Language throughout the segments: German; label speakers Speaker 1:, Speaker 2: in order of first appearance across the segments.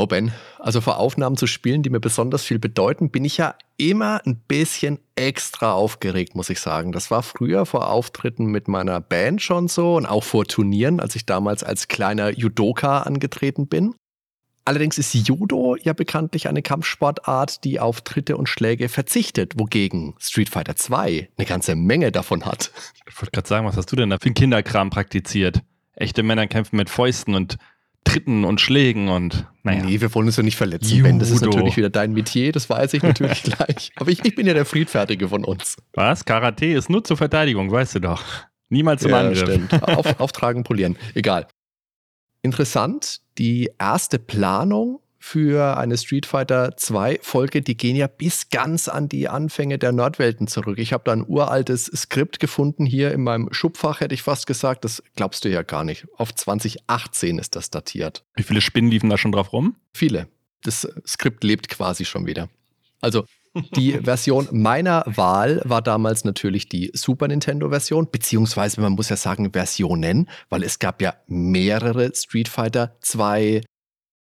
Speaker 1: Oh Ben, also vor Aufnahmen zu Spielen, die mir besonders viel bedeuten, bin ich ja immer ein bisschen extra aufgeregt, muss ich sagen. Das war früher vor Auftritten mit meiner Band schon so und auch vor Turnieren, als ich damals als kleiner Judoka angetreten bin. Allerdings ist Judo ja bekanntlich eine Kampfsportart, die auf Tritte und Schläge verzichtet, wogegen Street Fighter 2 eine ganze Menge davon hat.
Speaker 2: Ich wollte gerade sagen, was hast du denn da für einen Kinderkram praktiziert? Echte Männer kämpfen mit Fäusten und Tritten und Schlägen und
Speaker 1: naja. Nee, wir wollen uns ja nicht verletzen, Judo. Ben. Das ist natürlich wieder dein Metier, das weiß ich natürlich gleich. Aber ich, ich, bin ja der Friedfertige von uns.
Speaker 2: Was? Karate ist nur zur Verteidigung, weißt du doch. Niemals zum ja, Angriff. Stimmt.
Speaker 1: Auf, auftragen, polieren. Egal. Interessant, die erste Planung für eine Street Fighter 2 Folge, die gehen ja bis ganz an die Anfänge der Nordwelten zurück. Ich habe da ein uraltes Skript gefunden hier in meinem Schubfach, hätte ich fast gesagt. Das glaubst du ja gar nicht. Auf 2018 ist das datiert.
Speaker 2: Wie viele Spinnen liefen da schon drauf rum?
Speaker 1: Viele. Das Skript lebt quasi schon wieder. Also die Version meiner Wahl war damals natürlich die Super Nintendo-Version, beziehungsweise man muss ja sagen Versionen, weil es gab ja mehrere Street Fighter 2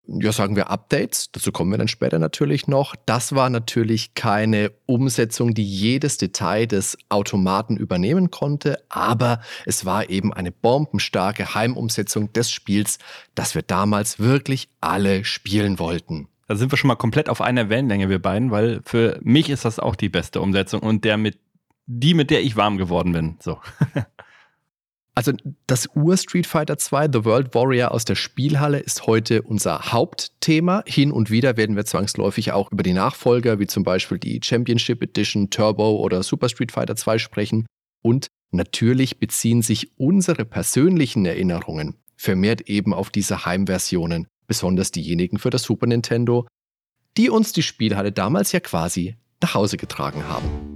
Speaker 1: ja, sagen wir Updates, dazu kommen wir dann später natürlich noch. Das war natürlich keine Umsetzung, die jedes Detail des Automaten übernehmen konnte, aber es war eben eine bombenstarke Heimumsetzung des Spiels, das wir damals wirklich alle spielen wollten.
Speaker 2: Da sind wir schon mal komplett auf einer Wellenlänge, wir beiden, weil für mich ist das auch die beste Umsetzung und der mit, die, mit der ich warm geworden bin. So.
Speaker 1: Also das Ur-Street Fighter 2, The World Warrior aus der Spielhalle, ist heute unser Hauptthema. Hin und wieder werden wir zwangsläufig auch über die Nachfolger, wie zum Beispiel die Championship Edition, Turbo oder Super Street Fighter 2 sprechen. Und natürlich beziehen sich unsere persönlichen Erinnerungen vermehrt eben auf diese Heimversionen, besonders diejenigen für das Super Nintendo, die uns die Spielhalle damals ja quasi nach Hause getragen haben.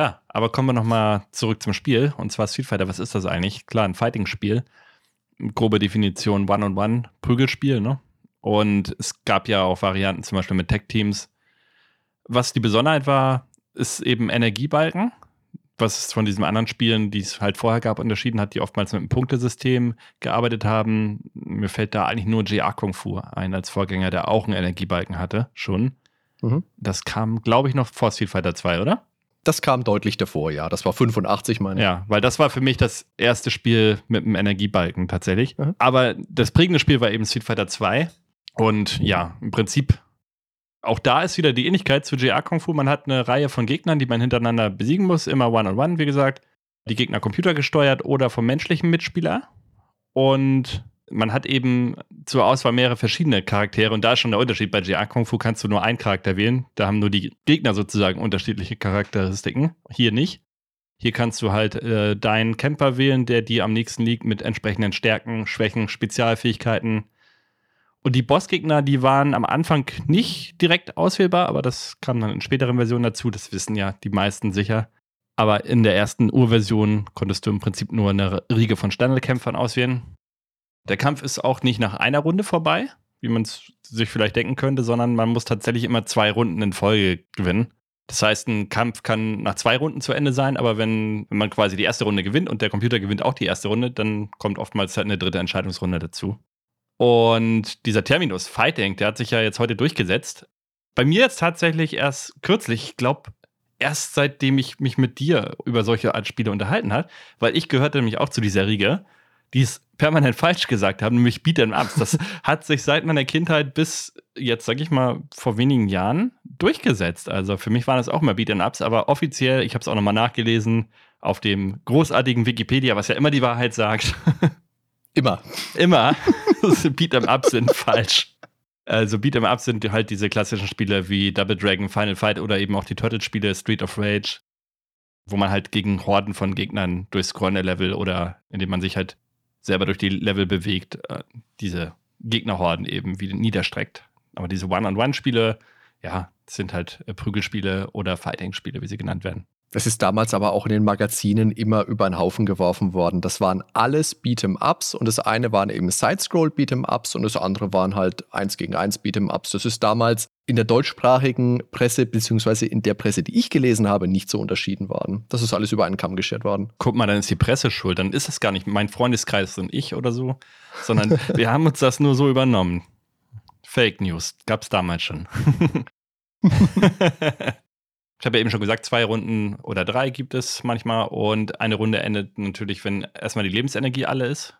Speaker 2: Ja, aber kommen wir nochmal zurück zum Spiel. Und zwar Street Fighter, was ist das eigentlich? Klar, ein Fighting-Spiel. Grobe Definition One-on-One, Prügelspiel, ne? Und es gab ja auch Varianten, zum Beispiel mit Tech-Teams. Was die Besonderheit war, ist eben Energiebalken, was es von diesen anderen Spielen, die es halt vorher gab, unterschieden hat, die oftmals mit einem Punktesystem gearbeitet haben. Mir fällt da eigentlich nur JR Kung Fu ein als Vorgänger, der auch einen Energiebalken hatte, schon. Mhm. Das kam, glaube ich, noch vor Street Fighter 2, oder?
Speaker 1: Das kam deutlich davor, ja. Das war 85, meine
Speaker 2: ich. Ja, weil das war für mich das erste Spiel mit einem Energiebalken tatsächlich. Mhm. Aber das prägende Spiel war eben Street Fighter 2. Und ja, im Prinzip, auch da ist wieder die Ähnlichkeit zu JR Kung Fu. Man hat eine Reihe von Gegnern, die man hintereinander besiegen muss. Immer One-on-One, -on -one, wie gesagt. Die Gegner computergesteuert oder vom menschlichen Mitspieler. Und man hat eben zur Auswahl mehrere verschiedene Charaktere und da ist schon der Unterschied. Bei JR Kung Fu kannst du nur einen Charakter wählen. Da haben nur die Gegner sozusagen unterschiedliche Charakteristiken. Hier nicht. Hier kannst du halt äh, deinen Camper wählen, der dir am nächsten liegt mit entsprechenden Stärken, Schwächen, Spezialfähigkeiten. Und die Bossgegner, die waren am Anfang nicht direkt auswählbar, aber das kam dann in späteren Versionen dazu. Das wissen ja die meisten sicher. Aber in der ersten Urversion konntest du im Prinzip nur eine Riege von Standardkämpfern auswählen. Der Kampf ist auch nicht nach einer Runde vorbei, wie man es sich vielleicht denken könnte, sondern man muss tatsächlich immer zwei Runden in Folge gewinnen. Das heißt, ein Kampf kann nach zwei Runden zu Ende sein, aber wenn, wenn man quasi die erste Runde gewinnt und der Computer gewinnt auch die erste Runde, dann kommt oftmals halt eine dritte Entscheidungsrunde dazu. Und dieser Terminus Fighting, der hat sich ja jetzt heute durchgesetzt. Bei mir jetzt tatsächlich erst kürzlich, ich glaube, erst seitdem ich mich mit dir über solche Art Spiele unterhalten habe, weil ich gehörte nämlich auch zu dieser Riege die es permanent falsch gesagt haben, nämlich Beat'em Ups. Das hat sich seit meiner Kindheit bis jetzt, sag ich mal, vor wenigen Jahren durchgesetzt. Also für mich waren das auch mal Beat'em Ups, aber offiziell, ich habe es auch nochmal nachgelesen, auf dem großartigen Wikipedia, was ja immer die Wahrheit sagt.
Speaker 1: Immer.
Speaker 2: Immer. Beat'em Up sind falsch. Also Beat'em Up sind halt diese klassischen Spiele wie Double Dragon, Final Fight oder eben auch die Turtle-Spiele, Street of Rage, wo man halt gegen Horden von Gegnern durchscrollen der Level oder indem man sich halt selber durch die Level bewegt, äh, diese Gegnerhorden eben wieder niederstreckt. Aber diese One-on-One-Spiele, ja, sind halt äh, Prügelspiele oder Fighting-Spiele, wie sie genannt werden.
Speaker 1: Es ist damals aber auch in den Magazinen immer über einen Haufen geworfen worden. Das waren alles Beat'em-Ups und das eine waren eben Sidescroll-Beat'em-Ups und das andere waren halt 1 gegen 1 Beat'em-Ups. Das ist damals in der deutschsprachigen Presse, beziehungsweise in der Presse, die ich gelesen habe, nicht so unterschieden worden. Das ist alles über einen Kamm geschert worden.
Speaker 2: Guck mal, dann ist die Presse schuld. Dann ist es gar nicht mein Freundeskreis und ich oder so, sondern wir haben uns das nur so übernommen. Fake News gab es damals schon. Ich habe ja eben schon gesagt, zwei Runden oder drei gibt es manchmal und eine Runde endet natürlich, wenn erstmal die Lebensenergie alle ist.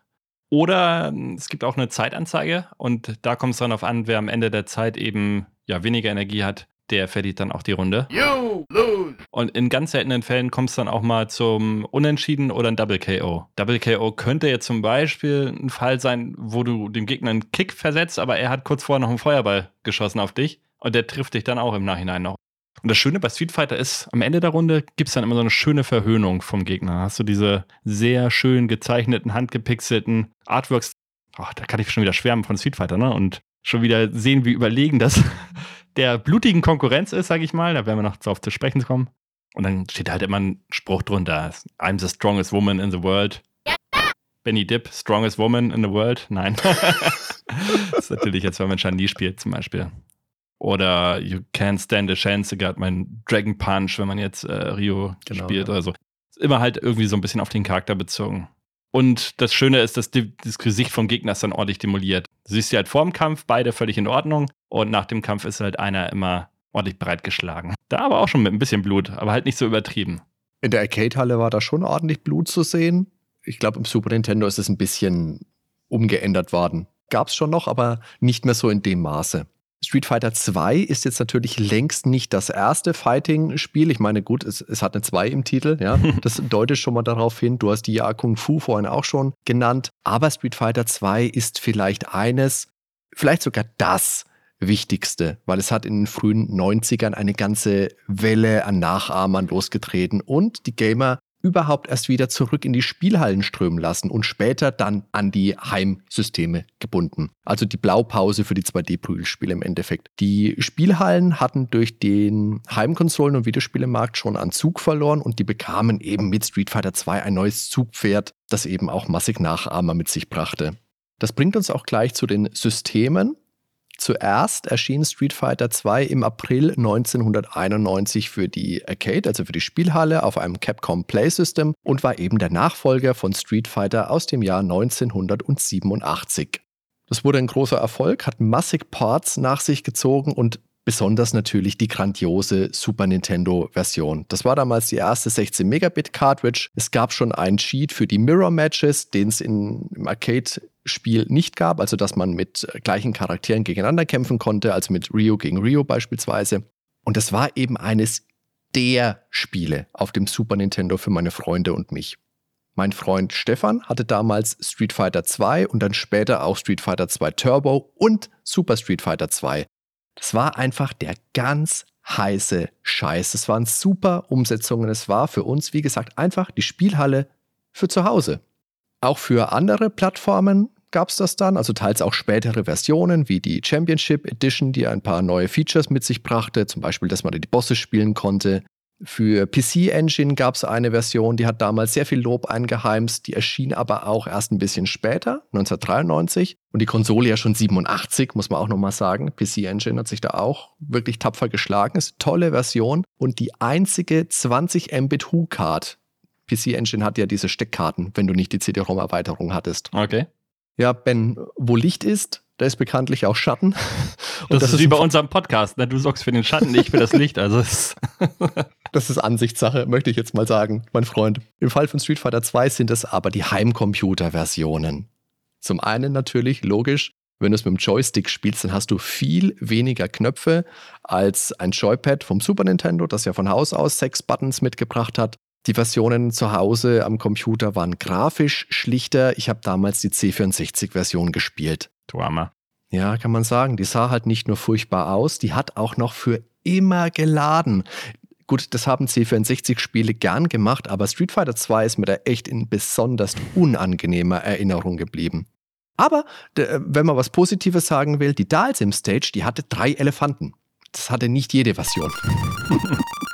Speaker 2: Oder es gibt auch eine Zeitanzeige und da kommt es darauf an, wer am Ende der Zeit eben ja weniger Energie hat, der verliert dann auch die Runde. You lose. Und in ganz seltenen Fällen kommt es dann auch mal zum Unentschieden oder ein Double KO. Double KO könnte jetzt zum Beispiel ein Fall sein, wo du dem Gegner einen Kick versetzt, aber er hat kurz vorher noch einen Feuerball geschossen auf dich und der trifft dich dann auch im Nachhinein noch. Und das Schöne bei Street Fighter ist, am Ende der Runde gibt es dann immer so eine schöne Verhöhnung vom Gegner. Hast du diese sehr schön gezeichneten, handgepixelten Artworks. Oh, da kann ich schon wieder schwärmen von Street Fighter, ne? Und schon wieder sehen, wie überlegen das der blutigen Konkurrenz ist, sage ich mal. Da werden wir noch drauf zu sprechen kommen. Und dann steht halt immer ein Spruch drunter: I'm the strongest woman in the world. Benny Dip, strongest woman in the world? Nein. das ist natürlich jetzt, wenn man Chun-Li spielt, zum Beispiel. Oder You Can't Stand a Chance Against mein Dragon Punch, wenn man jetzt äh, Rio genau, spielt ja. oder so. Ist immer halt irgendwie so ein bisschen auf den Charakter bezogen. Und das Schöne ist, dass die, das Gesicht vom Gegner ist dann ordentlich demoliert. Du siehst sie halt vor dem Kampf, beide völlig in Ordnung. Und nach dem Kampf ist halt einer immer ordentlich breit geschlagen. Da aber auch schon mit ein bisschen Blut, aber halt nicht so übertrieben.
Speaker 1: In der Arcade-Halle war da schon ordentlich Blut zu sehen. Ich glaube, im Super Nintendo ist es ein bisschen umgeändert worden. Gab es schon noch, aber nicht mehr so in dem Maße. Street Fighter 2 ist jetzt natürlich längst nicht das erste Fighting-Spiel. Ich meine, gut, es, es, hat eine 2 im Titel, ja. Das deutet schon mal darauf hin. Du hast die ja Kung Fu vorhin auch schon genannt. Aber Street Fighter 2 ist vielleicht eines, vielleicht sogar das Wichtigste, weil es hat in den frühen 90ern eine ganze Welle an Nachahmern losgetreten und die Gamer überhaupt erst wieder zurück in die Spielhallen strömen lassen und später dann an die Heimsysteme gebunden. Also die Blaupause für die 2D-Prügelspiele im Endeffekt. Die Spielhallen hatten durch den Heimkonsolen- und Videospielemarkt schon an Zug verloren und die bekamen eben mit Street Fighter 2 ein neues Zugpferd, das eben auch massig Nachahmer mit sich brachte. Das bringt uns auch gleich zu den Systemen. Zuerst erschien Street Fighter 2 im April 1991 für die Arcade, also für die Spielhalle, auf einem Capcom Play System und war eben der Nachfolger von Street Fighter aus dem Jahr 1987. Das wurde ein großer Erfolg, hat massig Parts nach sich gezogen und besonders natürlich die grandiose Super Nintendo-Version. Das war damals die erste 16 Megabit Cartridge. Es gab schon einen Cheat für die Mirror Matches, den es im Arcade-Spiel nicht gab, also dass man mit gleichen Charakteren gegeneinander kämpfen konnte, also mit Rio gegen Rio beispielsweise. Und das war eben eines der Spiele auf dem Super Nintendo für meine Freunde und mich. Mein Freund Stefan hatte damals Street Fighter 2 und dann später auch Street Fighter 2 Turbo und Super Street Fighter 2 das war einfach der ganz heiße Scheiß. Es waren super Umsetzungen. Es war für uns, wie gesagt, einfach die Spielhalle für zu Hause. Auch für andere Plattformen gab es das dann, also teils auch spätere Versionen wie die Championship Edition, die ein paar neue Features mit sich brachte, zum Beispiel, dass man die Bosse spielen konnte, für PC Engine gab es eine Version, die hat damals sehr viel Lob eingeheimst, die erschien aber auch erst ein bisschen später, 1993. Und die Konsole ja schon 87, muss man auch nochmal sagen. PC Engine hat sich da auch wirklich tapfer geschlagen. Ist eine tolle Version und die einzige 20 Mbit HU-Card. PC Engine hat ja diese Steckkarten, wenn du nicht die CD-ROM-Erweiterung hattest.
Speaker 2: Okay.
Speaker 1: Ja, Ben, wo Licht ist, da ist bekanntlich auch Schatten.
Speaker 2: Das, das, ist wie bei unserem Podcast. Ne? Du sorgst für den Schatten, ich für das Licht. Also
Speaker 1: das ist Ansichtssache, möchte ich jetzt mal sagen, mein Freund. Im Fall von Street Fighter 2 sind es aber die Heimcomputer-Versionen. Zum einen natürlich, logisch, wenn du es mit dem Joystick spielst, dann hast du viel weniger Knöpfe als ein Joypad vom Super Nintendo, das ja von Haus aus sechs Buttons mitgebracht hat. Die Versionen zu Hause am Computer waren grafisch schlichter. Ich habe damals die C64-Version gespielt.
Speaker 2: Du Hammer.
Speaker 1: Ja, kann man sagen. Die sah halt nicht nur furchtbar aus, die hat auch noch für immer geladen. Gut, das haben C64-Spiele gern gemacht, aber Street Fighter 2 ist mir da echt in besonders unangenehmer Erinnerung geblieben. Aber wenn man was Positives sagen will, die Dalsim Stage, die hatte drei Elefanten. Das hatte nicht jede Version.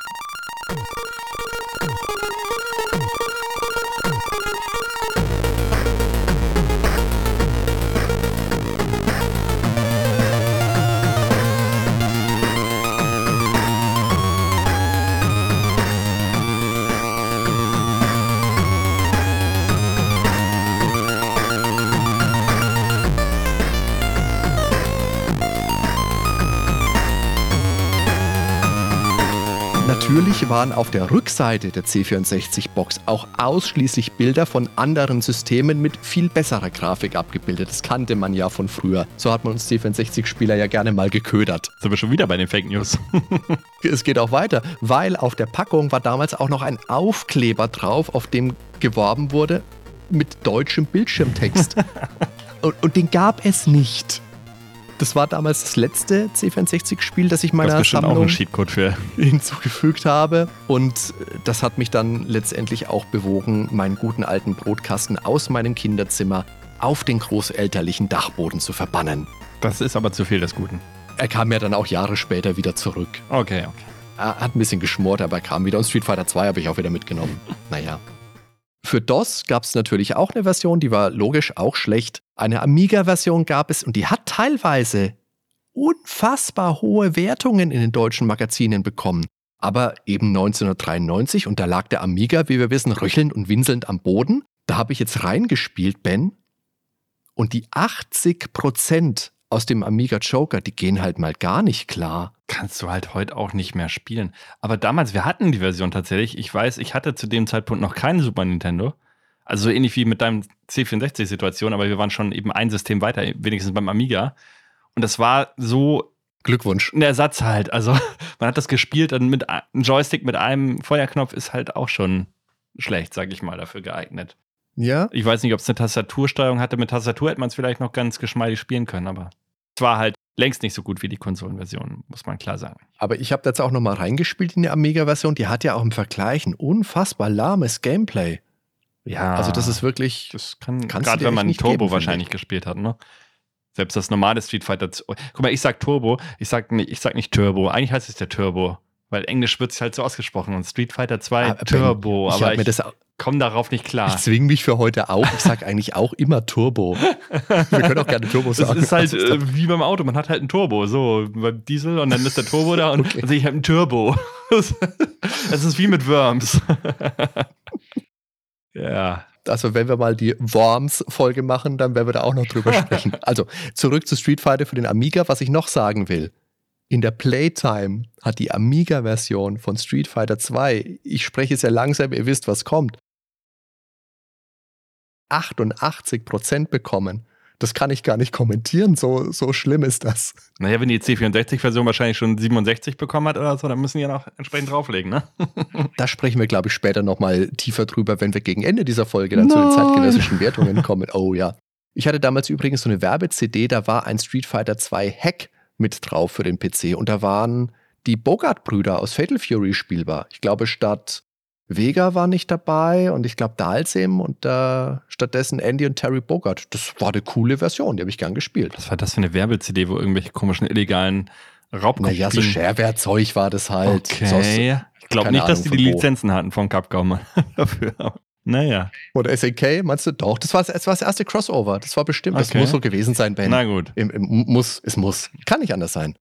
Speaker 1: Natürlich waren auf der Rückseite der C64-Box auch ausschließlich Bilder von anderen Systemen mit viel besserer Grafik abgebildet. Das kannte man ja von früher. So hat man uns C64-Spieler ja gerne mal geködert.
Speaker 2: Sind wir schon wieder bei den Fake News?
Speaker 1: es geht auch weiter, weil auf der Packung war damals auch noch ein Aufkleber drauf, auf dem geworben wurde mit deutschem Bildschirmtext. und, und den gab es nicht. Das war damals das letzte C64-Spiel, das ich meiner das Sammlung
Speaker 2: auch einen Cheatcode für.
Speaker 1: hinzugefügt habe. Und das hat mich dann letztendlich auch bewogen, meinen guten alten Brotkasten aus meinem Kinderzimmer auf den großelterlichen Dachboden zu verbannen.
Speaker 2: Das ist aber zu viel des Guten.
Speaker 1: Er kam ja dann auch Jahre später wieder zurück.
Speaker 2: Okay, okay.
Speaker 1: Er hat ein bisschen geschmort, aber er kam wieder. Und Street Fighter 2 habe ich auch wieder mitgenommen. naja. Für DOS gab es natürlich auch eine Version, die war logisch auch schlecht. Eine Amiga-Version gab es und die hat teilweise unfassbar hohe Wertungen in den deutschen Magazinen bekommen. Aber eben 1993 und da lag der Amiga, wie wir wissen, röchelnd und winselnd am Boden. Da habe ich jetzt reingespielt, Ben. Und die 80 Prozent aus dem Amiga Joker, die gehen halt mal gar nicht klar.
Speaker 2: Kannst du halt heute auch nicht mehr spielen. Aber damals, wir hatten die Version tatsächlich. Ich weiß, ich hatte zu dem Zeitpunkt noch keinen Super Nintendo. Also so ähnlich wie mit deinem C64-Situation, aber wir waren schon eben ein System weiter, wenigstens beim Amiga. Und das war so.
Speaker 1: Glückwunsch.
Speaker 2: Ein Ersatz halt. Also man hat das gespielt und mit einem Joystick mit einem Feuerknopf ist halt auch schon schlecht, sag ich mal, dafür geeignet.
Speaker 1: Ja.
Speaker 2: Ich weiß nicht, ob es eine Tastatursteuerung hatte. Mit Tastatur hätte man es vielleicht noch ganz geschmeidig spielen können, aber es war halt längst nicht so gut wie die Konsolenversion, muss man klar sagen.
Speaker 1: Aber ich habe jetzt auch noch mal reingespielt in die Amiga-Version. Die hat ja auch im Vergleich ein unfassbar lahmes Gameplay.
Speaker 2: Ja.
Speaker 1: Also das ist wirklich.
Speaker 2: Das kann gerade wenn man Turbo geben, wahrscheinlich gespielt hat, ne? Selbst das normale Street Fighter. Guck mal, ich sag Turbo, ich sag nicht, ich sag nicht Turbo. Eigentlich heißt es der Turbo. Weil Englisch wird es halt so ausgesprochen und Street Fighter 2 aber Turbo.
Speaker 1: Ich aber ich
Speaker 2: komme darauf nicht klar.
Speaker 1: Ich zwinge mich für heute auch. Ich sage eigentlich auch immer Turbo. Wir können auch gerne Turbo sagen.
Speaker 2: Das ist halt äh, wie beim Auto. Man hat halt einen Turbo. So beim Diesel und dann ist der Turbo da und okay. also ich habe einen Turbo. Das ist wie mit Worms.
Speaker 1: ja. Also wenn wir mal die Worms-Folge machen, dann werden wir da auch noch drüber sprechen. Also zurück zu Street Fighter für den Amiga. Was ich noch sagen will. In der Playtime hat die Amiga-Version von Street Fighter 2, ich spreche sehr langsam, ihr wisst, was kommt, 88% bekommen. Das kann ich gar nicht kommentieren, so, so schlimm ist das.
Speaker 2: Naja, wenn die C64-Version wahrscheinlich schon 67 bekommen hat oder so, dann müssen die ja noch entsprechend drauflegen, ne?
Speaker 1: da sprechen wir, glaube ich, später nochmal tiefer drüber, wenn wir gegen Ende dieser Folge dann Nein. zu den zeitgenössischen Wertungen kommen. Oh ja. Ich hatte damals übrigens so eine Werbe-CD, da war ein Street Fighter 2 Hack mit drauf für den PC. Und da waren die Bogart-Brüder aus Fatal Fury spielbar. Ich glaube, statt Vega war nicht dabei und ich glaube Dalsim und äh, stattdessen Andy und Terry Bogart. Das war eine coole Version, die habe ich gern gespielt.
Speaker 2: Was war das für eine Werbe-CD, wo irgendwelche komischen illegalen Raubkopien...
Speaker 1: Naja, so Shareware-Zeug war das halt.
Speaker 2: Okay. So, ich glaube nicht, dass die die Lizenzen hatten von Capcom dafür. Naja.
Speaker 1: Oder SNK, meinst du? Doch, das war, das war das erste Crossover. Das war bestimmt, das muss so gewesen sein, Ben.
Speaker 2: Na gut.
Speaker 1: Im, im, muss, es muss. Kann nicht anders sein.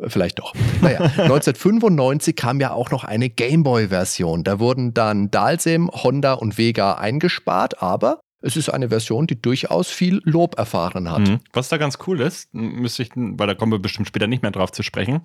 Speaker 1: Vielleicht doch. Naja, 1995 kam ja auch noch eine Gameboy-Version. Da wurden dann Dalsim, Honda und Vega eingespart, aber es ist eine Version, die durchaus viel Lob erfahren hat. Mhm.
Speaker 2: Was da ganz cool ist, müsste ich, weil da kommen wir bestimmt später nicht mehr drauf zu sprechen,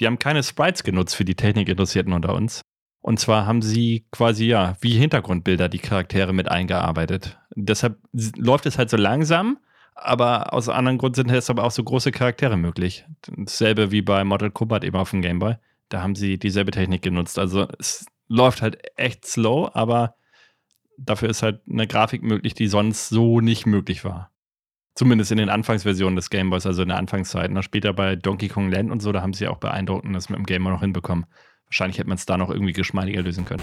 Speaker 2: die haben keine Sprites genutzt für die Technikinteressierten unter uns. Und zwar haben sie quasi ja wie Hintergrundbilder die Charaktere mit eingearbeitet. Deshalb läuft es halt so langsam, aber aus anderen Grund sind jetzt aber auch so große Charaktere möglich. Dasselbe wie bei Mortal Kombat eben auf dem Gameboy. Da haben sie dieselbe Technik genutzt. Also es läuft halt echt slow, aber dafür ist halt eine Grafik möglich, die sonst so nicht möglich war. Zumindest in den Anfangsversionen des Gameboys, also in der Anfangszeit. Na, später bei Donkey Kong Land und so, da haben sie auch beeindruckend das mit dem Gameboy noch hinbekommen. Wahrscheinlich hätte man es da noch irgendwie geschmeidiger lösen können.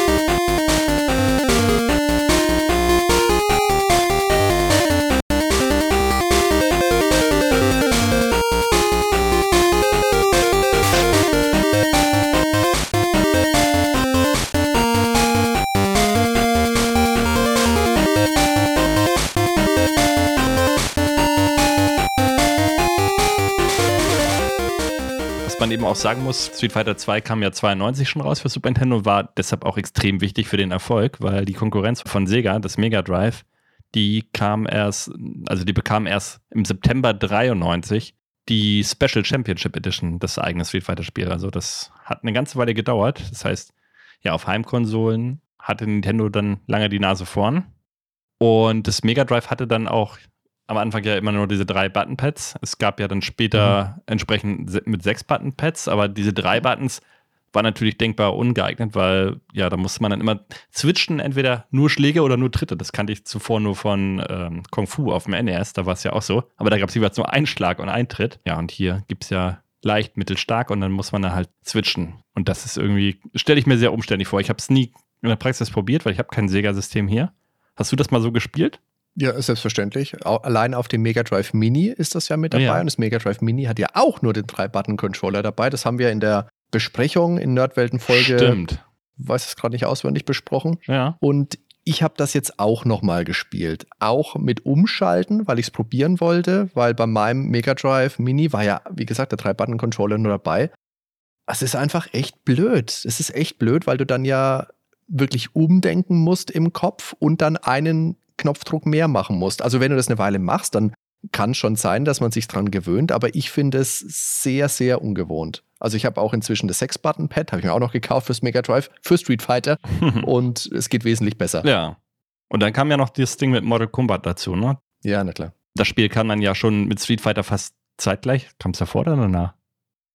Speaker 2: man eben auch sagen muss, Street Fighter 2 kam ja 92 schon raus für Super Nintendo, war deshalb auch extrem wichtig für den Erfolg, weil die Konkurrenz von Sega, das Mega Drive, die kam erst, also die bekam erst im September 93 die Special Championship Edition, das eigene Street Fighter Spiel. Also das hat eine ganze Weile gedauert. Das heißt, ja, auf Heimkonsolen hatte Nintendo dann lange die Nase vorn. Und das Mega Drive hatte dann auch am Anfang ja immer nur diese drei Button-Pads. Es gab ja dann später mhm. entsprechend mit sechs Button-Pads, aber diese drei mhm. Buttons waren natürlich denkbar ungeeignet, weil ja, da musste man dann immer switchen, entweder nur Schläge oder nur Tritte. Das kannte ich zuvor nur von ähm, Kung Fu auf dem NES, da war es ja auch so. Aber da gab es jeweils nur einen Schlag und einen Tritt. Ja, und hier gibt es ja leicht, mittel, stark und dann muss man da halt switchen. Und das ist irgendwie, stelle ich mir sehr umständlich vor. Ich habe es nie in der Praxis probiert, weil ich habe kein Sega-System hier. Hast du das mal so gespielt?
Speaker 1: Ja, selbstverständlich. Allein auf dem Mega Drive Mini ist das ja mit dabei. Ja. Und das Mega Drive Mini hat ja auch nur den 3-Button-Controller dabei. Das haben wir in der Besprechung in Nerdwelten-Folge.
Speaker 2: Stimmt.
Speaker 1: Weiß es gerade nicht auswendig besprochen.
Speaker 2: Ja.
Speaker 1: Und ich habe das jetzt auch nochmal gespielt. Auch mit Umschalten, weil ich es probieren wollte, weil bei meinem Mega Drive Mini war ja, wie gesagt, der 3-Button-Controller nur dabei. Es ist einfach echt blöd. Es ist echt blöd, weil du dann ja wirklich umdenken musst im Kopf und dann einen Knopfdruck mehr machen musst. Also wenn du das eine Weile machst, dann kann schon sein, dass man sich dran gewöhnt, aber ich finde es sehr, sehr ungewohnt. Also ich habe auch inzwischen das 6-Button-Pad, habe ich mir auch noch gekauft fürs Mega Drive, für Street Fighter und es geht wesentlich besser.
Speaker 2: Ja. Und dann kam ja noch das Ding mit Mortal Kombat dazu, ne?
Speaker 1: Ja, na klar.
Speaker 2: Das Spiel kann man ja schon mit Street Fighter fast zeitgleich. Kam es davor oder danach?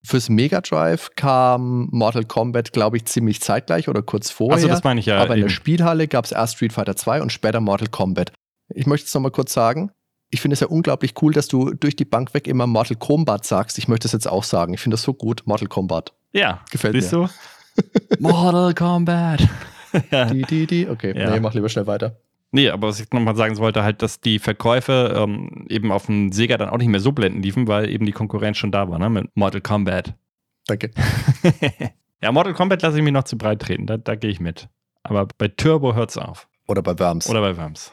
Speaker 1: Fürs Mega Drive kam Mortal Kombat, glaube ich, ziemlich zeitgleich oder kurz vorher.
Speaker 2: Also das meine ich ja.
Speaker 1: Aber in eben. der Spielhalle gab es erst Street Fighter 2 und später Mortal Kombat. Ich möchte es nochmal kurz sagen. Ich finde es ja unglaublich cool, dass du durch die Bank weg immer Mortal Kombat sagst. Ich möchte es jetzt auch sagen. Ich finde das so gut, Mortal Kombat.
Speaker 2: Ja.
Speaker 1: Gefällt
Speaker 2: siehst
Speaker 1: mir.
Speaker 2: du? Mortal Kombat.
Speaker 1: ja. Die, die, die. Okay, ja. nee, mach lieber schnell weiter.
Speaker 2: Nee, aber was ich nochmal sagen wollte, halt, dass die Verkäufe ähm, eben auf dem Sega dann auch nicht mehr so blenden liefen, weil eben die Konkurrenz schon da war, ne? Mit Mortal Kombat.
Speaker 1: Danke.
Speaker 2: ja, Mortal Kombat lasse ich mich noch zu breit treten, da, da gehe ich mit. Aber bei Turbo hört es auf.
Speaker 1: Oder bei Worms.
Speaker 2: Oder bei Worms.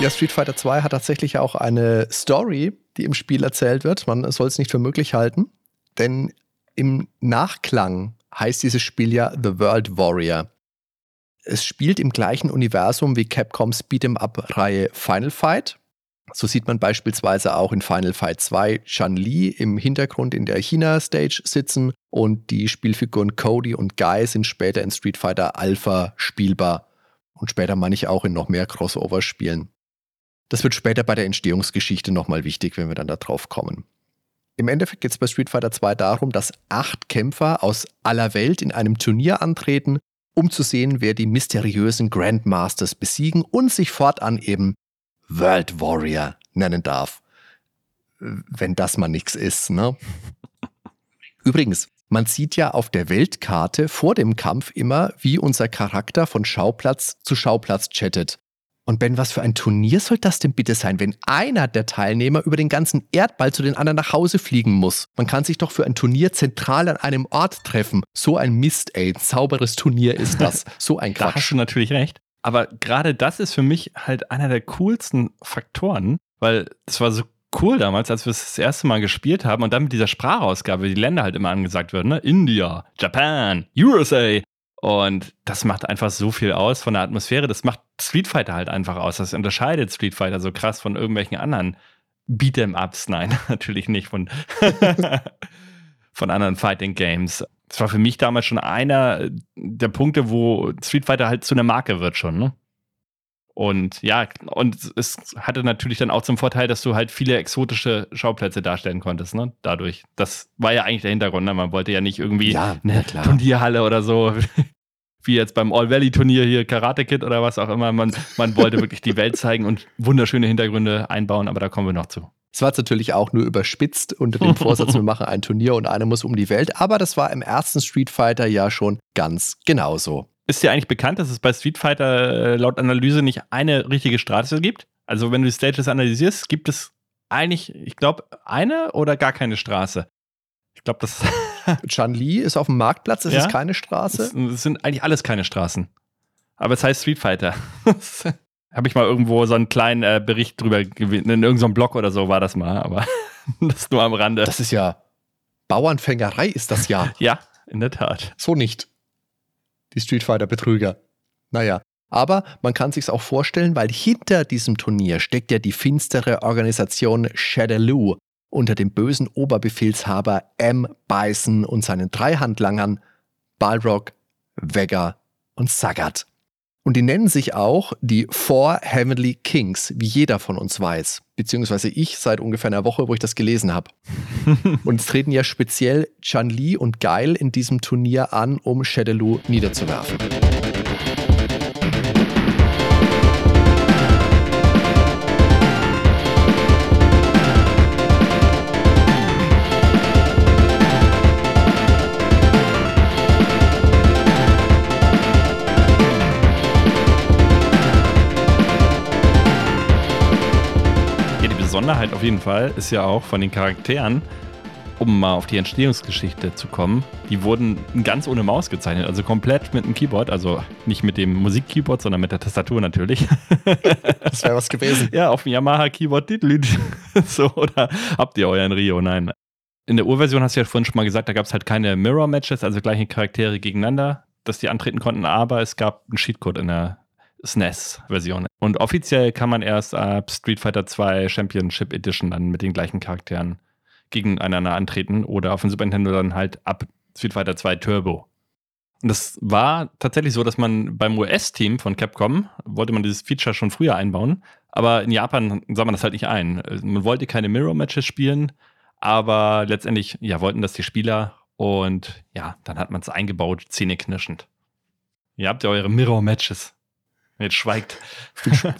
Speaker 1: Ja, Street Fighter 2 hat tatsächlich auch eine Story, die im Spiel erzählt wird. Man soll es nicht für möglich halten, denn im Nachklang heißt dieses Spiel ja The World Warrior. Es spielt im gleichen Universum wie Capcoms Beat'em Up-Reihe Final Fight. So sieht man beispielsweise auch in Final Fight 2 Chan Li im Hintergrund in der China-Stage sitzen und die Spielfiguren Cody und Guy sind später in Street Fighter Alpha spielbar und später meine ich auch in noch mehr Crossover-Spielen. Das wird später bei der Entstehungsgeschichte nochmal wichtig, wenn wir dann da drauf kommen. Im Endeffekt geht es bei Street Fighter 2 darum, dass acht Kämpfer aus aller Welt in einem Turnier antreten, um zu sehen, wer die mysteriösen Grandmasters besiegen und sich fortan eben World Warrior nennen darf. Wenn das mal nichts ist, ne? Übrigens, man sieht ja auf der Weltkarte vor dem Kampf immer, wie unser Charakter von Schauplatz zu Schauplatz chattet. Und Ben, was für ein Turnier soll das denn bitte sein, wenn einer der Teilnehmer über den ganzen Erdball zu den anderen nach Hause fliegen muss? Man kann sich doch für ein Turnier zentral an einem Ort treffen. So ein Mist, ey. Ein sauberes Turnier ist das. So ein Quatsch.
Speaker 2: Da hast du natürlich recht. Aber gerade das ist für mich halt einer der coolsten Faktoren, weil es war so cool damals, als wir es das erste Mal gespielt haben und dann mit dieser Sprachausgabe, die Länder halt immer angesagt werden, ne? India, Japan, USA. Und das macht einfach so viel aus von der Atmosphäre. Das macht Street Fighter halt einfach aus. Das unterscheidet Street Fighter so krass von irgendwelchen anderen Beat'em-Ups. Nein, natürlich nicht von, von anderen Fighting Games das war für mich damals schon einer der Punkte, wo Street Fighter halt zu einer Marke wird schon, ne? Und ja, und es hatte natürlich dann auch zum Vorteil, dass du halt viele exotische Schauplätze darstellen konntest, ne? Dadurch. Das war ja eigentlich der Hintergrund. Ne? Man wollte ja nicht irgendwie
Speaker 1: Ja,
Speaker 2: eine
Speaker 1: klar.
Speaker 2: Turnierhalle oder so, wie jetzt beim All-Valley-Turnier hier, Karate Kid oder was auch immer. Man, man wollte wirklich die Welt zeigen und wunderschöne Hintergründe einbauen, aber da kommen wir noch zu.
Speaker 1: Es war natürlich auch nur überspitzt unter dem Vorsatz, wir machen ein Turnier und einer muss um die Welt, aber das war im ersten Street Fighter ja schon ganz genauso.
Speaker 2: Ist dir eigentlich bekannt, dass es bei Street Fighter äh, laut Analyse nicht eine richtige Straße gibt? Also wenn du die Stages analysierst, gibt es eigentlich, ich glaube, eine oder gar keine Straße. Ich glaube, das,
Speaker 1: Chun-Li ist auf dem Marktplatz, es
Speaker 2: Ja?
Speaker 1: ist keine Straße.
Speaker 2: das sind eigentlich alles keine Straßen. Aber es heißt Street Fighter. Habe ich mal irgendwo so einen kleinen äh, Bericht drüber gewesen. In irgendeinem Blog oder so war das mal, aber das nur am Rande.
Speaker 1: Das ist ja Bauernfängerei ist das ja.
Speaker 2: ja, in der Tat.
Speaker 1: So nicht. Die Street Fighter Betrüger. Naja. Aber man kann sich's auch vorstellen, weil hinter diesem Turnier steckt ja die finstere Organisation Shadaloo unter dem bösen Oberbefehlshaber M. Bison und seinen drei Handlangern Balrog, Vega und Sagat. Und die nennen sich auch die Four Heavenly Kings, wie jeder von uns weiß. Beziehungsweise ich seit ungefähr einer Woche, wo ich das gelesen habe. Und es treten ja speziell Chun-Li und Geil in diesem Turnier an, um Shadaloo niederzuwerfen.
Speaker 2: Besonderheit auf jeden Fall ist ja auch von den Charakteren, um mal auf die Entstehungsgeschichte zu kommen, die wurden ganz ohne Maus gezeichnet, also komplett mit einem Keyboard, also nicht mit dem Musikkeyboard, sondern mit der Tastatur natürlich.
Speaker 1: Das wäre was gewesen.
Speaker 2: ja, auf dem Yamaha-Keyboard. so, oder habt ihr euren Rio? Nein. In der Urversion hast du ja vorhin schon mal gesagt, da gab es halt keine Mirror-Matches, also gleiche Charaktere gegeneinander, dass die antreten konnten, aber es gab einen Cheatcode in der SNES-Version. Und offiziell kann man erst ab Street Fighter 2 Championship Edition dann mit den gleichen Charakteren gegeneinander antreten oder auf dem Super Nintendo dann halt ab Street Fighter 2 Turbo. Und das war tatsächlich so, dass man beim US-Team von Capcom wollte man dieses Feature schon früher einbauen, aber in Japan sah man das halt nicht ein. Man wollte keine Mirror-Matches spielen, aber letztendlich, ja, wollten das die Spieler und ja, dann hat man es eingebaut, zähneknirschend. Ihr habt ja eure Mirror-Matches. Jetzt schweigt.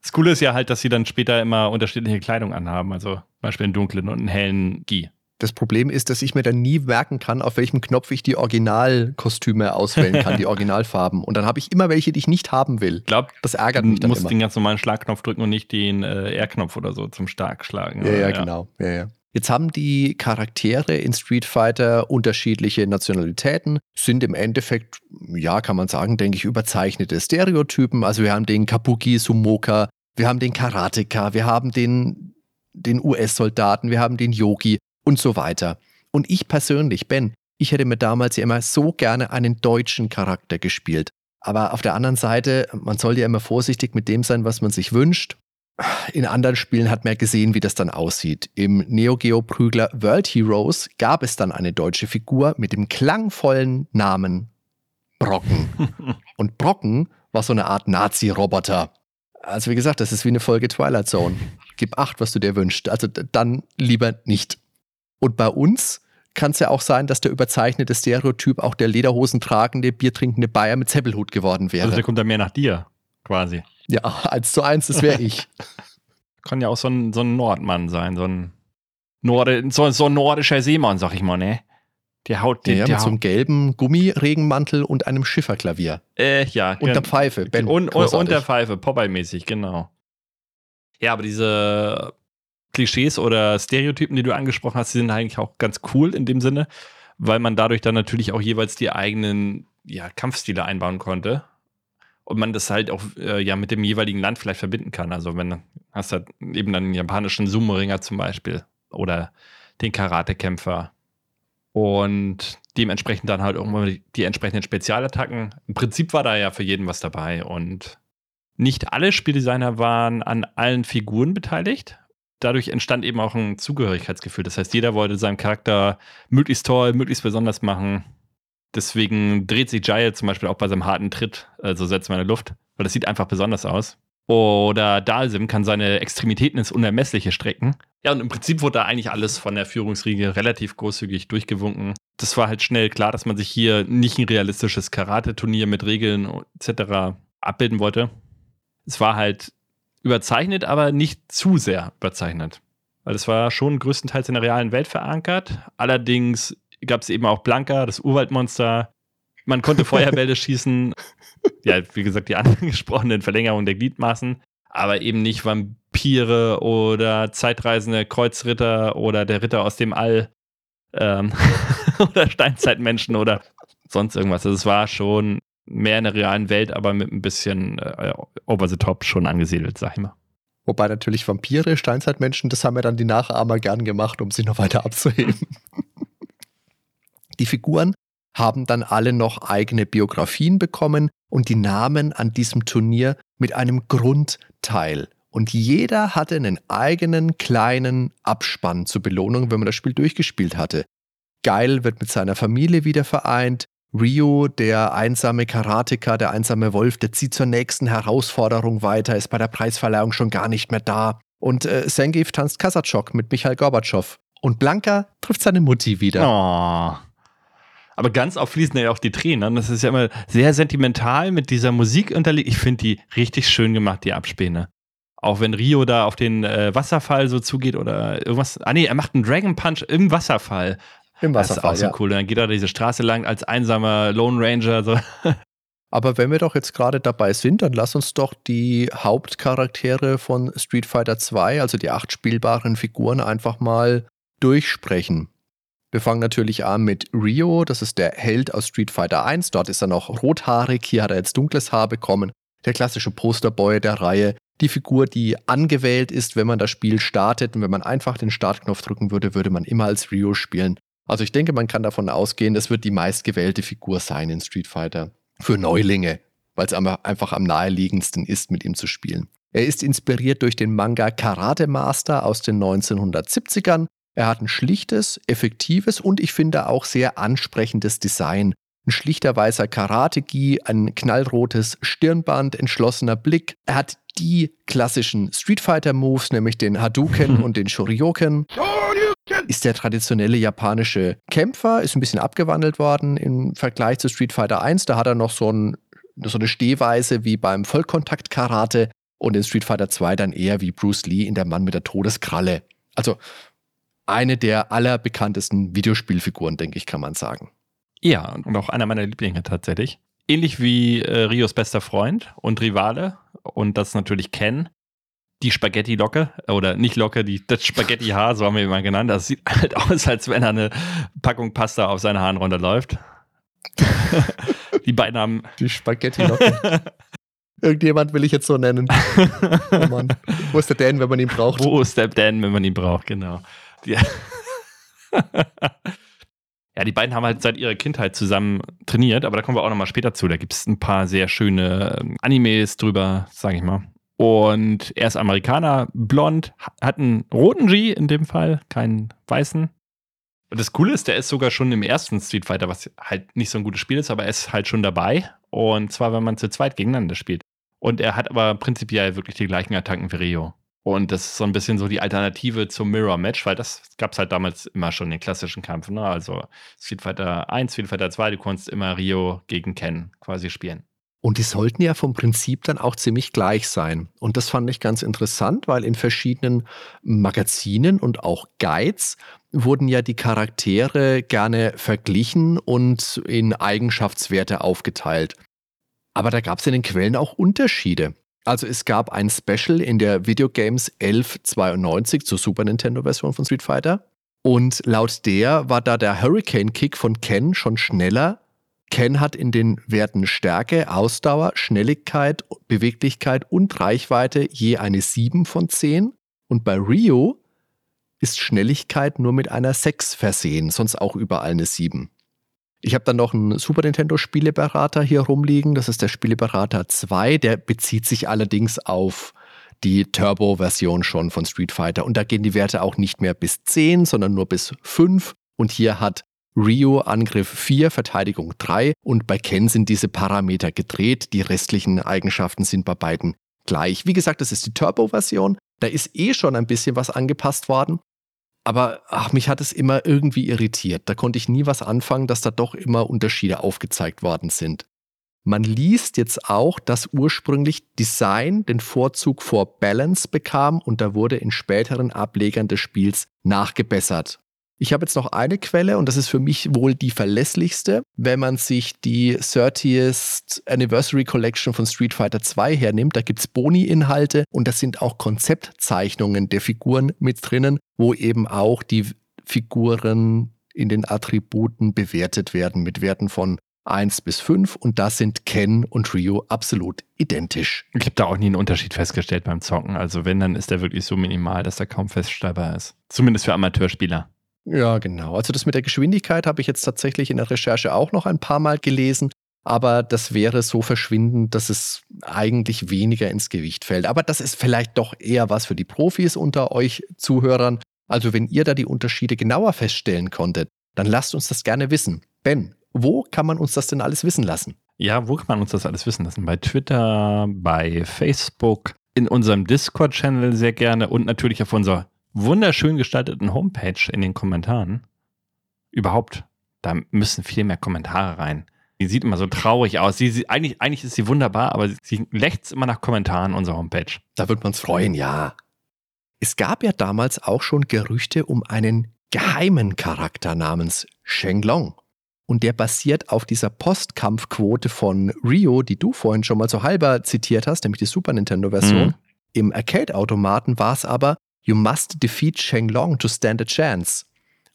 Speaker 2: Das Coole ist ja halt, dass sie dann später immer unterschiedliche Kleidung anhaben, also zum Beispiel einen dunklen und einen hellen Gi.
Speaker 1: Das Problem ist, dass ich mir dann nie merken kann, auf welchem Knopf ich die Originalkostüme auswählen kann, die Originalfarben. Und dann habe ich immer welche, die ich nicht haben will.
Speaker 2: Ich glaube,
Speaker 1: Das ärgert mich dann
Speaker 2: musst
Speaker 1: immer.
Speaker 2: den ganz normalen Schlagknopf drücken und nicht den äh, R-Knopf oder so zum Starkschlagen.
Speaker 1: Ja, ja, genau. Ja, ja. Jetzt haben die Charaktere in Street Fighter unterschiedliche Nationalitäten, sind im Endeffekt, ja, kann man sagen, denke ich, überzeichnete Stereotypen. Also wir haben den Kabuki Sumoka, wir haben den Karateka, wir haben den, den US-Soldaten, wir haben den Yogi und so weiter. Und ich persönlich, Ben, ich hätte mir damals ja immer so gerne einen deutschen Charakter gespielt. Aber auf der anderen Seite, man soll ja immer vorsichtig mit dem sein, was man sich wünscht. In anderen Spielen hat man gesehen, wie das dann aussieht. Im Neo Geo Prügler World Heroes gab es dann eine deutsche Figur mit dem klangvollen Namen Brocken. Und Brocken war so eine Art Nazi-Roboter. Also wie gesagt, das ist wie eine Folge Twilight Zone. Gib acht, was du dir wünschst. Also dann lieber nicht. Und bei uns kann es ja auch sein, dass der überzeichnete Stereotyp auch der Lederhosen tragende, biertrinkende Bayer mit Zeppelhut geworden wäre.
Speaker 2: Also der kommt dann mehr nach dir, quasi.
Speaker 1: Ja, eins zu eins, das wäre ich.
Speaker 2: Kann ja auch so ein, so ein Nordmann sein, so ein, Norde, so, so ein nordischer Seemann, sag ich mal, ne? Der haut,
Speaker 1: Ja,
Speaker 2: der,
Speaker 1: ja, mit so einem
Speaker 2: haut,
Speaker 1: gelben Gummiregenmantel und einem Schifferklavier.
Speaker 2: äh, ja.
Speaker 1: Und der Pfeife. Ben,
Speaker 2: und, und, und der Pfeife, Popeye-mäßig, genau. Ja, aber diese Klischees oder Stereotypen, die du angesprochen hast, die sind eigentlich auch ganz cool in dem Sinne, weil man dadurch dann natürlich auch jeweils die eigenen ja, Kampfstile einbauen konnte. Und man das halt auch äh, ja mit dem jeweiligen Land vielleicht verbinden kann. Also wenn hast halt eben dann den japanischen Sumo-Ringer zum Beispiel oder den Karatekämpfer und dementsprechend dann halt irgendwann die, die entsprechenden Spezialattacken. Im Prinzip war da ja für jeden was dabei und nicht alle Spieldesigner waren an allen Figuren beteiligt. Dadurch entstand eben auch ein Zugehörigkeitsgefühl. Das heißt, jeder wollte seinen Charakter möglichst toll, möglichst besonders machen. Deswegen dreht sich Jaya zum Beispiel auch bei seinem harten Tritt, also setzt man in der Luft, weil das sieht einfach besonders aus. Oder Dalsim kann seine Extremitäten ins Unermessliche strecken. Ja, und im Prinzip wurde da eigentlich alles von der Führungsriege relativ großzügig durchgewunken. Das war halt schnell klar, dass man sich hier nicht ein realistisches Karate-Turnier mit Regeln etc. abbilden wollte. Es war halt überzeichnet, aber nicht zu sehr überzeichnet. Weil es war schon größtenteils in der realen Welt verankert. Allerdings gab es eben auch Blanka, das Urwaldmonster. Man konnte Feuerbälle schießen. Ja, wie gesagt, die angesprochenen Verlängerungen der Gliedmaßen. Aber eben nicht Vampire oder zeitreisende Kreuzritter oder der Ritter aus dem All. Ähm, oder Steinzeitmenschen oder sonst irgendwas. Also es war schon mehr in der realen Welt, aber mit ein bisschen äh, over the top schon angesiedelt, sag ich mal.
Speaker 1: Wobei natürlich Vampire, Steinzeitmenschen, das haben ja dann die Nachahmer gern gemacht, um sie noch weiter abzuheben. die Figuren haben dann alle noch eigene Biografien bekommen und die Namen an diesem Turnier mit einem Grundteil. Und jeder hatte einen eigenen kleinen Abspann zur Belohnung, wenn man das Spiel durchgespielt hatte. Geil wird mit seiner Familie wieder vereint. Rio, der einsame Karateka, der einsame Wolf, der zieht zur nächsten Herausforderung weiter, ist bei der Preisverleihung schon gar nicht mehr da. Und äh, Sengiv tanzt Kasachok mit Michael Gorbatschow. Und Blanka trifft seine Mutti wieder.
Speaker 2: Oh. Aber ganz oft fließen ja auch die Tränen. Das ist ja immer sehr sentimental mit dieser Musik unterlegt. Ich finde die richtig schön gemacht, die Abspäne. Auch wenn Rio da auf den äh, Wasserfall so zugeht oder irgendwas. Ah, nee, er macht einen Dragon Punch im Wasserfall.
Speaker 1: Im Wasserfall.
Speaker 2: Das ist auch so cool. Dann geht er diese Straße lang als einsamer Lone Ranger. So.
Speaker 1: Aber wenn wir doch jetzt gerade dabei sind, dann lass uns doch die Hauptcharaktere von Street Fighter 2, also die acht spielbaren Figuren, einfach mal durchsprechen. Wir fangen natürlich an mit Rio, das ist der Held aus Street Fighter 1. Dort ist er noch rothaarig, hier hat er jetzt dunkles Haar bekommen. Der klassische Posterboy der Reihe. Die Figur, die angewählt ist, wenn man das Spiel startet. Und wenn man einfach den Startknopf drücken würde, würde man immer als Rio spielen. Also ich denke, man kann davon ausgehen, das wird die meistgewählte Figur sein in Street Fighter. Für Neulinge, weil es einfach am naheliegendsten ist, mit ihm zu spielen. Er ist inspiriert durch den Manga Karate Master aus den 1970ern. Er hat ein schlichtes, effektives und ich finde auch sehr ansprechendes Design. Ein schlichter weißer Karate-Gi, ein knallrotes Stirnband, entschlossener Blick. Er hat die klassischen Street Fighter Moves, nämlich den Hadouken und den Shoryuken ist der traditionelle japanische Kämpfer, ist ein bisschen abgewandelt worden im Vergleich zu Street Fighter 1. Da hat er noch so, ein, so eine Stehweise wie beim Vollkontakt-Karate und in Street Fighter 2 dann eher wie Bruce Lee in Der Mann mit der Todeskralle. Also eine der allerbekanntesten Videospielfiguren, denke ich, kann man sagen.
Speaker 2: Ja, und auch einer meiner Lieblinge tatsächlich. Ähnlich wie äh, Rios bester Freund und Rivale und das natürlich Ken die Spaghetti-Locke oder nicht Locke, die, das Spaghetti-Haar, so haben wir ihn mal genannt. Das sieht halt aus, als wenn er eine Packung Pasta auf seine Haaren runterläuft. die beiden haben.
Speaker 1: Die Spaghetti-Locke. Irgendjemand will ich jetzt so nennen. Oh Mann. Wo ist der Dan, wenn man ihn braucht?
Speaker 2: Wo ist der Dan, wenn man ihn braucht, genau. Die ja, die beiden haben halt seit ihrer Kindheit zusammen trainiert, aber da kommen wir auch nochmal später zu. Da gibt es ein paar sehr schöne ähm, Animes drüber, sage ich mal. Und er ist Amerikaner, blond, hat einen roten G in dem Fall, keinen weißen. Und das Coole ist, der ist sogar schon im ersten Street Fighter, was halt nicht so ein gutes Spiel ist, aber er ist halt schon dabei. Und zwar, wenn man zu zweit gegeneinander spielt. Und er hat aber prinzipiell wirklich die gleichen Attacken wie Rio. Und das ist so ein bisschen so die Alternative zum Mirror Match, weil das gab es halt damals immer schon in den klassischen Kämpfen. Ne? Also Street Fighter 1, Street Fighter 2, du konntest immer Rio gegen Ken quasi spielen.
Speaker 1: Und die sollten ja vom Prinzip dann auch ziemlich gleich sein. Und das fand ich ganz interessant, weil in verschiedenen Magazinen und auch Guides wurden ja die Charaktere gerne verglichen und in Eigenschaftswerte aufgeteilt. Aber da gab es in den Quellen auch Unterschiede. Also es gab ein Special in der Videogames 1192 zur Super Nintendo-Version von Street Fighter. Und laut der war da der Hurricane Kick von Ken schon schneller Ken hat in den Werten Stärke, Ausdauer, Schnelligkeit, Beweglichkeit und Reichweite je eine 7 von 10. Und bei Rio ist Schnelligkeit nur mit einer 6 versehen, sonst auch überall eine 7. Ich habe dann noch einen Super Nintendo Spieleberater hier rumliegen. Das ist der Spieleberater 2. Der bezieht sich allerdings auf die Turbo-Version schon von Street Fighter. Und da gehen die Werte auch nicht mehr bis 10, sondern nur bis 5. Und hier hat Rio Angriff 4, Verteidigung 3 und bei Ken sind diese Parameter gedreht. Die restlichen Eigenschaften sind bei beiden gleich. Wie gesagt, das ist die Turbo-Version. Da ist eh schon ein bisschen was angepasst worden. Aber ach, mich hat es immer irgendwie irritiert. Da konnte ich nie was anfangen, dass da doch immer Unterschiede aufgezeigt worden sind. Man liest jetzt auch, dass ursprünglich Design den Vorzug vor Balance bekam und da wurde in späteren Ablegern des Spiels nachgebessert. Ich habe jetzt noch eine Quelle und das ist für mich wohl die verlässlichste. Wenn man sich die 30th Anniversary Collection von Street Fighter 2 hernimmt, da gibt es Boni-Inhalte und da sind auch Konzeptzeichnungen der Figuren mit drinnen, wo eben auch die Figuren in den Attributen bewertet werden mit Werten von 1 bis 5 und da sind Ken und Rio absolut identisch.
Speaker 2: Ich habe da auch nie einen Unterschied festgestellt beim Zocken. Also wenn, dann ist der wirklich so minimal, dass er kaum feststellbar ist. Zumindest für Amateurspieler.
Speaker 1: Ja, genau. Also das mit der Geschwindigkeit habe ich jetzt tatsächlich in der Recherche auch noch ein paar Mal gelesen, aber das wäre so verschwindend, dass es eigentlich weniger ins Gewicht fällt. Aber das ist vielleicht doch eher was für die Profis unter euch Zuhörern. Also wenn ihr da die Unterschiede genauer feststellen konntet, dann lasst uns das gerne wissen. Ben, wo kann man uns das denn alles wissen lassen?
Speaker 2: Ja, wo kann man uns das alles wissen lassen? Bei Twitter, bei Facebook, in unserem Discord-Channel sehr gerne und natürlich auf unserer wunderschön gestalteten Homepage in den Kommentaren. Überhaupt, da müssen viel mehr Kommentare rein. Die sieht immer so traurig aus. Sie, sie, eigentlich, eigentlich ist sie wunderbar, aber sie lächzt immer nach Kommentaren unserer Homepage.
Speaker 1: Da wird man es freuen, ja. Es gab ja damals auch schon Gerüchte um einen geheimen Charakter namens Shenlong. Und der basiert auf dieser Postkampfquote von Rio, die du vorhin schon mal so halber zitiert hast, nämlich die Super Nintendo-Version. Mhm. Im Arcade-Automaten war es aber You must defeat Shenlong to stand a chance.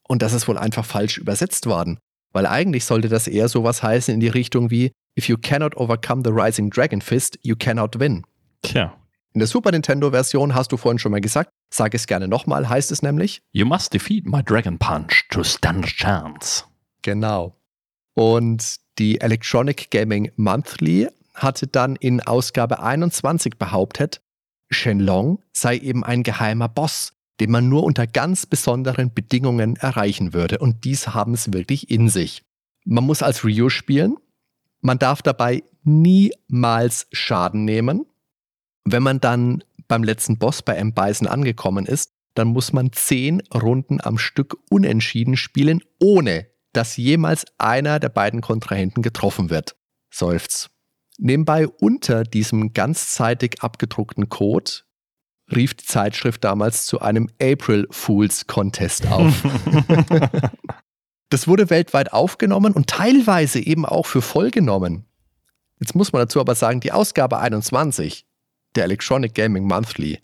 Speaker 1: Und das ist wohl einfach falsch übersetzt worden. Weil eigentlich sollte das eher sowas heißen in die Richtung wie If you cannot overcome the rising dragon fist, you cannot win.
Speaker 2: Tja.
Speaker 1: In der Super Nintendo-Version hast du vorhin schon mal gesagt, sag es gerne nochmal, heißt es nämlich
Speaker 2: You must defeat my Dragon Punch to stand a chance.
Speaker 1: Genau. Und die Electronic Gaming Monthly hatte dann in Ausgabe 21 behauptet, Shenlong sei eben ein geheimer Boss, den man nur unter ganz besonderen Bedingungen erreichen würde. Und dies haben es wirklich in sich. Man muss als Ryu spielen. Man darf dabei niemals Schaden nehmen. Wenn man dann beim letzten Boss bei M. Bison angekommen ist, dann muss man zehn Runden am Stück unentschieden spielen, ohne dass jemals einer der beiden Kontrahenten getroffen wird. Seufz. Nebenbei unter diesem ganzzeitig abgedruckten Code rief die Zeitschrift damals zu einem April Fools Contest auf. das wurde weltweit aufgenommen und teilweise eben auch für voll genommen. Jetzt muss man dazu aber sagen, die Ausgabe 21 der Electronic Gaming Monthly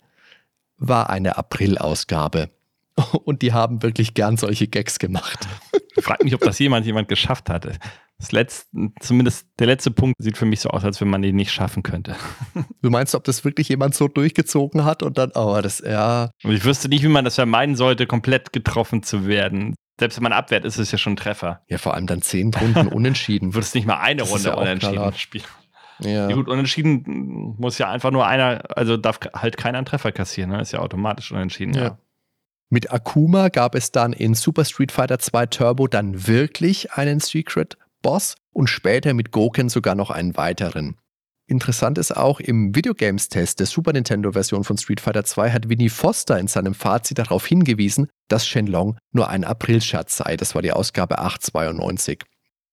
Speaker 1: war eine April-Ausgabe. Und die haben wirklich gern solche Gags gemacht.
Speaker 2: Ich frage mich, ob das jemand jemand geschafft hatte. Das letzte, zumindest der letzte Punkt sieht für mich so aus, als wenn man ihn nicht schaffen könnte.
Speaker 1: Du meinst, ob das wirklich jemand so durchgezogen hat und dann, oh, das, ja.
Speaker 2: Und ich wüsste nicht, wie man das vermeiden sollte, komplett getroffen zu werden. Selbst wenn man abwehrt, ist es ja schon ein Treffer.
Speaker 1: Ja, vor allem dann zehn Runden unentschieden.
Speaker 2: Du würdest nicht mal eine das Runde ja unentschieden spielen. Ja. ja. Gut, unentschieden muss ja einfach nur einer, also darf halt keiner einen Treffer kassieren, ne? Ist ja automatisch unentschieden, ja. ja.
Speaker 1: Mit Akuma gab es dann in Super Street Fighter 2 Turbo dann wirklich einen Secret Boss und später mit Goken sogar noch einen weiteren. Interessant ist auch, im Videogames-Test der Super Nintendo-Version von Street Fighter 2 hat Winnie Foster in seinem Fazit darauf hingewiesen, dass Shenlong nur ein Aprilscherz sei. Das war die Ausgabe 892.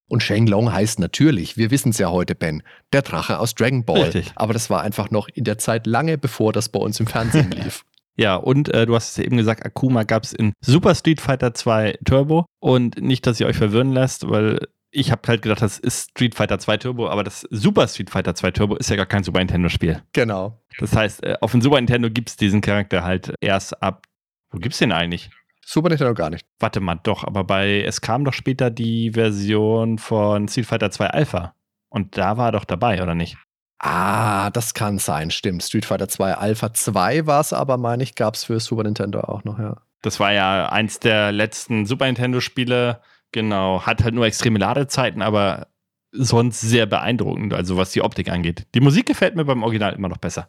Speaker 1: Und Shenlong heißt natürlich, wir wissen es ja heute, Ben, der Drache aus Dragon Ball. Richtig. Aber das war einfach noch in der Zeit lange bevor das bei uns im Fernsehen lief.
Speaker 2: Ja, und äh, du hast es ja eben gesagt, Akuma gab es in Super Street Fighter 2 Turbo. Und nicht, dass ihr euch verwirren lässt, weil ich habe halt gedacht, das ist Street Fighter 2 Turbo, aber das Super Street Fighter 2 Turbo ist ja gar kein Super Nintendo-Spiel.
Speaker 1: Genau.
Speaker 2: Das heißt, äh, auf dem Super Nintendo gibt es diesen Charakter halt erst ab. Wo gibt's den eigentlich?
Speaker 1: Super Nintendo gar nicht.
Speaker 2: Warte mal, doch, aber bei es kam doch später die Version von Street Fighter 2 Alpha. Und da war er doch dabei, oder nicht?
Speaker 1: Ah, das kann sein, stimmt. Street Fighter 2 Alpha 2 war es aber, meine ich, gab es für Super Nintendo auch noch, ja.
Speaker 2: Das war ja eins der letzten Super Nintendo-Spiele, genau. Hat halt nur extreme Ladezeiten, aber sonst sehr beeindruckend, also was die Optik angeht. Die Musik gefällt mir beim Original immer noch besser.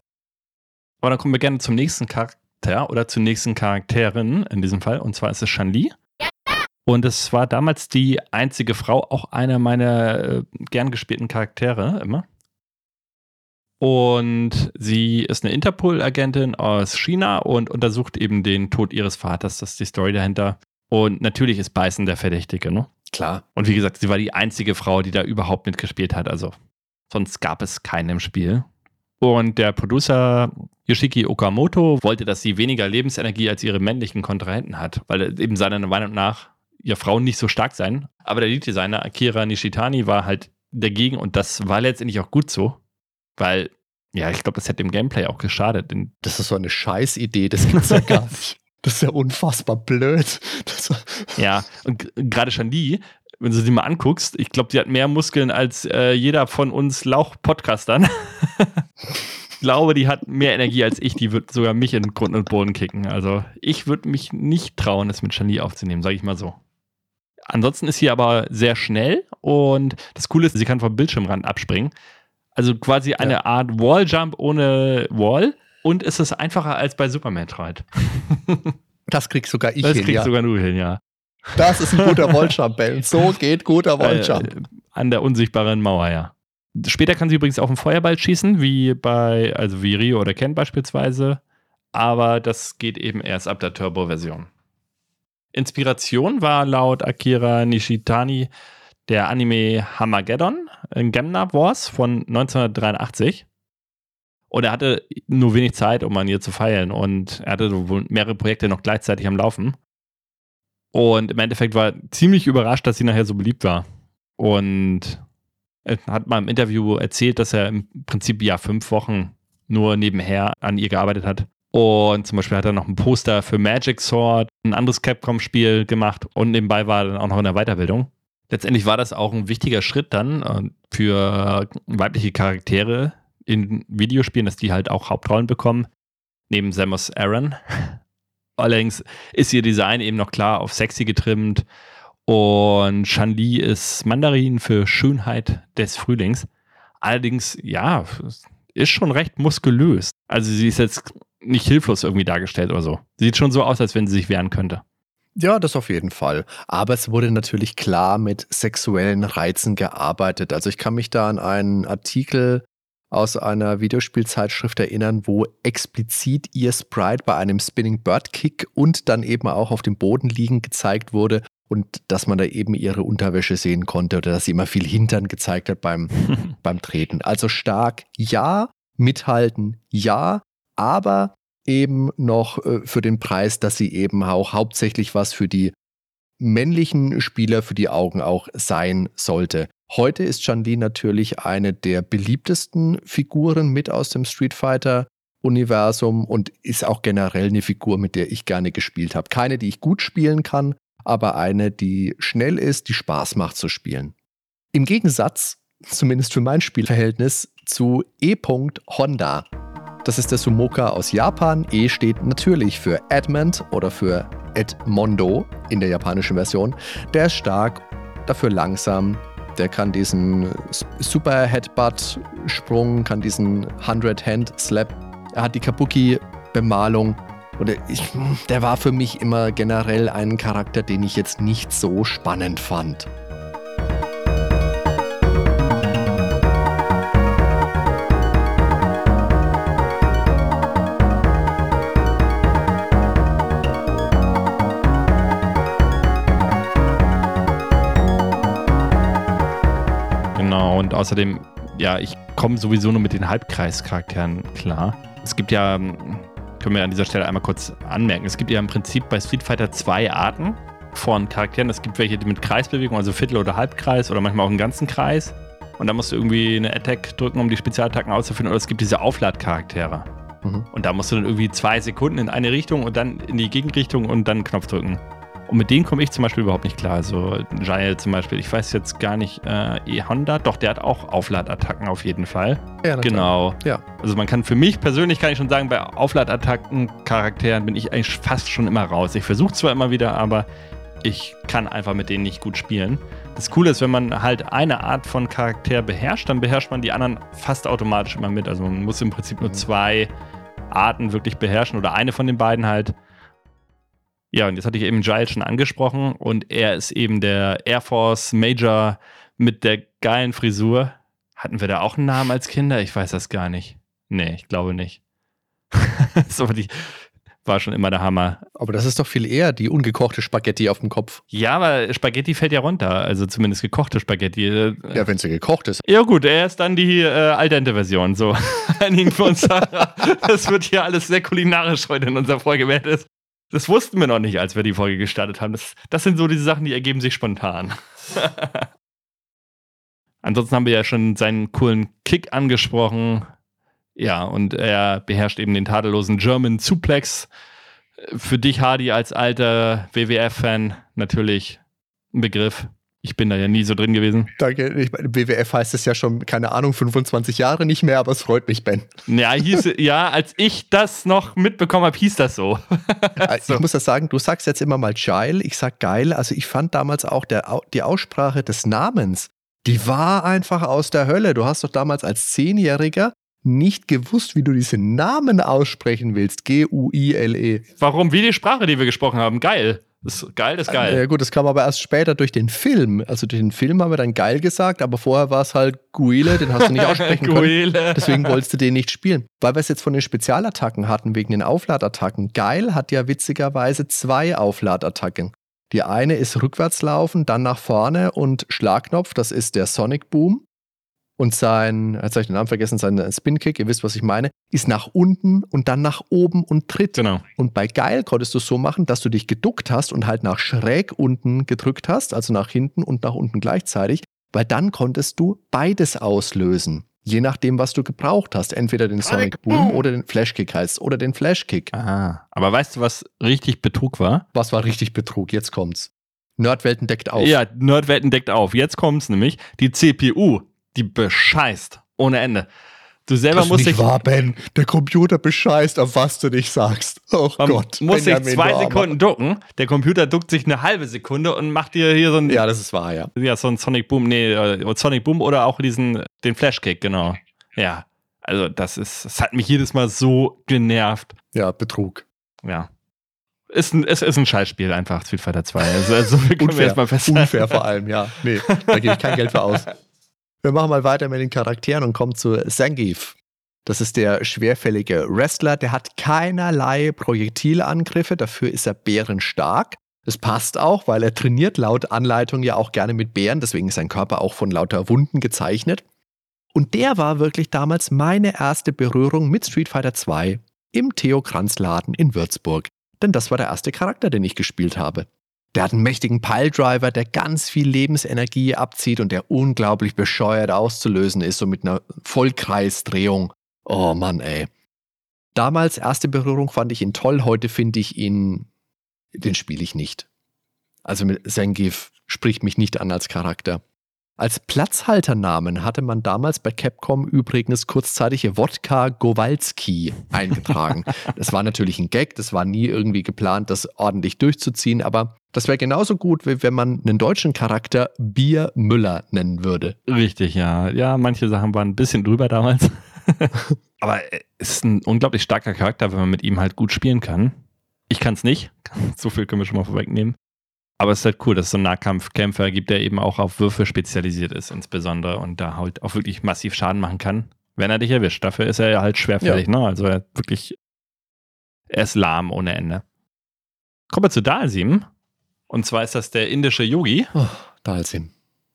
Speaker 2: Aber dann kommen wir gerne zum nächsten Charakter oder zur nächsten Charakterin in diesem Fall, und zwar ist es Shanli. Und es war damals die einzige Frau, auch einer meiner äh, gern gespielten Charaktere immer. Und sie ist eine Interpol-Agentin aus China und untersucht eben den Tod ihres Vaters. Das ist die Story dahinter. Und natürlich ist Beißen der Verdächtige, ne?
Speaker 1: Klar.
Speaker 2: Und wie gesagt, sie war die einzige Frau, die da überhaupt mitgespielt hat. Also sonst gab es keinen im Spiel. Und der Producer Yoshiki Okamoto wollte, dass sie weniger Lebensenergie als ihre männlichen Kontrahenten hat, weil eben seiner Meinung nach ihr Frauen nicht so stark sein. Aber der Lead-Designer Akira Nishitani war halt dagegen und das war letztendlich auch gut so, weil, ja, ich glaube, das hätte dem Gameplay auch geschadet.
Speaker 1: Das ist so eine Scheißidee, das gibt's ja gar nicht. Das ist ja unfassbar blöd.
Speaker 2: Ja, und gerade Shandi, wenn du sie mal anguckst, ich glaube, sie hat mehr Muskeln als äh, jeder von uns Lauch-Podcastern. ich glaube, die hat mehr Energie als ich. Die wird sogar mich in Grund und Boden kicken. Also ich würde mich nicht trauen, das mit Shani aufzunehmen, sage ich mal so. Ansonsten ist sie aber sehr schnell und das Coole ist, sie kann vom Bildschirmrand abspringen. Also quasi eine ja. Art Walljump ohne Wall und es ist einfacher als bei Super Metroid.
Speaker 1: das kriegst sogar ich
Speaker 2: das hin. Das kriegst ja. sogar du hin, ja.
Speaker 1: Das ist ein guter Walljump, Ben. So geht guter Walljump. Äh,
Speaker 2: an der unsichtbaren Mauer, ja. Später kann sie übrigens auch einen Feuerball schießen, wie bei, also wie Rio oder Ken beispielsweise. Aber das geht eben erst ab der Turbo-Version. Inspiration war laut Akira Nishitani der Anime Hamageddon in Gemna Wars von 1983. Und er hatte nur wenig Zeit, um an ihr zu feilen. Und er hatte wohl mehrere Projekte noch gleichzeitig am Laufen. Und im Endeffekt war ziemlich überrascht, dass sie nachher so beliebt war. Und er hat mal im Interview erzählt, dass er im Prinzip ja fünf Wochen nur nebenher an ihr gearbeitet hat. Und zum Beispiel hat er noch ein Poster für Magic Sword, ein anderes Capcom-Spiel gemacht und nebenbei war er dann auch noch in der Weiterbildung. Letztendlich war das auch ein wichtiger Schritt dann äh, für weibliche Charaktere in Videospielen, dass die halt auch Hauptrollen bekommen, neben Samus Aran. Allerdings ist ihr Design eben noch klar auf sexy getrimmt und Shanli ist Mandarin für Schönheit des Frühlings. Allerdings, ja, ist schon recht muskulös. Also sie ist jetzt nicht hilflos irgendwie dargestellt oder so. Sieht schon so aus, als wenn sie sich wehren könnte.
Speaker 1: Ja, das auf jeden Fall. Aber es wurde natürlich klar mit sexuellen Reizen gearbeitet. Also ich kann mich da an einen Artikel aus einer Videospielzeitschrift erinnern, wo explizit ihr Sprite bei einem Spinning Bird Kick und dann eben auch auf dem Boden liegen gezeigt wurde und dass man da eben ihre Unterwäsche sehen konnte oder dass sie immer viel Hintern gezeigt hat beim, beim Treten. Also stark, ja, mithalten, ja, aber eben noch äh, für den Preis, dass sie eben auch hauptsächlich was für die männlichen Spieler für die Augen auch sein sollte. Heute ist Chun-Li natürlich eine der beliebtesten Figuren mit aus dem Street Fighter Universum und ist auch generell eine Figur, mit der ich gerne gespielt habe. Keine, die ich gut spielen kann, aber eine, die schnell ist, die Spaß macht zu spielen. Im Gegensatz, zumindest für mein Spielverhältnis, zu E. Honda. Das ist der Sumoka aus Japan. E steht natürlich für Edmund oder für Edmondo in der japanischen Version. Der ist stark, dafür langsam. Der kann diesen Super Headbutt Sprung, kann diesen 100 Hand Slap. Er hat die Kabuki Bemalung. Und ich, der war für mich immer generell ein Charakter, den ich jetzt nicht so spannend fand.
Speaker 2: Und außerdem, ja, ich komme sowieso nur mit den Halbkreischarakteren klar. Es gibt ja, ähm, können wir an dieser Stelle einmal kurz anmerken, es gibt ja im Prinzip bei Street Fighter zwei Arten von Charakteren. Es gibt welche mit Kreisbewegung, also Viertel- oder Halbkreis oder manchmal auch einen ganzen Kreis. Und da musst du irgendwie eine Attack drücken, um die Spezialattacken auszuführen. Oder es gibt diese Aufladcharaktere. Mhm. Und da musst du dann irgendwie zwei Sekunden in eine Richtung und dann in die Gegenrichtung und dann einen Knopf drücken. Und mit denen komme ich zum Beispiel überhaupt nicht klar. Also Jail zum Beispiel, ich weiß jetzt gar nicht, äh, E-Honda, doch, der hat auch Aufladattacken auf jeden Fall. Ja, genau. Ja. Also man kann für mich persönlich kann ich schon sagen, bei Aufladattacken-Charakteren bin ich eigentlich fast schon immer raus. Ich versuche zwar immer wieder, aber ich kann einfach mit denen nicht gut spielen. Das Coole ist, wenn man halt eine Art von Charakter beherrscht, dann beherrscht man die anderen fast automatisch immer mit. Also man muss im Prinzip nur mhm. zwei Arten wirklich beherrschen oder eine von den beiden halt. Ja, und jetzt hatte ich eben Giles schon angesprochen und er ist eben der Air Force Major mit der geilen Frisur. Hatten wir da auch einen Namen als Kinder? Ich weiß das gar nicht. Nee, ich glaube nicht. so, die war schon immer der Hammer.
Speaker 1: Aber das ist doch viel eher die ungekochte Spaghetti auf dem Kopf.
Speaker 2: Ja, aber Spaghetti fällt ja runter. Also zumindest gekochte Spaghetti.
Speaker 1: Ja, wenn sie gekocht ist.
Speaker 2: Ja, gut, er ist dann die äh, al dente Version. So, einigen wir uns. das wird hier alles sehr kulinarisch heute in unserer Folge. Das, das wussten wir noch nicht, als wir die Folge gestartet haben. Das, das sind so diese Sachen, die ergeben sich spontan. Ansonsten haben wir ja schon seinen coolen Kick angesprochen. Ja, und er beherrscht eben den tadellosen German Suplex. Für dich, Hardy, als alter WWF-Fan natürlich ein Begriff. Ich bin da ja nie so drin gewesen.
Speaker 1: Danke. Ich meine, WWF heißt es ja schon, keine Ahnung, 25 Jahre nicht mehr, aber es freut mich, Ben.
Speaker 2: Ja, hieß, ja als ich das noch mitbekommen habe, hieß das so.
Speaker 1: so. Ich muss das sagen, du sagst jetzt immer mal geil, ich sag geil. Also ich fand damals auch der, die Aussprache des Namens, die war einfach aus der Hölle. Du hast doch damals als Zehnjähriger nicht gewusst, wie du diesen Namen aussprechen willst. G-U-I-L-E.
Speaker 2: Warum? Wie die Sprache, die wir gesprochen haben. Geil. Das ist geil, das ist geil.
Speaker 1: Ja, gut, das kam aber erst später durch den Film. Also durch den Film haben wir dann geil gesagt, aber vorher war es halt Guile, den hast du nicht aussprechen können. Deswegen wolltest du den nicht spielen. Weil wir es jetzt von den Spezialattacken hatten, wegen den Aufladattacken. Geil hat ja witzigerweise zwei Aufladattacken. Die eine ist rückwärts laufen, dann nach vorne und Schlagknopf, das ist der Sonic Boom und sein, jetzt habe ich den Namen vergessen, sein Spin-Kick, ihr wisst, was ich meine, ist nach unten und dann nach oben und tritt.
Speaker 2: Genau.
Speaker 1: Und bei Geil konntest du es so machen, dass du dich geduckt hast und halt nach schräg unten gedrückt hast, also nach hinten und nach unten gleichzeitig, weil dann konntest du beides auslösen. Je nachdem, was du gebraucht hast. Entweder den Sonic Boom oder den Flashkick heißt oder den Flashkick.
Speaker 2: Ah. Aber weißt du, was richtig Betrug war?
Speaker 1: Was war richtig Betrug? Jetzt kommt's. Nerdwelten deckt auf.
Speaker 2: Ja, Nerdwelten deckt auf. Jetzt kommt's nämlich. Die CPU die bescheißt ohne Ende. Du selber
Speaker 1: das
Speaker 2: musst
Speaker 1: nicht wahr, Ben. Der Computer bescheißt, auf was du nicht sagst. Oh
Speaker 2: Man
Speaker 1: Gott.
Speaker 2: Muss sich zwei Sekunden ducken. Der Computer duckt sich eine halbe Sekunde und macht dir hier so ein.
Speaker 1: Ja, das ist wahr, ja.
Speaker 2: Ja, so ein Sonic Boom, nee, äh, Sonic Boom oder auch diesen, den Flashkick, genau. Ja. Also, das ist, das hat mich jedes Mal so genervt.
Speaker 1: Ja, Betrug.
Speaker 2: Ja. Ist ein, es ist ein Scheißspiel einfach, Street Fighter 2. Also, also
Speaker 1: Unfair. Unfair vor allem, ja. Nee, da gebe ich kein Geld für aus. Wir machen mal weiter mit den Charakteren und kommen zu Zangief. Das ist der schwerfällige Wrestler, der hat keinerlei Projektilangriffe, dafür ist er bärenstark. Das passt auch, weil er trainiert laut Anleitung ja auch gerne mit Bären, deswegen ist sein Körper auch von lauter Wunden gezeichnet. Und der war wirklich damals meine erste Berührung mit Street Fighter 2 im Theo Kranz Laden in Würzburg. Denn das war der erste Charakter, den ich gespielt habe. Der hat einen mächtigen Piledriver, der ganz viel Lebensenergie abzieht und der unglaublich bescheuert auszulösen ist, so mit einer Vollkreisdrehung. Oh Mann, ey. Damals erste Berührung fand ich ihn toll, heute finde ich ihn, den spiele ich nicht. Also mit Zangief spricht mich nicht an als Charakter. Als Platzhalternamen hatte man damals bei Capcom übrigens kurzzeitig Wodka Gowalski eingetragen. das war natürlich ein Gag, das war nie irgendwie geplant, das ordentlich durchzuziehen, aber das wäre genauso gut, wie wenn man einen deutschen Charakter Bier Müller nennen würde.
Speaker 2: Richtig, ja. Ja, manche Sachen waren ein bisschen drüber damals. aber es ist ein unglaublich starker Charakter, wenn man mit ihm halt gut spielen kann. Ich kann es nicht. So viel können wir schon mal vorwegnehmen. Aber es ist halt cool, dass es so einen Nahkampfkämpfer gibt, der eben auch auf Würfe spezialisiert ist, insbesondere und da halt auch wirklich massiv Schaden machen kann, wenn er dich erwischt. Dafür ist er ja halt schwerfällig, ja. ne? Also er wirklich, er ist lahm ohne Ende. Kommen wir zu Dalsim. Und zwar ist das der indische Yogi.
Speaker 1: Oh, Dalsim.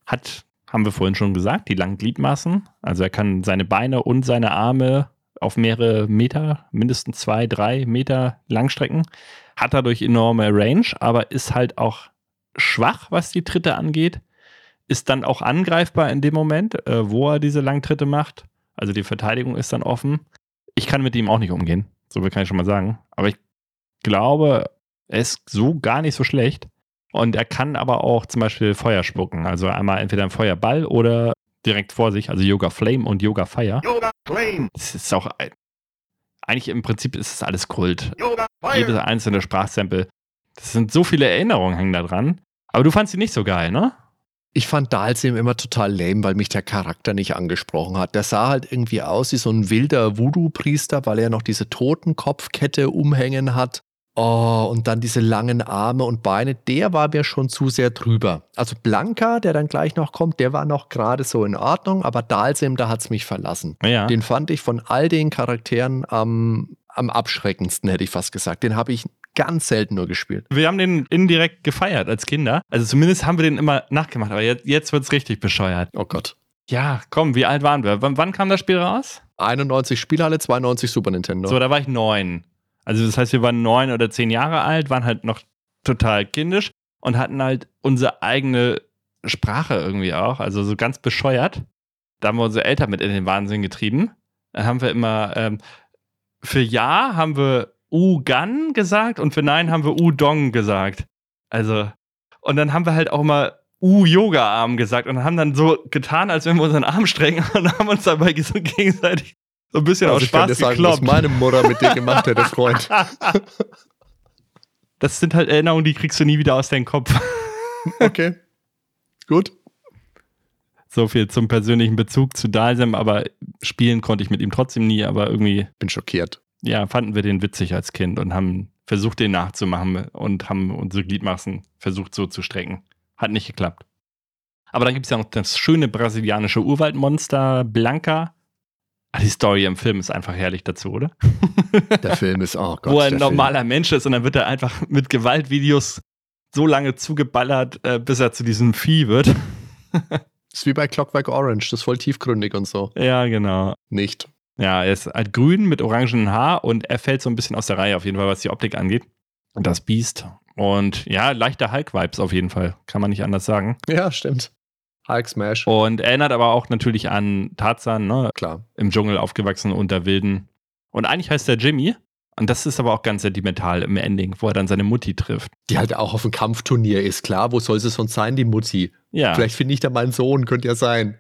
Speaker 2: Hat, haben wir vorhin schon gesagt, die langen Gliedmaßen. Also er kann seine Beine und seine Arme auf mehrere Meter, mindestens zwei, drei Meter langstrecken hat dadurch enorme Range, aber ist halt auch schwach, was die Tritte angeht. Ist dann auch angreifbar in dem Moment, äh, wo er diese Langtritte macht. Also die Verteidigung ist dann offen. Ich kann mit ihm auch nicht umgehen. So viel kann ich schon mal sagen. Aber ich glaube, er ist so gar nicht so schlecht. Und er kann aber auch zum Beispiel Feuer spucken. Also einmal entweder ein Feuerball oder direkt vor sich, also Yoga Flame und Yoga Fire. Yoga Flame. Das ist auch eigentlich im Prinzip ist es alles Kult. Jedes einzelne Sprachsample. Das sind so viele Erinnerungen hängen da dran. Aber du fandst sie nicht so geil, ne?
Speaker 1: Ich fand Dalsim immer total lame, weil mich der Charakter nicht angesprochen hat. Der sah halt irgendwie aus wie so ein wilder Voodoo-Priester, weil er noch diese Totenkopfkette umhängen hat. Oh, und dann diese langen Arme und Beine, der war mir schon zu sehr drüber. Also Blanca, der dann gleich noch kommt, der war noch gerade so in Ordnung, aber Dalsim, da hat es mich verlassen.
Speaker 2: Ja.
Speaker 1: Den fand ich von all den Charakteren am, am abschreckendsten, hätte ich fast gesagt. Den habe ich ganz selten nur gespielt.
Speaker 2: Wir haben den indirekt gefeiert als Kinder. Also zumindest haben wir den immer nachgemacht, aber jetzt, jetzt wird es richtig bescheuert.
Speaker 1: Oh Gott.
Speaker 2: Ja, komm, wie alt waren wir? W wann kam das Spiel raus?
Speaker 1: 91 Spielhalle, 92 Super Nintendo.
Speaker 2: So, da war ich neun. Also das heißt, wir waren neun oder zehn Jahre alt, waren halt noch total kindisch und hatten halt unsere eigene Sprache irgendwie auch, also so ganz bescheuert. Da haben wir unsere Eltern mit in den Wahnsinn getrieben. Da haben wir immer, ähm, für Ja haben wir U-Gan gesagt und für Nein haben wir U-Dong gesagt. Also, und dann haben wir halt auch immer U-Yoga-Arm gesagt und haben dann so getan, als wenn wir unseren Arm strecken und haben uns dabei so gegenseitig so ein bisschen
Speaker 1: also
Speaker 2: aus
Speaker 1: ich kann
Speaker 2: Spaß
Speaker 1: dir sagen,
Speaker 2: gekloppt.
Speaker 1: was meine Mutter mit dir gemacht hätte, Freund.
Speaker 2: Das sind halt Erinnerungen, die kriegst du nie wieder aus deinem Kopf.
Speaker 1: Okay. Gut.
Speaker 2: So viel zum persönlichen Bezug zu Dalsem, aber spielen konnte ich mit ihm trotzdem nie, aber irgendwie,
Speaker 1: Bin schockiert.
Speaker 2: ja, fanden wir den witzig als Kind und haben versucht, den nachzumachen und haben unsere Gliedmaßen versucht so zu strecken. Hat nicht geklappt. Aber dann gibt es ja noch das schöne brasilianische Urwaldmonster Blanca. Ah, die Story im Film ist einfach herrlich dazu, oder?
Speaker 1: Der Film ist, oh Gott.
Speaker 2: Wo er ein
Speaker 1: der Film.
Speaker 2: normaler Mensch ist und dann wird er einfach mit Gewaltvideos so lange zugeballert, äh, bis er zu diesem Vieh wird.
Speaker 1: ist wie bei Clockwork Orange, das ist voll tiefgründig und so.
Speaker 2: ja, genau.
Speaker 1: Nicht.
Speaker 2: Ja, er ist halt grün mit orangenem Haar und er fällt so ein bisschen aus der Reihe, auf jeden Fall, was die Optik angeht. Und das Biest. Und ja, leichte Hulk-Vibes auf jeden Fall. Kann man nicht anders sagen.
Speaker 1: Ja, stimmt. Hulk Smash.
Speaker 2: Und erinnert aber auch natürlich an Tarzan, ne?
Speaker 1: Klar.
Speaker 2: Im Dschungel aufgewachsen unter Wilden. Und eigentlich heißt er Jimmy. Und das ist aber auch ganz sentimental im Ending, wo er dann seine Mutti trifft.
Speaker 1: Die halt auch auf dem Kampfturnier ist, klar. Wo soll sie sonst sein, die Mutti?
Speaker 2: Ja,
Speaker 1: Vielleicht finde ich da meinen Sohn, könnte ja sein.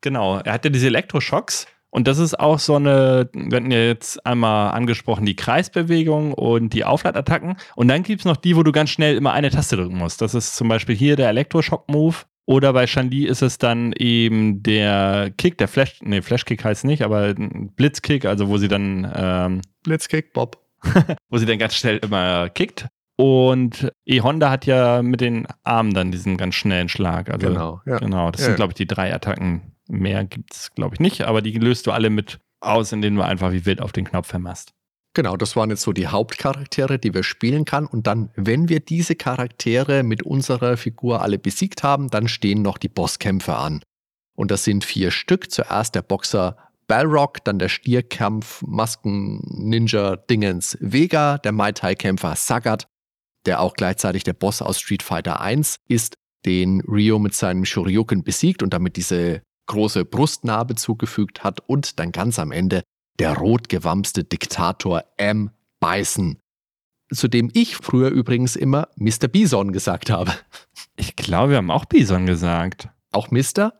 Speaker 2: genau. Er hat ja diese Elektroschocks. Und das ist auch so eine, wir hatten ja jetzt einmal angesprochen, die Kreisbewegung und die Aufladattacken. Und dann gibt es noch die, wo du ganz schnell immer eine Taste drücken musst. Das ist zum Beispiel hier der Elektroschock-Move. Oder bei Shanli ist es dann eben der Kick, der Flash, nee, Flashkick heißt nicht, aber Blitzkick, also wo sie dann, ähm,
Speaker 1: Blitzkick, Bob.
Speaker 2: wo sie dann ganz schnell immer kickt. Und E-Honda hat ja mit den Armen dann diesen ganz schnellen Schlag. Also,
Speaker 1: Genau, ja.
Speaker 2: Genau, das
Speaker 1: Ja,
Speaker 2: sind, glaube ich, die drei Attacken. Mehr gibt es, glaube ich, nicht, aber die löst du alle mit aus, indem du einfach wie wild auf den Knopf vermasst.
Speaker 1: Genau, das waren jetzt so die Hauptcharaktere, die wir spielen kann. Und dann, wenn wir diese Charaktere mit unserer Figur alle besiegt haben, dann stehen noch die Bosskämpfe an. Und das sind vier Stück. Zuerst der Boxer Balrog, dann der Stierkampf Masken Ninja Dingens Vega, der Mai Tai Kämpfer Sagat, der auch gleichzeitig der Boss aus Street Fighter 1 ist, den Ryo mit seinem Shoryuken besiegt und damit diese große Brustnarbe zugefügt hat und dann ganz am Ende der rotgewamste Diktator M. Bison, zu dem ich früher übrigens immer Mr. Bison gesagt habe.
Speaker 2: Ich glaube, wir haben auch Bison gesagt.
Speaker 1: Auch Mr.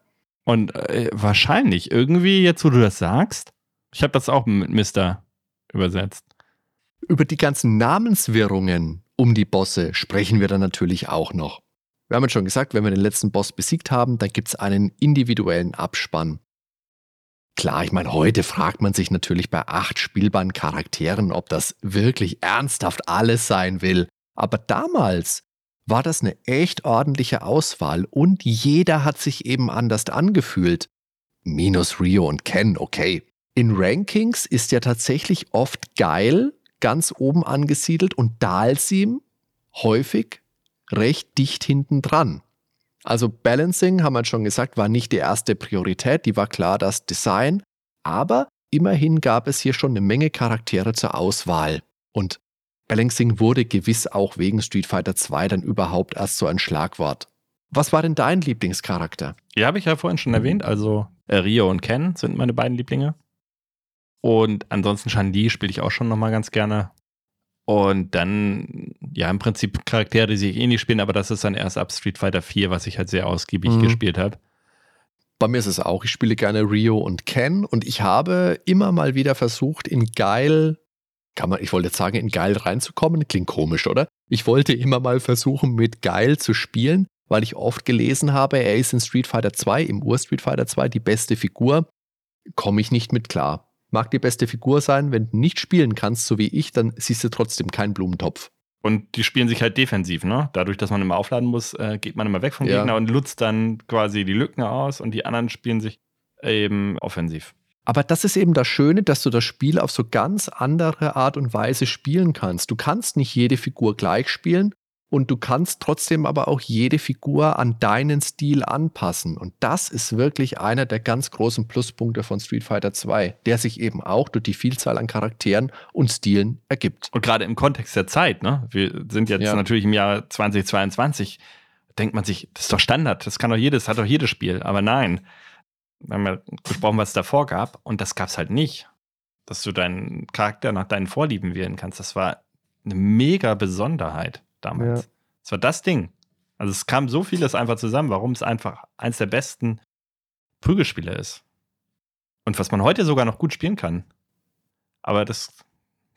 Speaker 2: Und äh, wahrscheinlich, irgendwie, jetzt wo du das sagst, ich habe das auch mit Mister übersetzt.
Speaker 1: Über die ganzen Namenswirrungen um die Bosse sprechen wir dann natürlich auch noch. Wir haben jetzt schon gesagt, wenn wir den letzten Boss besiegt haben, dann gibt es einen individuellen Abspann. Klar, ich meine, heute fragt man sich natürlich bei acht spielbaren Charakteren, ob das wirklich ernsthaft alles sein will. Aber damals war das eine echt ordentliche Auswahl und jeder hat sich eben anders angefühlt. Minus Rio und Ken, okay. In Rankings ist ja tatsächlich oft geil ganz oben angesiedelt und Dalsim häufig recht dicht hinten dran. Also Balancing, haben wir schon gesagt, war nicht die erste Priorität, die war klar das Design, aber immerhin gab es hier schon eine Menge Charaktere zur Auswahl. Und Balancing wurde gewiss auch wegen Street Fighter 2 dann überhaupt erst so ein Schlagwort. Was war denn dein Lieblingscharakter?
Speaker 2: Ja, habe ich ja vorhin schon erwähnt. Also äh, Rio und Ken sind meine beiden Lieblinge. Und ansonsten Shanli spiele ich auch schon nochmal ganz gerne. Und dann, ja, im Prinzip Charaktere, die sich eh nicht spielen, aber das ist dann erst ab Street Fighter 4, was ich halt sehr ausgiebig
Speaker 1: Mhm.
Speaker 2: gespielt habe.
Speaker 1: Bei mir ist es auch, ich spiele gerne Rio und Ken und ich habe immer mal wieder versucht, in geil, kann man, ich wollte jetzt sagen, in geil reinzukommen, klingt komisch, oder? Ich wollte immer mal versuchen, mit geil zu spielen, weil ich oft gelesen habe, er ist in Street Fighter 2, im Ur Street Fighter 2, die beste Figur. Komme ich nicht mit klar. mag die beste Figur sein, wenn du nicht spielen kannst, so wie ich, dann siehst du trotzdem keinen Blumentopf.
Speaker 2: Und die spielen sich halt defensiv, ne? Dadurch, dass man immer aufladen muss, äh, geht man immer weg vom
Speaker 1: Ja.
Speaker 2: Gegner und nutzt dann quasi die Lücken aus und die anderen spielen sich eben offensiv.
Speaker 1: Aber das ist eben das Schöne, dass du das Spiel auf so ganz andere Art und Weise spielen kannst. Du kannst nicht jede Figur gleich spielen und du kannst trotzdem aber auch jede Figur an deinen Stil anpassen. Und das ist wirklich einer der ganz großen Pluspunkte von Street Fighter 2, der sich eben auch durch die Vielzahl an Charakteren und Stilen ergibt.
Speaker 2: Und gerade im Kontext der Zeit, ne? Wir sind jetzt
Speaker 1: Ja.
Speaker 2: natürlich im Jahr 2022, denkt man sich, das ist doch Standard, das kann doch jedes, hat doch jedes Spiel. Aber nein. Wir haben ja besprochen, was es davor gab, und das gab es halt nicht. Dass du deinen Charakter nach deinen Vorlieben wählen kannst. Das war eine mega Besonderheit damals.
Speaker 1: Ja.
Speaker 2: Das war das Ding. Also es kam so vieles einfach zusammen, warum es einfach eins der besten Prügelspiele ist. Und was man heute sogar noch gut spielen kann. Aber das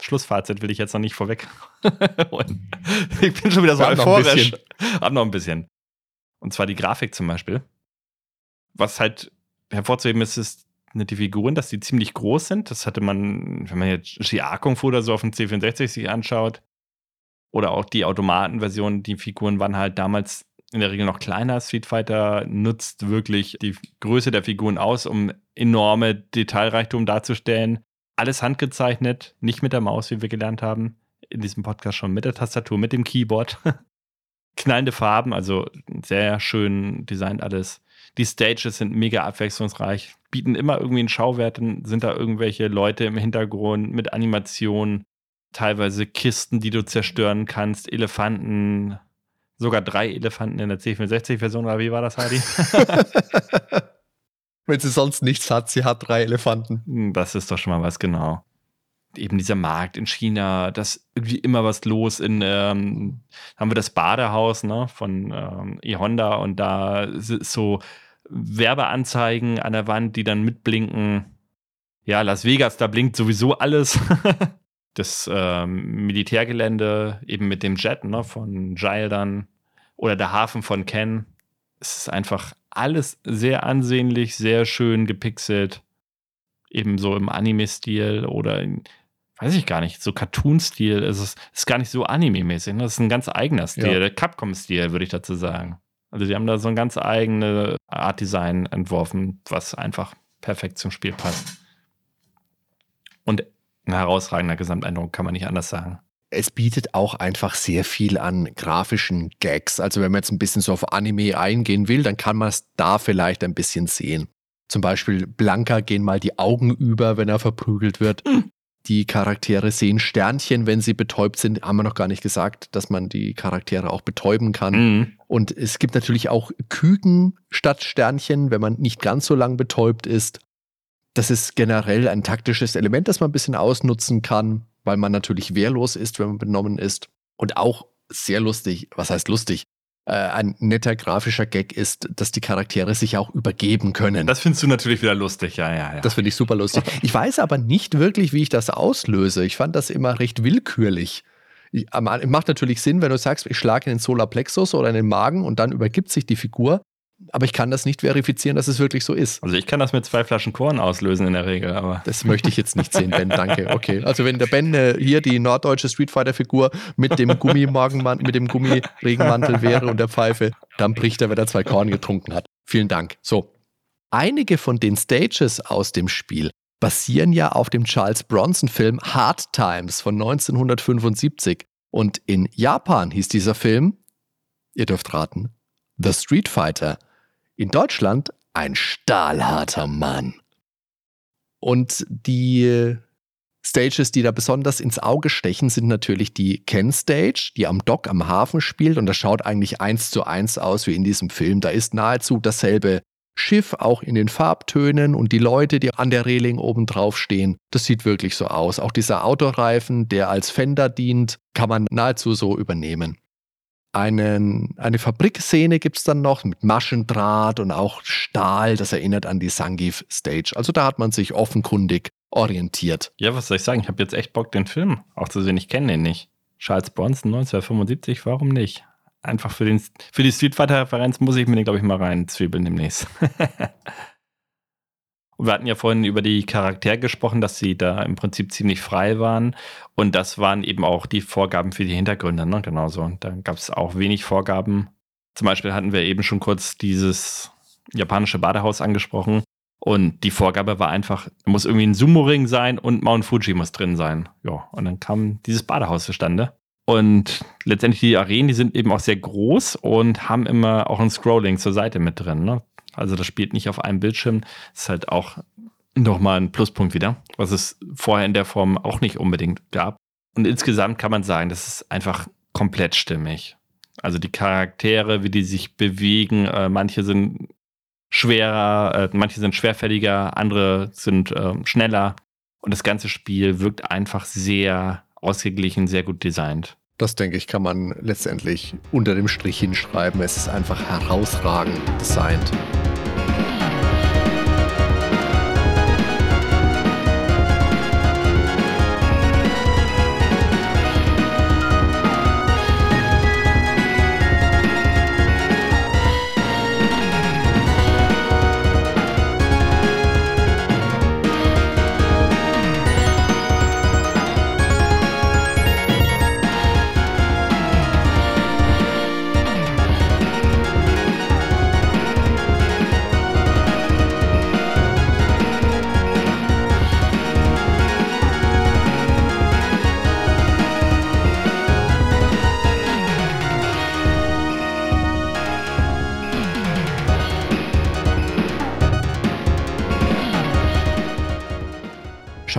Speaker 2: Schlussfazit will ich jetzt noch nicht vorweg. Ich bin schon wieder so
Speaker 1: haben noch ein
Speaker 2: euphorisch. Hab noch ein bisschen. Und zwar die Grafik zum Beispiel. Was halt hervorzuheben ist, ist die Figuren, dass die ziemlich groß sind. Das hatte man, wenn man jetzt GA Kung Fu oder so auf dem C64 sich anschaut, oder auch die Automatenversion, die Figuren waren halt damals in der Regel noch kleiner. Street Fighter nutzt wirklich die Größe der Figuren aus, um enorme Detailreichtum darzustellen. Alles handgezeichnet, nicht mit der Maus, wie wir gelernt haben. In diesem Podcast schon mit der Tastatur, mit dem Keyboard. Knallende Farben, also sehr schön designt alles. Die Stages sind mega abwechslungsreich, bieten immer irgendwie einen Schauwert, sind da irgendwelche Leute im Hintergrund mit Animationen, teilweise Kisten, die du zerstören kannst, Elefanten, sogar drei Elefanten in der C64-Version, oder wie war das, Heidi?
Speaker 1: Wenn sie sonst nichts hat, sie hat drei Elefanten.
Speaker 2: Hm, Das ist doch schon mal was, genau. Eben dieser Markt in China, da ist irgendwie immer was los. In ähm, haben wir das Badehaus ne, von ähm, E-Honda und da so Werbeanzeigen an der Wand, die dann mitblinken. Ja, Las Vegas, da blinkt sowieso alles. das ähm, Militärgelände eben mit dem Jet ne, von Jail dann oder der Hafen von Ken. Es ist einfach alles sehr ansehnlich, sehr schön gepixelt. Eben so im Anime-Stil oder in, weiß ich gar nicht, so Cartoon-Stil. Es ist, ist gar nicht so Anime-mäßig. Ne? Das ist ein ganz eigener Stil,
Speaker 1: Ja.
Speaker 2: der Capcom-Stil, würde ich dazu sagen. Also die haben da so ein ganz eigene Art Design entworfen, was einfach perfekt zum Spiel passt. Und ein herausragender Gesamteindruck, kann man nicht anders sagen.
Speaker 1: es bietet auch einfach sehr viel an grafischen Gags. Also wenn man jetzt ein bisschen so auf Anime eingehen will, dann kann man es da vielleicht ein bisschen sehen. Zum Beispiel Blanka gehen mal die Augen über, wenn er verprügelt wird. Die Charaktere sehen Sternchen, wenn sie betäubt sind. Haben wir noch gar nicht gesagt, dass man die Charaktere auch betäuben kann.
Speaker 2: Mhm.
Speaker 1: Und es gibt natürlich auch Küken statt Sternchen, wenn man nicht ganz so lang betäubt ist. Das ist generell ein taktisches Element, das man ein bisschen ausnutzen kann, weil man natürlich wehrlos ist, wenn man benommen ist. Und auch sehr lustig, was heißt lustig? Äh, ein netter grafischer Gag ist, dass die Charaktere sich auch übergeben können.
Speaker 2: Das findest du natürlich wieder lustig, ja, ja, ja.
Speaker 1: Das finde ich super lustig. Ich weiß aber nicht wirklich, wie ich das auslöse. Ich fand das immer recht willkürlich. Ich, macht natürlich Sinn, wenn du sagst, ich schlage in den Solarplexus oder in den Magen und dann übergibt sich die Figur. Aber ich kann das nicht verifizieren, dass es wirklich so ist.
Speaker 2: also ich kann das mit zwei Flaschen Korn auslösen in der Regel, aber
Speaker 1: Das möchte ich jetzt nicht sehen, Ben. Danke. Okay. Also wenn der Ben äh, hier die norddeutsche Street Fighter Figur mit dem Gummimagenmantel, mit dem Gummiregenmantel wäre und der Pfeife, dann bricht er, wenn er zwei Korn getrunken hat. Vielen Dank. So. Einige von den Stages aus dem Spiel basieren ja auf dem Charles Bronson-Film Hard Times von 1975. Und in Japan hieß dieser Film, ihr dürft raten, The Street Fighter. In Deutschland ein stahlharter Mann. Und die Stages, die da besonders ins Auge stechen, sind natürlich die Ken Stage, die am Dock am Hafen spielt. Und das schaut eigentlich eins zu eins aus wie in diesem Film. Da ist nahezu dasselbe Schiff, auch in den Farbtönen und die Leute, die an der Reling oben drauf stehen. Das sieht wirklich so aus. Auch dieser Autoreifen, der als Fender dient, kann man nahezu so übernehmen. Einen, eine Fabrikszene gibt es dann noch mit Maschendraht und auch Stahl. Das erinnert an die Sangief Stage. Also da hat man sich offenkundig orientiert.
Speaker 2: ja, was soll ich sagen? Ich habe jetzt echt Bock, den Film auch zu sehen. Ich kenne den nicht. Charles Bronson 1975, warum nicht? Einfach für, den, für die Street Fighter-Referenz muss ich mir den, glaube ich, mal rein zwiebeln demnächst. wir hatten ja vorhin über die Charaktere gesprochen, dass sie da im Prinzip ziemlich frei waren. Und das waren eben auch die Vorgaben für die Hintergründe, ne? Genauso. Da gab es auch wenig Vorgaben. Zum Beispiel hatten wir eben schon kurz dieses japanische Badehaus angesprochen. Und die Vorgabe war einfach, muss irgendwie ein Sumo-Ring sein und Mount Fuji muss drin sein. Ja, und dann kam dieses Badehaus zustande. Und letztendlich die Arenen, die sind eben auch sehr groß und haben immer auch ein Scrolling zur Seite mit drin. Ne? Also das spielt nicht auf einem Bildschirm. Das ist halt auch nochmal ein Pluspunkt wieder, was es vorher in der Form auch nicht unbedingt gab. Und insgesamt kann man sagen, das ist einfach komplett stimmig. Also die Charaktere, wie die sich bewegen, äh, manche sind schwerer, äh, manche sind schwerfälliger, andere sind äh, schneller. Und das ganze Spiel wirkt einfach sehr ausgeglichen, sehr gut designt.
Speaker 1: Das denke ich, kann man letztendlich unter dem Strich hinschreiben. Es ist einfach herausragend designt.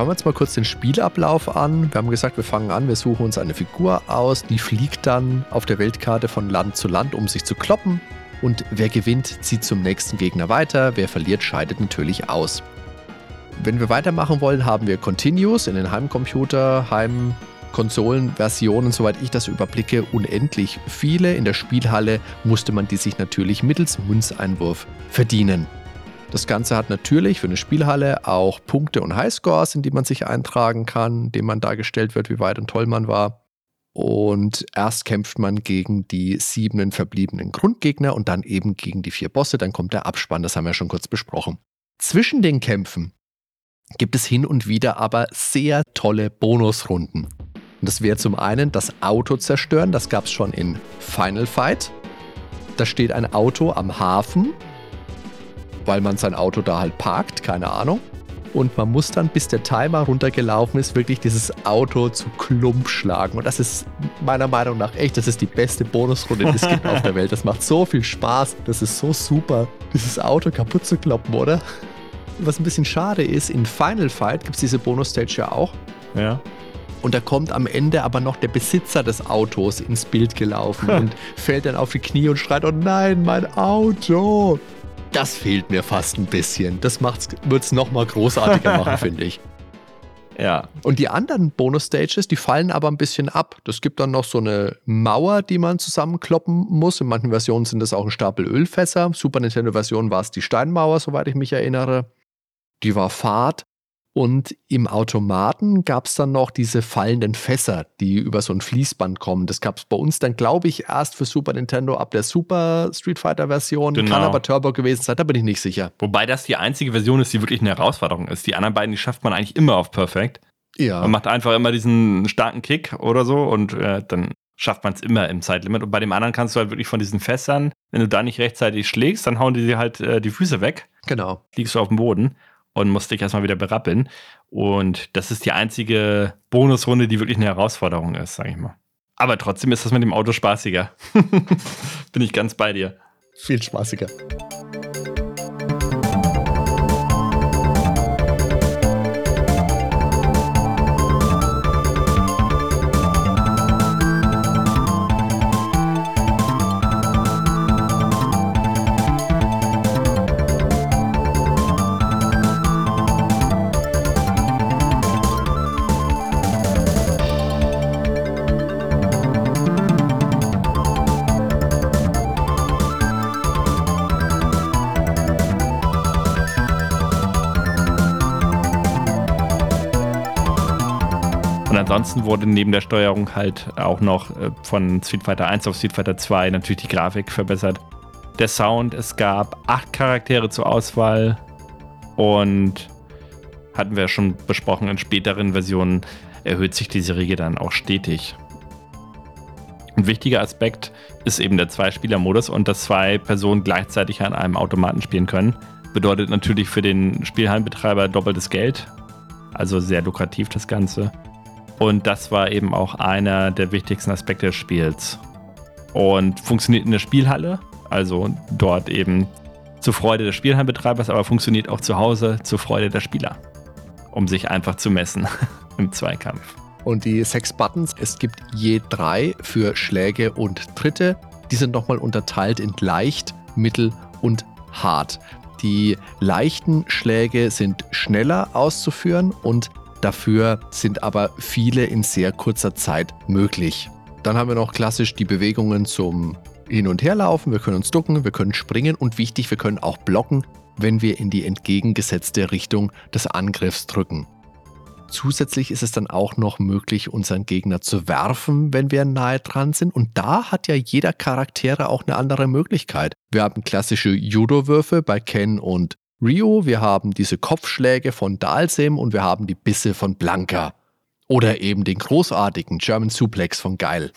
Speaker 1: Schauen wir uns mal kurz den Spielablauf an. Wir haben gesagt, wir fangen an, wir suchen uns eine Figur aus, die fliegt dann auf der Weltkarte von Land zu Land, um sich zu kloppen. Und wer gewinnt, zieht zum nächsten Gegner weiter, wer verliert, scheidet natürlich aus. Wenn wir weitermachen wollen, haben wir Continuous in den Heimcomputer, Heimkonsolenversionen, soweit ich das überblicke, unendlich viele. In der Spielhalle musste man die sich natürlich mittels Münzeinwurf verdienen. Das Ganze hat natürlich für eine Spielhalle auch Punkte und Highscores, in die man sich eintragen kann, indem man dargestellt wird, wie weit und toll man war. Und erst kämpft man gegen die sieben verbliebenen Grundgegner und dann eben gegen die vier Bosse. Dann kommt der Abspann, das haben wir schon kurz besprochen. Zwischen den Kämpfen gibt es hin und wieder aber sehr tolle Bonusrunden. Und das wäre zum einen das Auto zerstören, das gab es schon in Final Fight. Da steht ein Auto am Hafen weil man sein Auto da halt parkt, keine Ahnung. Und man muss dann, bis der Timer runtergelaufen ist, wirklich dieses Auto zu Klump schlagen. Und das ist meiner Meinung nach echt, das ist die beste Bonusrunde, die es gibt auf der Welt. Das macht so viel Spaß. Das ist so super, dieses Auto kaputt zu kloppen, oder? Was ein bisschen schade ist, in Final Fight gibt es diese Bonus-Stage ja auch.
Speaker 2: Ja.
Speaker 1: Und da kommt am Ende aber noch der Besitzer des Autos ins Bild gelaufen und fällt dann auf die Knie und schreit: Oh nein, mein Auto! Das fehlt mir fast ein bisschen. Das wird es nochmal großartiger machen, finde ich.
Speaker 2: Ja.
Speaker 1: Und die anderen Bonus-Stages, die fallen aber ein bisschen ab. Das gibt dann noch so eine Mauer, die man zusammenkloppen muss. In manchen Versionen sind das auch ein Stapel Ölfässer. Super Nintendo-Version war es die Steinmauer, soweit ich mich erinnere. Die war Fahrt. Und im Automaten gab es dann noch diese fallenden Fässer, die über so ein Fließband kommen. Das gab es bei uns dann, glaube ich, erst für Super Nintendo ab der Super Street Fighter Version. Genau. Kann aber Turbo gewesen sein, da bin ich nicht sicher.
Speaker 2: Wobei das die einzige Version ist, die wirklich eine Herausforderung ist. Die anderen beiden, die schafft man eigentlich immer auf Perfekt.
Speaker 1: Ja.
Speaker 2: Man macht einfach immer diesen starken Kick oder so und äh, dann schafft man es immer im Zeitlimit. Und bei dem anderen kannst du halt wirklich von diesen Fässern, wenn du da nicht rechtzeitig schlägst, dann hauen die dir halt äh, die Füße weg.
Speaker 1: Genau.
Speaker 2: Liegst du auf dem Boden und musste ich erstmal wieder berappeln. Und das ist die einzige Bonusrunde, die wirklich eine Herausforderung ist, sag ich mal. Aber trotzdem ist das mit dem Auto spaßiger. Bin ich ganz bei dir.
Speaker 1: Viel spaßiger.
Speaker 2: Ansonsten wurde neben der Steuerung halt auch noch äh, von Street Fighter 1 auf Street Fighter 2 natürlich die Grafik verbessert. Der Sound, es gab acht Charaktere zur Auswahl Und hatten wir schon besprochen, in späteren Versionen erhöht sich diese Regel dann auch stetig. Ein wichtiger Aspekt ist eben der Zwei-Spieler-Modus und dass zwei Personen gleichzeitig an einem Automaten spielen können. Bedeutet natürlich für den Spielhallenbetreiber doppeltes Geld. Also sehr lukrativ das Ganze. Und das war eben auch einer der wichtigsten Aspekte des Spiels. Und funktioniert in der Spielhalle, also dort eben zur Freude des Spielhallenbetreibers, aber funktioniert auch zu Hause zur Freude der Spieler, um sich einfach zu messen im Zweikampf.
Speaker 1: Und die sechs Buttons, es gibt je drei für Schläge und Tritte. Die sind nochmal unterteilt in leicht, mittel und hart. Die leichten Schläge sind schneller auszuführen und dafür sind aber viele in sehr kurzer Zeit möglich. Dann haben wir noch klassisch die Bewegungen zum Hin- und Herlaufen. Wir können uns ducken, wir können springen und wichtig, wir können auch blocken, wenn wir in die entgegengesetzte Richtung des Angriffs drücken. Zusätzlich ist es dann auch noch möglich, unseren Gegner zu werfen, wenn wir nahe dran sind. Und da hat ja jeder Charaktere auch eine andere Möglichkeit. Wir haben klassische Judo-Würfe bei Ken und Rio, wir haben diese Kopfschläge von Dalsem und wir haben die Bisse von Blanca. Oder eben den großartigen German Suplex von Geil.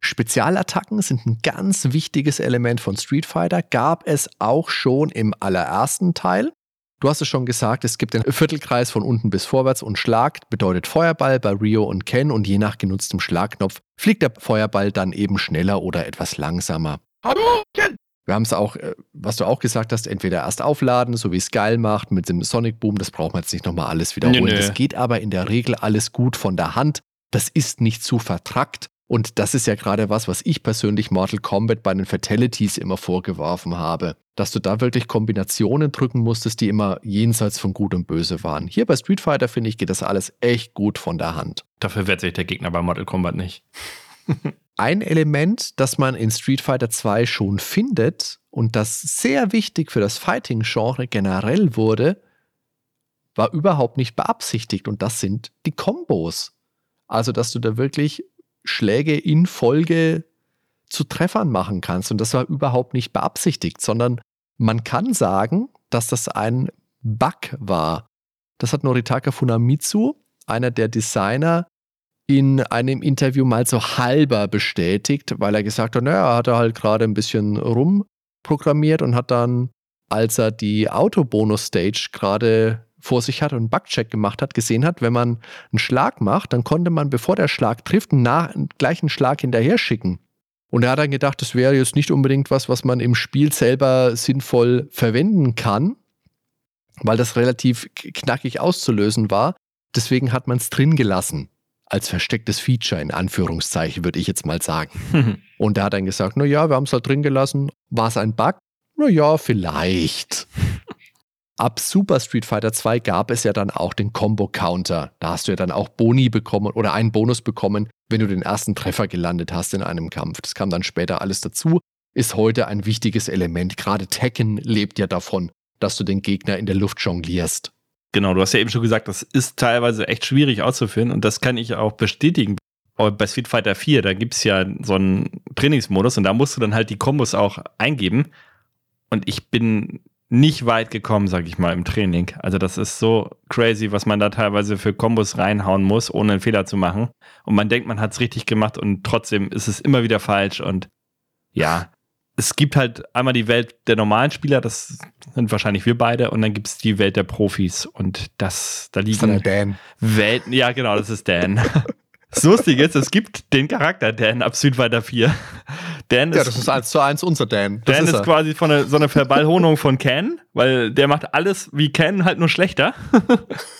Speaker 1: Spezialattacken sind ein ganz wichtiges Element von Street Fighter, gab es auch schon im allerersten Teil. Du hast es schon gesagt, es gibt den Viertelkreis von unten bis vorwärts und Schlag bedeutet Feuerball bei Rio und Ken und je nach genutztem Schlagknopf fliegt der Feuerball dann eben schneller oder etwas langsamer. Hallo, Ken! Wir haben es auch, äh, was du auch gesagt hast, entweder erst aufladen, so wie es geil macht mit dem Sonic Boom, das braucht man jetzt nicht nochmal alles wiederholen. Nee, nee. Das geht aber in der Regel alles gut von der Hand. Das ist nicht zu vertrackt. Und das ist ja gerade was, was ich persönlich Mortal Kombat bei den Fatalities immer vorgeworfen habe. Dass du da wirklich Kombinationen drücken musstest, die immer jenseits von Gut und Böse waren. Hier bei Street Fighter, finde ich, geht das alles echt gut von der Hand.
Speaker 2: Dafür wehrt sich der Gegner bei Mortal Kombat nicht.
Speaker 1: Ein Element, das man in Street Fighter 2 schon findet und das sehr wichtig für das Fighting-Genre generell wurde, war überhaupt nicht beabsichtigt und das sind die Kombos. Also, dass du da wirklich Schläge in Folge zu Treffern machen kannst. Und das war überhaupt nicht beabsichtigt, sondern man kann sagen, dass das ein Bug war. Das hat Noritaka Funamitsu, einer der Designer, in einem Interview mal so halber bestätigt, weil er gesagt hat, naja, er hat halt gerade ein bisschen rumprogrammiert und hat dann, als er die Autobonus-Stage gerade vor sich hat und einen Bugcheck gemacht hat, gesehen hat, wenn man einen Schlag macht, dann konnte man, bevor der Schlag trifft, einen, einen gleichen Schlag hinterher schicken. Und er hat dann gedacht, das wäre jetzt nicht unbedingt was, was man im Spiel selber sinnvoll verwenden kann, weil das relativ knackig auszulösen war. Deswegen hat man es drin gelassen. Als verstecktes Feature, in Anführungszeichen, würde ich jetzt mal sagen. Und er hat dann gesagt, na ja, wir haben es halt drin gelassen. War es ein Bug? Na ja, vielleicht. Ab Super Street Fighter 2 gab es ja dann auch den Combo Counter. Da hast du ja dann auch Boni bekommen oder einen Bonus bekommen, wenn du den ersten Treffer gelandet hast in einem Kampf. Das kam dann später alles dazu. Ist heute ein wichtiges Element. Gerade Tekken lebt ja davon, dass du den Gegner in der Luft jonglierst.
Speaker 2: Genau, du hast ja eben schon gesagt, das ist teilweise echt schwierig auszuführen und das kann ich auch bestätigen. Bei Street Fighter 4, da gibt es ja so einen Trainingsmodus und da musst du dann halt die Kombos auch eingeben. Und ich bin nicht weit gekommen, sag ich mal, im Training. Also das ist so crazy, was man da teilweise für Kombos reinhauen muss, ohne einen Fehler zu machen. Und man denkt, man hat es richtig gemacht und trotzdem ist es immer wieder falsch. Und ja, es gibt halt einmal die Welt der normalen Spieler, das sind wahrscheinlich wir beide, und dann gibt es die Welt der Profis. Und das, da liegen
Speaker 1: das ist Dan.
Speaker 2: Welten. Ja, genau, das ist Dan. Das Lustige ist, es gibt den Charakter Dan ab Südweiter 4.
Speaker 1: Dan ist, ja, das ist eins zu eins unser Dan.
Speaker 2: Das Dan ist, ist quasi von eine, so eine Verballhonung von Ken, weil der macht alles wie Ken, halt nur schlechter.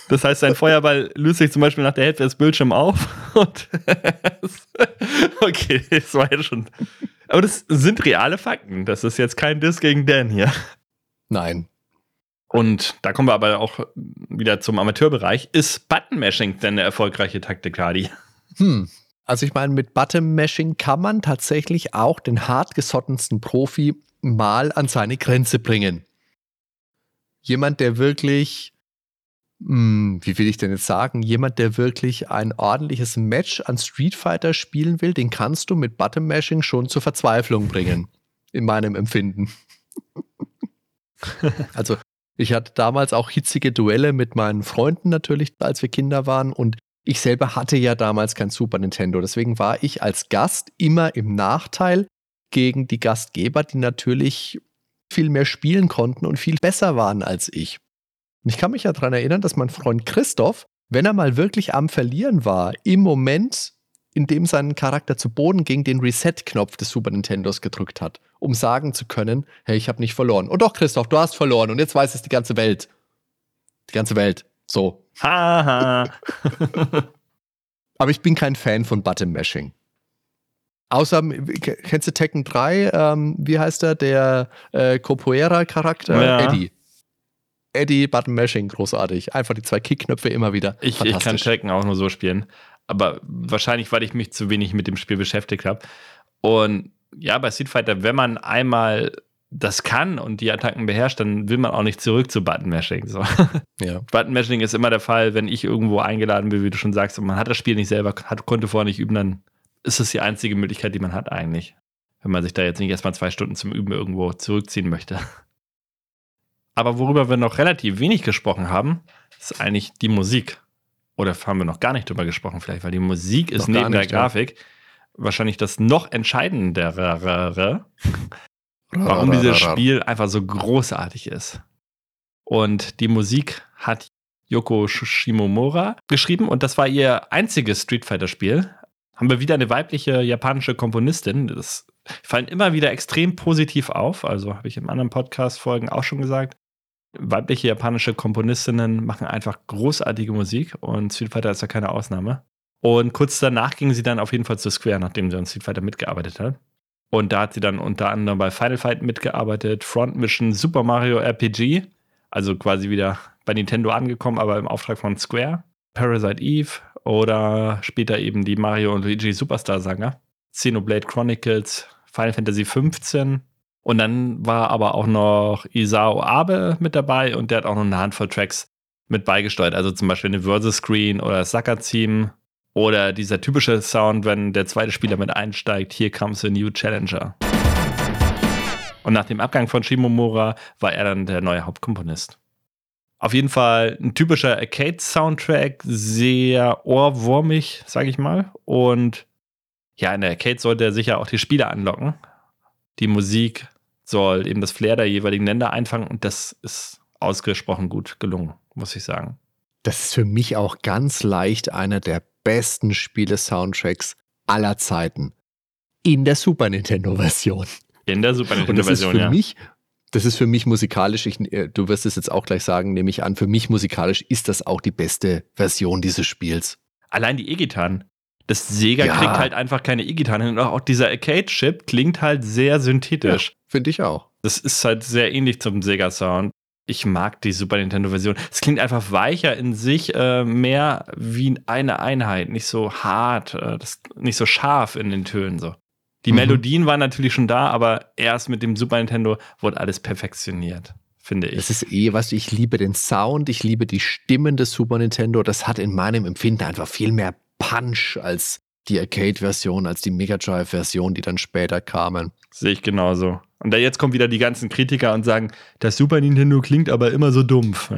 Speaker 2: Das heißt, sein Feuerball löst sich zum Beispiel nach der Hälfte des Bildschirms auf. Und okay, das war ja schon. Aber das sind reale Fakten. Das ist jetzt kein Diss gegen Dan hier.
Speaker 1: Nein.
Speaker 2: Und da kommen wir aber auch wieder zum Amateurbereich. Ist Button-Mashing denn eine erfolgreiche Taktik, Hardy?
Speaker 1: Hm. Also ich meine, mit Button-Mashing kann man tatsächlich auch den hartgesottensten Profi mal an seine Grenze bringen. Jemand, der wirklich, wie will ich denn jetzt sagen, jemand, der wirklich ein ordentliches Match an Street Fighter spielen will, den kannst du mit Button-Mashing schon zur Verzweiflung bringen. In meinem Empfinden. also Ich hatte damals auch hitzige Duelle mit meinen Freunden natürlich, als wir Kinder waren. Und ich selber hatte ja damals kein Super Nintendo. Deswegen war ich als Gast immer im Nachteil gegen die Gastgeber, die natürlich viel mehr spielen konnten und viel besser waren als ich. Und ich kann mich ja daran erinnern, dass mein Freund Christoph, wenn er mal wirklich am Verlieren war, im Moment, in dem sein Charakter zu Boden ging, den Reset-Knopf des Super Nintendos gedrückt hat, um sagen zu können, hey, ich habe nicht verloren. Und doch, Christoph, du hast verloren und jetzt weiß es die ganze Welt. Die ganze Welt. So.
Speaker 2: Haha.
Speaker 1: Aber ich bin kein Fan von Button-Mashing. Außer, kennst du Tekken 3? Ähm, wie heißt er? Der äh, Capoeira-Charakter?
Speaker 2: Ja.
Speaker 1: Eddie. Eddie Button Mashing, großartig. Einfach die zwei Kickknöpfe immer wieder.
Speaker 2: Ich, ich kann Tekken auch nur so spielen. Aber wahrscheinlich, weil ich mich zu wenig mit dem Spiel beschäftigt habe. Und ja, bei Street Fighter, wenn man einmal das kann und die Attacken beherrscht, dann will man auch nicht zurück zu Button Mashing. So.
Speaker 1: Ja.
Speaker 2: Button Mashing ist immer der Fall, wenn ich irgendwo eingeladen bin, wie du schon sagst, und man hat das Spiel nicht selber, hat, konnte vorher nicht üben, dann ist es die einzige Möglichkeit, die man hat eigentlich. Wenn man sich da jetzt nicht erstmal zwei Stunden zum Üben irgendwo zurückziehen möchte. Aber worüber wir noch relativ wenig gesprochen haben, ist eigentlich die Musik. Oder haben wir noch gar nicht drüber gesprochen, vielleicht, weil die Musik ist
Speaker 1: Noch
Speaker 2: neben der
Speaker 1: nicht, ja.
Speaker 2: Grafik wahrscheinlich das noch entscheidendere, warum dieses Spiel einfach so großartig ist. Und die Musik hat Yoko Shimomura geschrieben und das war ihr einziges Street Fighter Spiel. Haben wir wieder eine weibliche japanische Komponistin. Das fallen immer wieder extrem positiv auf. Also habe ich in anderen Podcast-Folgen auch schon gesagt. Weibliche japanische Komponistinnen machen einfach großartige Musik und Street Fighter ist ja keine Ausnahme. Und kurz danach ging sie dann auf jeden Fall zu Square, nachdem sie an Street Fighter mitgearbeitet hat. Und da hat sie dann unter anderem bei Final Fight mitgearbeitet, Front Mission, Super Mario RPG, also quasi wieder bei Nintendo angekommen, aber im Auftrag von Square, Parasite Eve oder später eben die Mario und Luigi Superstar Saga, Xenoblade Chronicles, Final Fantasy 15 und dann war aber auch noch Isao Abe mit dabei und der hat auch noch eine Handvoll Tracks mit beigesteuert, also zum Beispiel eine Versus Screen oder das Saka-Theme oder dieser typische Sound, wenn der zweite Spieler mit einsteigt, hier comes a new challenger. Und nach dem Abgang von Shimomura war er dann der neue Hauptkomponist. Auf jeden Fall ein typischer Arcade-Soundtrack, sehr ohrwurmig, sag ich mal. Und ja, in der Arcade sollte er sicher auch die Spieler anlocken. Die Musik soll eben das Flair der jeweiligen Länder einfangen und das ist ausgesprochen gut gelungen, muss ich sagen.
Speaker 1: Das ist für mich auch ganz leicht einer der besten Spiele-Soundtracks aller Zeiten. In der Super Nintendo-Version.
Speaker 2: In der Super Nintendo-Version, ja.
Speaker 1: mich, das ist für mich musikalisch, ich, äh, du wirst es jetzt auch gleich sagen, nehme ich an, für mich musikalisch ist das auch die beste Version dieses Spiels.
Speaker 2: Allein die E-Gitarren. Das Sega
Speaker 1: Ja.
Speaker 2: kriegt halt einfach keine E-Gitarren hin. Und auch dieser Arcade-Chip klingt halt sehr synthetisch.
Speaker 1: Finde ich auch.
Speaker 2: Das ist halt sehr ähnlich zum Sega-Sound. Ich mag die Super Nintendo-Version. Es klingt einfach weicher in sich, äh, mehr wie eine Einheit. Nicht so hart, äh, das, nicht so scharf in den Tönen. So. Die
Speaker 1: Mhm.
Speaker 2: Melodien waren natürlich schon da, aber erst mit dem Super Nintendo wurde alles perfektioniert, finde ich.
Speaker 1: Das ist eh, weißt du, ich liebe den Sound, ich liebe die Stimmen des Super Nintendo. Das hat in meinem Empfinden einfach viel mehr Punch als die Arcade-Version, als die Mega Drive-Version, die dann später kamen.
Speaker 2: Sehe ich genauso. Und da jetzt kommen wieder die ganzen Kritiker und sagen, das Super Nintendo klingt aber immer so dumpf.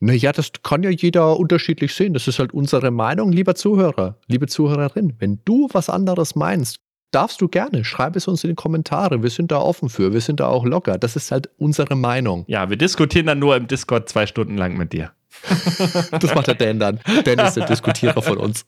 Speaker 1: Naja, das kann ja jeder unterschiedlich sehen. Das ist halt unsere Meinung, lieber Zuhörer, liebe Zuhörerin. Wenn du was anderes meinst, darfst du gerne. Schreib es uns in die Kommentare. Wir sind da offen für. Wir sind da auch locker. Das ist halt unsere Meinung.
Speaker 2: Ja, wir diskutieren dann nur im Discord zwei Stunden lang mit dir.
Speaker 1: Das macht der Dan dann. Dan ist der Diskutierer von uns.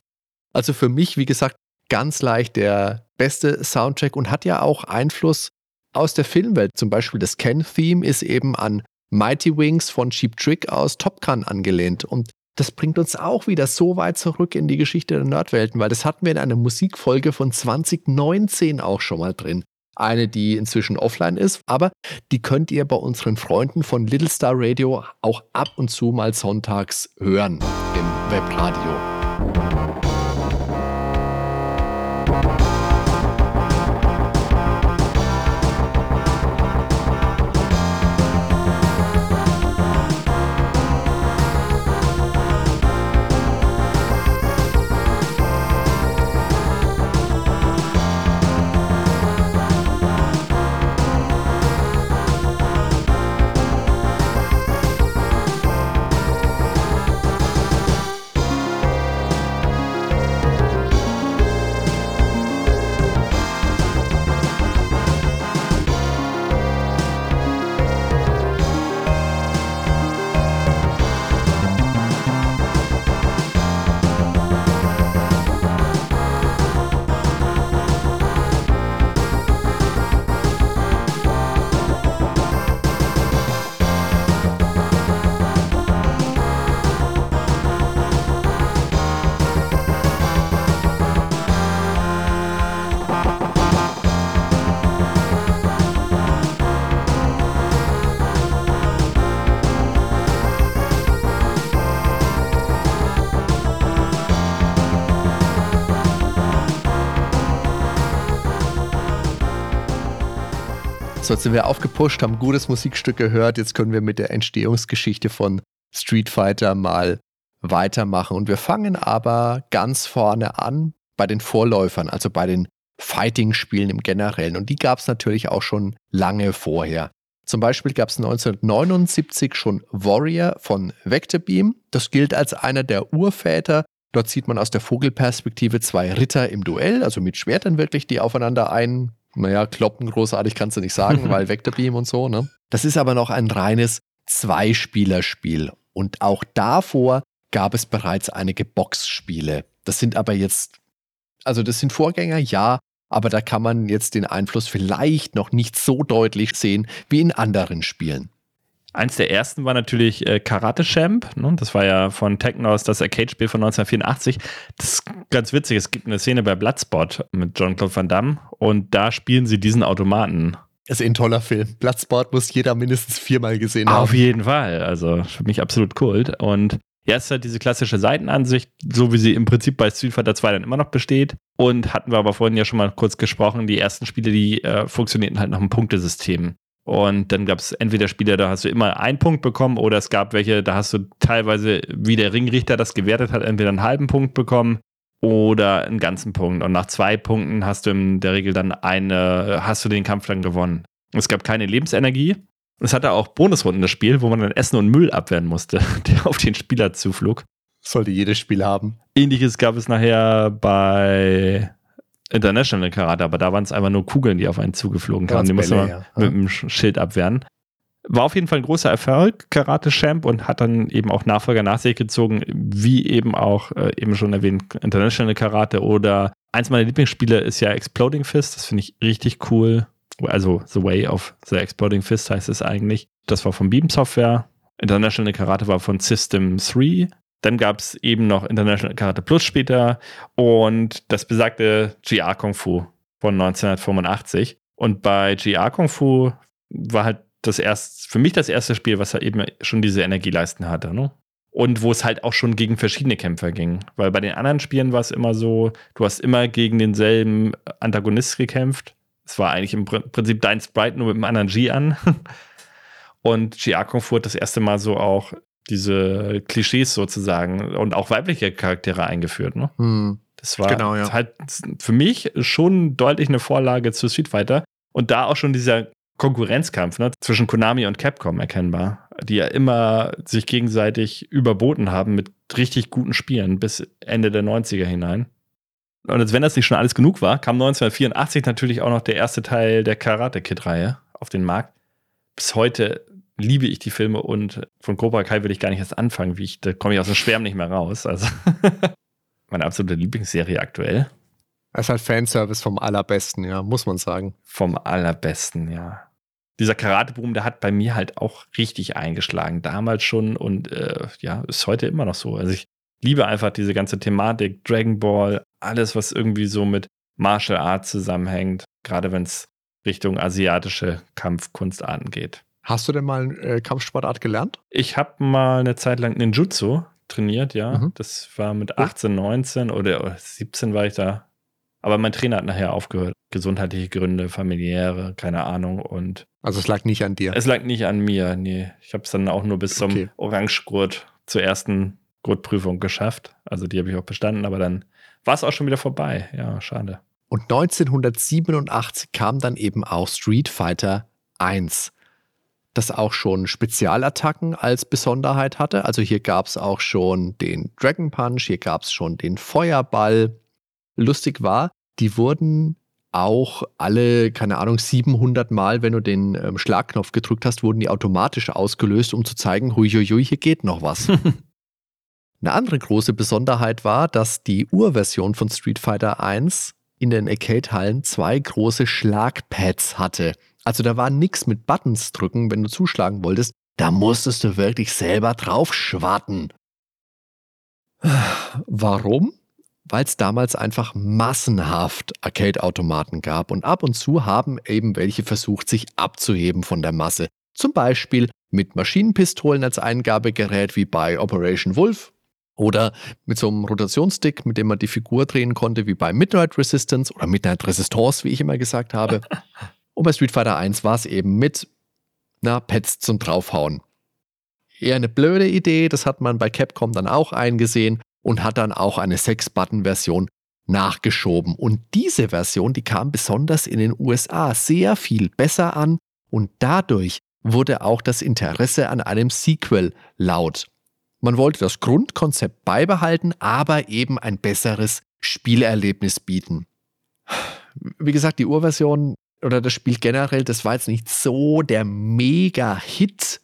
Speaker 1: Also für mich, wie gesagt, ganz leicht der beste Soundtrack und hat ja auch Einfluss aus der Filmwelt. Zum Beispiel das Ken-Theme ist eben an Mighty Wings von Cheap Trick aus Top Gun angelehnt. Und das bringt uns auch wieder so weit zurück in die Geschichte der Nerdwelten, weil das hatten wir in einer Musikfolge von 2019 auch schon mal drin. Eine, die inzwischen offline ist, aber die könnt ihr bei unseren Freunden von Little Star Radio auch ab und zu mal sonntags hören im Webradio. Jetzt sind wir aufgepusht, haben gutes Musikstück gehört. Jetzt können wir mit der Entstehungsgeschichte von Street Fighter mal weitermachen. Und wir fangen aber ganz vorne an bei den Vorläufern, also bei den Fighting-Spielen im Generellen. Und die gab es natürlich auch schon lange vorher. Zum Beispiel gab es 1979 schon Warrior von Vectorbeam. Das gilt als einer der Urväter. Dort sieht man aus der Vogelperspektive zwei Ritter im Duell, also mit Schwertern wirklich, die aufeinander ein, naja, kloppen großartig kannst du nicht sagen, weil Vectorbeam und so. Ne? Das ist aber noch ein reines Zweispielerspiel. Und auch davor gab es bereits einige Boxspiele. Das sind aber jetzt, also das sind Vorgänger, ja, aber da kann man jetzt den Einfluss vielleicht noch nicht so deutlich sehen wie in anderen Spielen.
Speaker 2: Eins der ersten war natürlich äh, Karate Champ. Ne? Das war ja von Technos das Arcade-Spiel von 1984. Das ist ganz witzig. Es gibt eine Szene bei Bloodsport mit Jean-Claude Van Damme und da spielen sie diesen Automaten.
Speaker 1: Das ist ein toller Film. Bloodsport muss jeder mindestens viermal gesehen haben.
Speaker 2: Auf jeden Fall. Also für mich absolut Kult. Und ja, es ist halt diese klassische Seitenansicht, so wie sie im Prinzip bei Street Fighter 2 dann immer noch besteht. Und hatten wir aber vorhin ja schon mal kurz gesprochen, die ersten Spiele, die äh, funktionierten halt nach einem Punktesystem. Und dann gab es entweder Spiele, da hast du immer einen Punkt bekommen, oder es gab welche, da hast du teilweise, wie der Ringrichter das gewertet hat, entweder einen halben Punkt bekommen oder einen ganzen Punkt. Und nach zwei Punkten hast du in der Regel dann eine, hast du den Kampf dann gewonnen. Es gab keine Lebensenergie, es hatte auch Bonusrunden, das Spiel, wo man dann Essen und Müll abwehren musste, der auf den Spieler zuflog.
Speaker 1: Sollte jedes Spiel haben.
Speaker 2: Ähnliches gab es nachher bei International Karate, aber da waren es einfach nur Kugeln, die auf einen zugeflogen kamen. Die musste man ja. mit dem Schild abwehren. War auf jeden Fall ein großer Erfolg, Karate Champ, und hat dann eben auch Nachfolger nach sich gezogen, wie eben auch äh, eben schon erwähnt International Karate oder eins meiner Lieblingsspiele ist ja Exploding Fist. Das finde ich richtig cool also The Way of the Exploding Fist heißt es eigentlich. Das war von Beam Software. International Karate war von System 3. Dann gab es eben noch International Karate Plus später und das besagte GR Kung Fu von 1985. Und bei GR Kung Fu war halt das erst, für mich das erste Spiel, was halt eben schon diese Energieleisten hatte. Ne? Und wo es halt auch schon gegen verschiedene Kämpfer ging. Weil bei den anderen Spielen war es immer so, du hast immer gegen denselben Antagonist gekämpft es war eigentlich im Prinzip dein Sprite nur mit einem anderen G an. Und GR Kung Fu hat das erste Mal so auch diese Klischees sozusagen und auch weibliche Charaktere eingeführt. Ne? Hm. Das war genau, ja. halt für mich schon deutlich eine Vorlage zu Street Fighter. Und da auch schon dieser Konkurrenzkampf ne, zwischen Konami und Capcom erkennbar, die ja immer sich gegenseitig überboten haben mit richtig guten Spielen bis Ende der 90er hinein. Und als wenn das nicht schon alles genug war, kam 1984 natürlich auch noch der erste Teil der Karate Kid-Reihe auf den Markt. Bis heute liebe ich die Filme und von Cobra Kai will ich gar nicht erst anfangen, wie ich, da komme ich aus dem Schwärm nicht mehr raus. Also meine absolute Lieblingsserie aktuell.
Speaker 1: Das ist halt Fanservice vom allerbesten, ja, muss man sagen.
Speaker 2: Vom allerbesten, ja. Dieser Karate-Boom, der hat bei mir halt auch richtig eingeschlagen. Damals schon und äh, ja, ist heute immer noch so. Also ich liebe einfach diese ganze Thematik, Dragon Ball, alles, was irgendwie so mit Martial Arts zusammenhängt, gerade wenn es Richtung asiatische Kampfkunstarten geht.
Speaker 1: Hast du denn mal äh, Kampfsportart gelernt?
Speaker 2: Ich habe mal eine Zeit lang Ninjutsu trainiert, ja. Mhm. Das war mit 18, 19 oder 17 war ich da. Aber mein Trainer hat nachher aufgehört. Gesundheitliche Gründe, familiäre, keine Ahnung. Und
Speaker 1: also es lag nicht an dir?
Speaker 2: Es lag nicht an mir, nee. Ich habe es dann auch nur bis zum okay. Orangegurt zur ersten Gurtprüfung geschafft. Also die habe ich auch bestanden, aber dann war es auch schon wieder vorbei. Ja, schade.
Speaker 1: Und 1987 kam dann eben auch Street Fighter 1, das auch schon Spezialattacken als Besonderheit hatte. Also hier gab es auch schon den Dragon Punch, hier gab es schon den Feuerball. Lustig war, die wurden auch alle, keine Ahnung, 700 Mal, wenn du den ähm, Schlagknopf gedrückt hast, wurden die automatisch ausgelöst, um zu zeigen, huiuiui, hier geht noch was. Eine andere große Besonderheit war, dass die Urversion von Street Fighter 1 in den Arcade-Hallen zwei große Schlagpads hatte. Also da war nichts mit Buttons drücken, wenn du zuschlagen wolltest. Da musstest du wirklich selber drauf schwarten. Warum? Weil es damals einfach massenhaft Arcade-Automaten gab und ab und zu haben eben welche versucht, sich abzuheben von der Masse. Zum Beispiel mit Maschinenpistolen als Eingabegerät wie bei Operation Wolf oder mit so einem Rotationsstick, mit dem man die Figur drehen konnte, wie bei Midnight Resistance oder Midnight Resistance, wie ich immer gesagt habe. Und bei Street Fighter 1 war es eben mit, na, Pets zum Draufhauen. Eher eine blöde Idee, das hat man bei Capcom dann auch eingesehen und hat dann auch eine 6-Button-Version nachgeschoben. Und diese Version, die kam besonders in den USA sehr viel besser an und dadurch wurde auch das Interesse an einem Sequel laut. Man wollte das Grundkonzept beibehalten, aber eben ein besseres Spielerlebnis bieten. Wie gesagt, die Urversion oder das Spiel generell, das war jetzt nicht so der Mega-Hit.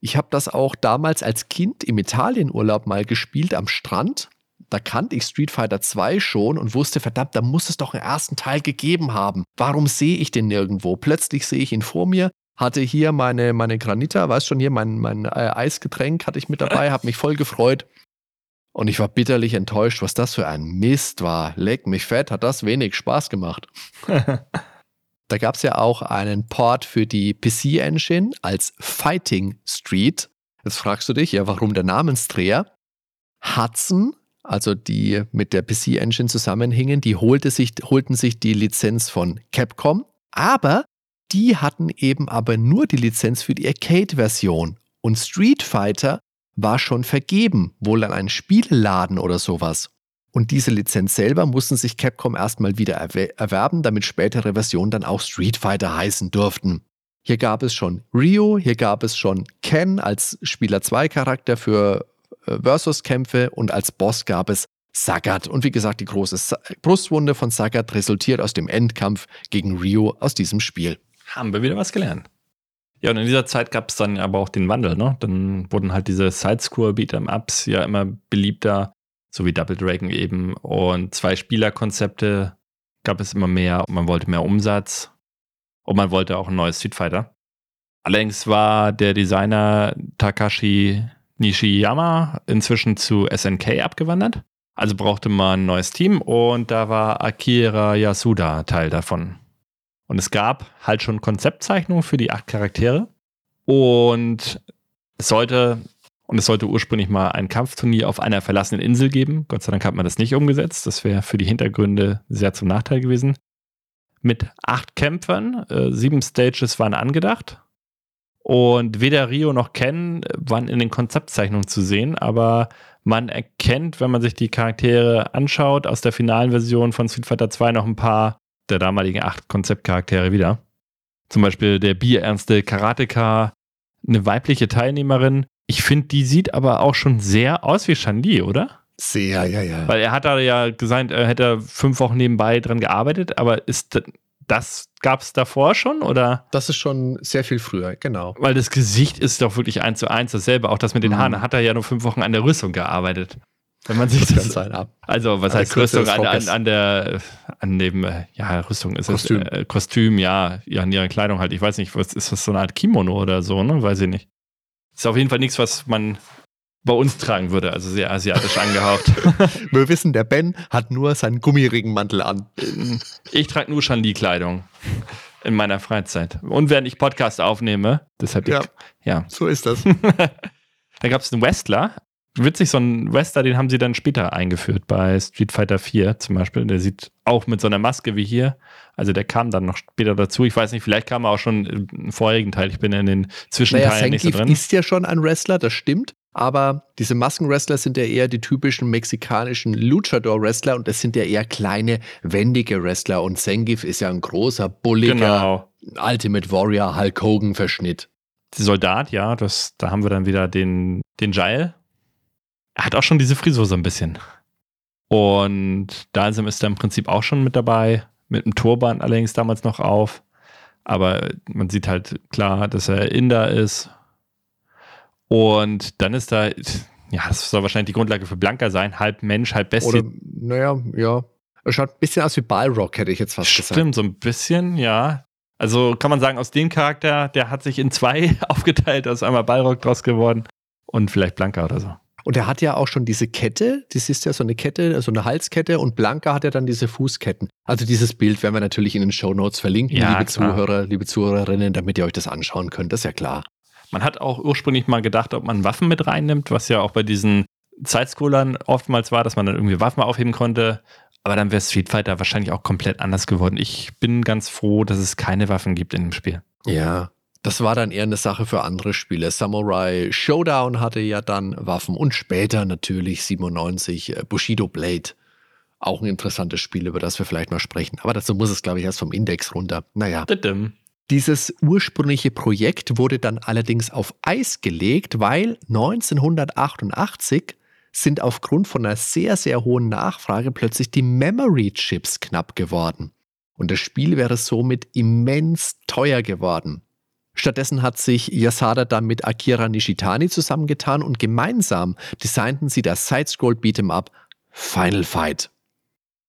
Speaker 1: Ich habe das auch damals als Kind im Italienurlaub mal gespielt am Strand. Da kannte ich Street Fighter 2 schon und wusste, verdammt, da muss es doch einen ersten Teil gegeben haben. Warum sehe ich den nirgendwo? Plötzlich sehe ich ihn vor mir, hatte hier meine, meine Granita, weißt schon, hier mein, mein äh, Eisgetränk hatte ich mit dabei, habe mich voll gefreut. Und ich war bitterlich enttäuscht, was das für ein Mist war. Leck mich fett, hat das wenig Spaß gemacht. da gab es ja auch einen Port für die PC-Engine als Fighting Street. Jetzt fragst du dich, ja, warum der Namensdreher? Hudson, also die mit der PC-Engine zusammenhingen, die holte sich, holten sich die Lizenz von Capcom, aber die hatten eben aber nur die Lizenz für die Arcade-Version. Und Street Fighter war schon vergeben, wohl an einen Spieleladen oder sowas. Und diese Lizenz selber mussten sich Capcom erstmal wieder erwerben, damit spätere Versionen dann auch Street Fighter heißen durften. Hier gab es schon Ryo, hier gab es schon Ken als Spieler 2 Charakter für äh, Versus-Kämpfe und als Boss gab es Sagat. Und wie gesagt, die große Brustwunde von Sagat resultiert aus dem Endkampf gegen Ryo aus diesem Spiel.
Speaker 2: Haben wir wieder was gelernt. Ja, und in dieser Zeit gab es dann aber auch den Wandel, ne? Dann wurden halt diese Sidescroll-Beat'em-Ups ja immer beliebter, so wie Double Dragon eben. Und zwei Spielerkonzepte gab es immer mehr. Man wollte mehr Umsatz. Und man wollte auch ein neues Street Fighter. Allerdings war der Designer Takashi Nishiyama inzwischen zu SNK abgewandert. Also brauchte man ein neues Team und da war Akira Yasuda Teil davon. Und es gab halt schon Konzeptzeichnungen für die acht Charaktere. Und es sollte, und es sollte ursprünglich mal ein Kampfturnier auf einer verlassenen Insel geben. Gott sei Dank hat man das nicht umgesetzt. Das wäre für die Hintergründe sehr zum Nachteil gewesen. Mit acht Kämpfern, äh, sieben Stages waren angedacht. Und weder Rio noch Ken waren in den Konzeptzeichnungen zu sehen, aber man erkennt, wenn man sich die Charaktere anschaut, aus der finalen Version von Street Fighter 2 noch ein paar der damaligen acht Konzeptcharaktere wieder. Zum Beispiel der bierernste Karateka, eine weibliche Teilnehmerin. Ich finde, die sieht aber auch schon sehr aus wie Shanli, oder?
Speaker 1: Sehr, ja, ja.
Speaker 2: Weil er hat da ja gesagt, er hätte fünf Wochen nebenbei dran gearbeitet, aber ist das gab es davor schon, oder?
Speaker 1: Das ist schon sehr viel früher, genau.
Speaker 2: Weil das Gesicht ist doch wirklich eins zu eins dasselbe. Auch das mit den mhm. Haaren. Hat er ja nur fünf Wochen an der Rüstung gearbeitet. Wenn man sich das, das sein ab. Also, was heißt Rüstung an, an, an, der, an dem, ja, Rüstung ist Kostüm. es, äh, Kostüm, ja, ja, an ihrer Kleidung halt. Ich weiß nicht, was ist das so eine Art Kimono oder so, ne? Weiß ich nicht. Ist auf jeden Fall nichts, was man bei uns tragen würde, also sehr asiatisch angehaucht.
Speaker 1: Wir wissen, der Ben hat nur seinen Gummiregenmantel an.
Speaker 2: Ich trage nur Shanli-Kleidung in meiner Freizeit. Und während ich Podcast aufnehme, deshalb
Speaker 1: ja, ich, ja. so ist das.
Speaker 2: da gab es einen Wrestler, witzig, so ein Wester, den haben sie dann später eingeführt bei Street Fighter 4 zum Beispiel. Der sieht auch mit so einer Maske wie hier. Also der kam dann noch später dazu. Ich weiß nicht, vielleicht kam er auch schon im vorherigen Teil. Ich bin in den Zwischenteilen naja, nicht so drin.
Speaker 1: ist ja schon ein Wrestler, das stimmt. Aber diese Maskenwrestler sind ja eher die typischen mexikanischen Luchador-Wrestler und das sind ja eher kleine, wendige Wrestler. Und Sengif ist ja ein großer, bulliger genau. Ultimate Warrior Hulk Hogan-Verschnitt.
Speaker 2: Soldat, ja, das, da haben wir dann wieder den, den Jail, er hat auch schon diese Frisur so ein bisschen. Und Dalsam ist da im Prinzip auch schon mit dabei, mit einem Turban allerdings damals noch auf. Aber man sieht halt klar, dass er Inder ist. Und dann ist da, ja, das soll wahrscheinlich die Grundlage für Blanka sein, halb Mensch, halb Bestie. Oder,
Speaker 1: naja, ja. Er schaut ein bisschen aus wie Balrog, hätte ich jetzt fast
Speaker 2: Stimmt,
Speaker 1: gesagt.
Speaker 2: Stimmt, so ein bisschen, ja. Also kann man sagen, aus dem Charakter, der hat sich in zwei aufgeteilt, da ist einmal Balrog draus geworden und vielleicht Blanka oder so.
Speaker 1: Und er hat ja auch schon diese Kette, das ist ja so eine Kette, so eine Halskette und Blanca hat ja dann diese Fußketten. Also dieses Bild werden wir natürlich in den Show Notes verlinken, ja, liebe klar. Zuhörer, liebe Zuhörerinnen, damit ihr euch das anschauen könnt, das ist ja klar.
Speaker 2: Man hat auch ursprünglich mal gedacht, ob man Waffen mit reinnimmt, was ja auch bei diesen Zeitscrollern oftmals war, dass man dann irgendwie Waffen aufheben konnte. Aber dann wäre Street Fighter wahrscheinlich auch komplett anders geworden. Ich bin ganz froh, dass es keine Waffen gibt in dem Spiel.
Speaker 1: Ja, das war dann eher eine Sache für andere Spiele. Samurai Showdown hatte ja dann Waffen und später natürlich 97 äh, Bushido Blade. Auch ein interessantes Spiel, über das wir vielleicht mal sprechen. Aber dazu muss es, glaube ich, erst vom Index runter. Naja. Dieses ursprüngliche Projekt wurde dann allerdings auf Eis gelegt, weil 1988 sind aufgrund von einer sehr, sehr hohen Nachfrage plötzlich die Memory Chips knapp geworden. Und das Spiel wäre somit immens teuer geworden. Stattdessen hat sich Yasada dann mit Akira Nishitani zusammengetan und gemeinsam designten sie das Sidescroll Beat'em Up Final Fight.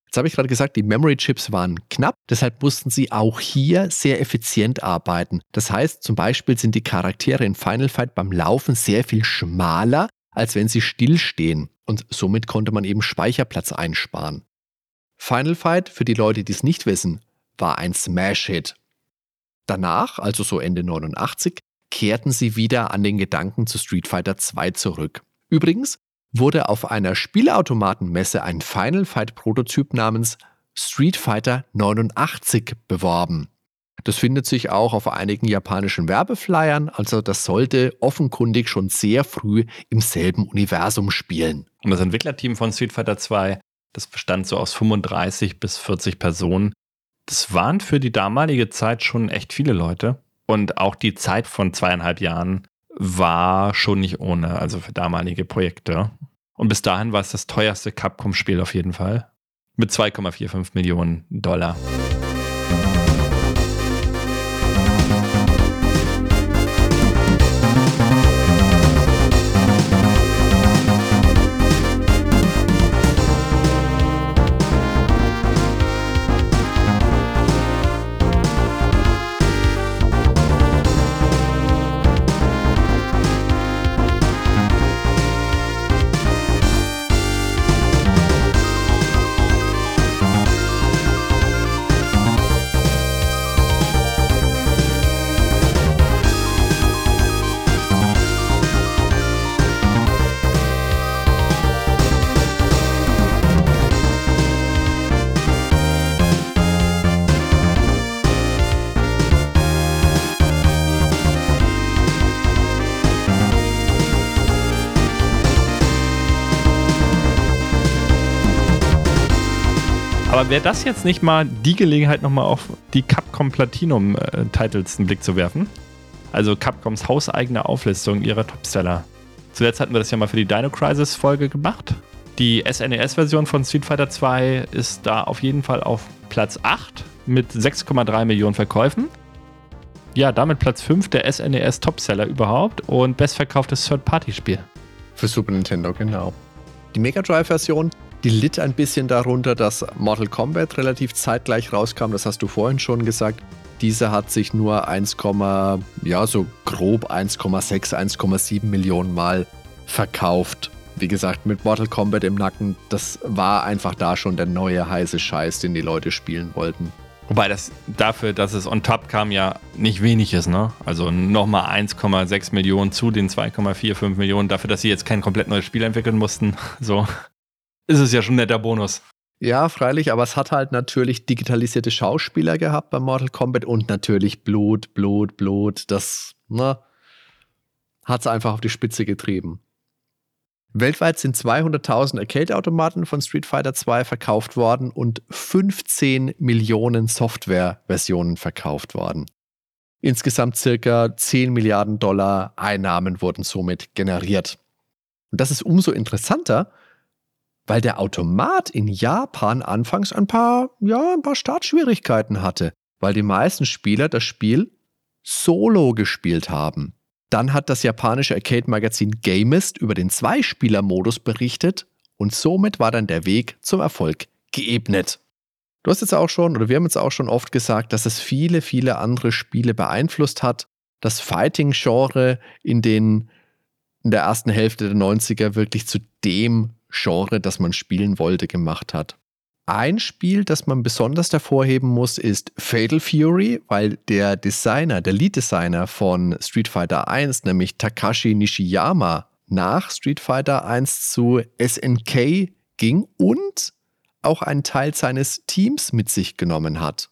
Speaker 1: Jetzt habe ich gerade gesagt, die Memory Chips waren knapp, deshalb mussten sie auch hier sehr effizient arbeiten. Das heißt, zum Beispiel sind die Charaktere in Final Fight beim Laufen sehr viel schmaler als wenn sie stillstehen und somit konnte man eben Speicherplatz einsparen. Final Fight, für die Leute, die es nicht wissen, war ein Smash-Hit. Danach, also so Ende 89, kehrten sie wieder an den Gedanken zu Street Fighter 2 zurück. Übrigens wurde auf einer Spielautomatenmesse ein Final Fight Prototyp namens Street Fighter 89 beworben. Das findet sich auch auf einigen japanischen Werbeflyern, also das sollte offenkundig schon sehr früh im selben Universum spielen.
Speaker 2: Und das Entwicklerteam von Street Fighter 2, das bestand so aus 35 bis 40 Personen. Das waren für die damalige Zeit schon echt viele Leute. Und auch die Zeit von zweieinhalb Jahren war schon nicht ohne, also für damalige Projekte. Und bis dahin war es das teuerste Capcom-Spiel auf jeden Fall. Mit 2,45 Millionen Dollar. Wäre das jetzt nicht mal die Gelegenheit, nochmal auf die Capcom Platinum-Titles einen Blick zu werfen? Also Capcoms hauseigene Auflistung ihrer Topseller. Zuletzt hatten wir das ja mal für die Dino Crisis Folge gemacht. Die SNES-Version von Street Fighter 2 ist da auf jeden Fall auf Platz 8 mit 6,3 Millionen Verkäufen. Ja, damit Platz 5 der SNES Topseller überhaupt und bestverkauftes Third-Party-Spiel.
Speaker 1: Für Super Nintendo, genau. Die Mega Drive-Version die litt ein bisschen darunter, dass Mortal Kombat relativ zeitgleich rauskam. Das hast du vorhin schon gesagt. Diese hat sich nur 1, ja, so grob 1,6, 1,7 Millionen Mal verkauft. Wie gesagt, mit Mortal Kombat im Nacken, das war einfach da schon der neue heiße Scheiß, den die Leute spielen wollten.
Speaker 2: Wobei das dafür, dass es on top kam, ja nicht wenig ist, ne? Also nochmal 1,6 Millionen zu den 2,45 Millionen, dafür, dass sie jetzt kein komplett neues Spiel entwickeln mussten. So ist es ja schon ein netter Bonus.
Speaker 1: Ja, freilich, aber es hat halt natürlich digitalisierte Schauspieler gehabt bei Mortal Kombat und natürlich Blut, Blut, Blut. Das ne, hat es einfach auf die Spitze getrieben. Weltweit sind 200.000 Arcade-Automaten von Street Fighter 2 verkauft worden und 15 Millionen Software-Versionen verkauft worden. Insgesamt circa 10 Milliarden Dollar Einnahmen wurden somit generiert. Und das ist umso interessanter, weil der Automat in Japan anfangs ein paar, ja, ein paar Startschwierigkeiten hatte, weil die meisten Spieler das Spiel solo gespielt haben. Dann hat das japanische Arcade-Magazin Gamist über den Zweispieler-Modus berichtet und somit war dann der Weg zum Erfolg geebnet. Du hast jetzt auch schon, oder wir haben jetzt auch schon oft gesagt, dass es viele, viele andere Spiele beeinflusst hat. Das Fighting-Genre in den in der ersten Hälfte der 90er wirklich zu dem Genre, das man spielen wollte, gemacht hat. Ein Spiel, das man besonders hervorheben muss, ist Fatal Fury, weil der Designer, der Lead-Designer von Street Fighter 1, nämlich Takashi Nishiyama, nach Street Fighter 1 zu SNK ging und auch einen Teil seines Teams mit sich genommen hat.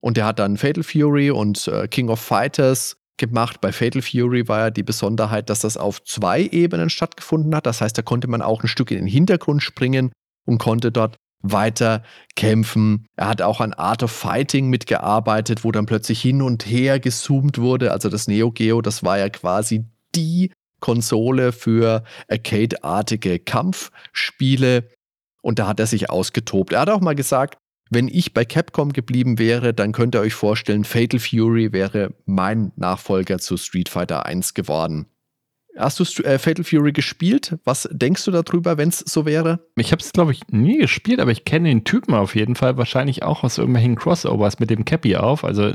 Speaker 1: Und er hat dann Fatal Fury und äh, King of Fighters gemacht. Bei Fatal Fury war ja die Besonderheit, dass das auf zwei Ebenen stattgefunden hat. Das heißt, da konnte man auch ein Stück in den Hintergrund springen und konnte dort weiter kämpfen. Er hat auch an Art of Fighting mitgearbeitet, wo dann plötzlich hin und her gezoomt wurde. Also das Neo Geo, das war ja quasi die Konsole für Arcade-artige Kampfspiele. Und da hat er sich ausgetobt. Er hat auch mal gesagt, wenn ich bei Capcom geblieben wäre, dann könnt ihr euch vorstellen, Fatal Fury wäre mein Nachfolger zu Street Fighter 1 geworden. Hast du äh, Fatal Fury gespielt? Was denkst du darüber, wenn es so wäre?
Speaker 2: Ich habe es, glaube ich, nie gespielt, aber ich kenne den Typen auf jeden Fall. Wahrscheinlich auch aus irgendwelchen Crossovers mit dem Cappy auf. Also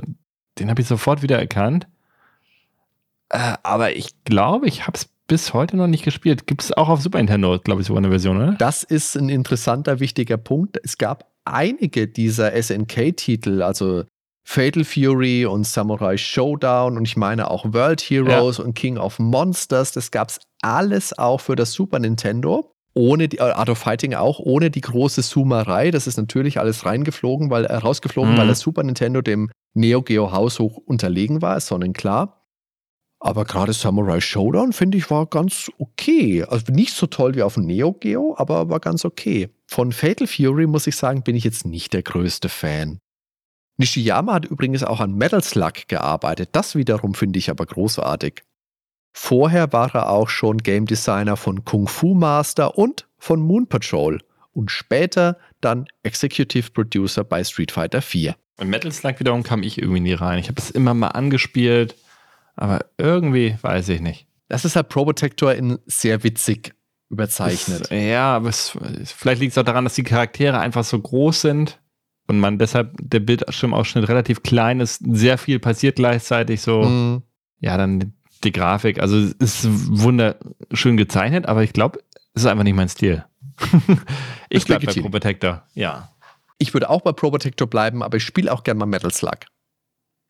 Speaker 2: den habe ich sofort wieder erkannt. Äh, aber ich glaube, ich habe es bis heute noch nicht gespielt. Gibt es auch auf Super Nintendo, glaube ich, so eine Version, oder?
Speaker 1: Das ist ein interessanter, wichtiger Punkt. Es gab einige dieser SNK-Titel, also Fatal Fury und Samurai Showdown und ich meine auch World Heroes ja. und King of Monsters. Das gab es alles auch für das Super Nintendo. Ohne die, äh, Art of Fighting auch, ohne die große Zoomerei. Das ist natürlich alles reingeflogen, weil, äh, rausgeflogen, mhm. weil das Super Nintendo dem Neo Geo Haus hoch unterlegen war, ist sonnenklar. Aber gerade Samurai Showdown, finde ich, war ganz okay. Also nicht so toll wie auf dem Neo Geo, aber war ganz okay. Von Fatal Fury, muss ich sagen, bin ich jetzt nicht der größte Fan. Nishiyama hat übrigens auch an Metal Slug gearbeitet. Das wiederum finde ich aber großartig. Vorher war er auch schon Game Designer von Kung Fu Master und von Moon Patrol und später dann Executive Producer bei Street Fighter 4.
Speaker 2: In Metal Slug wiederum kam ich irgendwie nie rein. Ich habe es immer mal angespielt, aber irgendwie weiß ich nicht.
Speaker 1: Das ist halt Probotector in sehr witzig überzeichnet.
Speaker 2: Es, ja, aber es, vielleicht liegt es auch daran, dass die Charaktere einfach so groß sind und man deshalb der Bildschirmausschnitt relativ klein ist, sehr viel passiert gleichzeitig so. Mhm. Ja, dann die Grafik, also es ist wunderschön gezeichnet, aber ich glaube, es ist einfach nicht mein Stil. ich bleibe bei Pro Protector, ja.
Speaker 1: Ich würde auch bei Pro Protector bleiben, aber ich spiele auch gerne mal Metal Slug.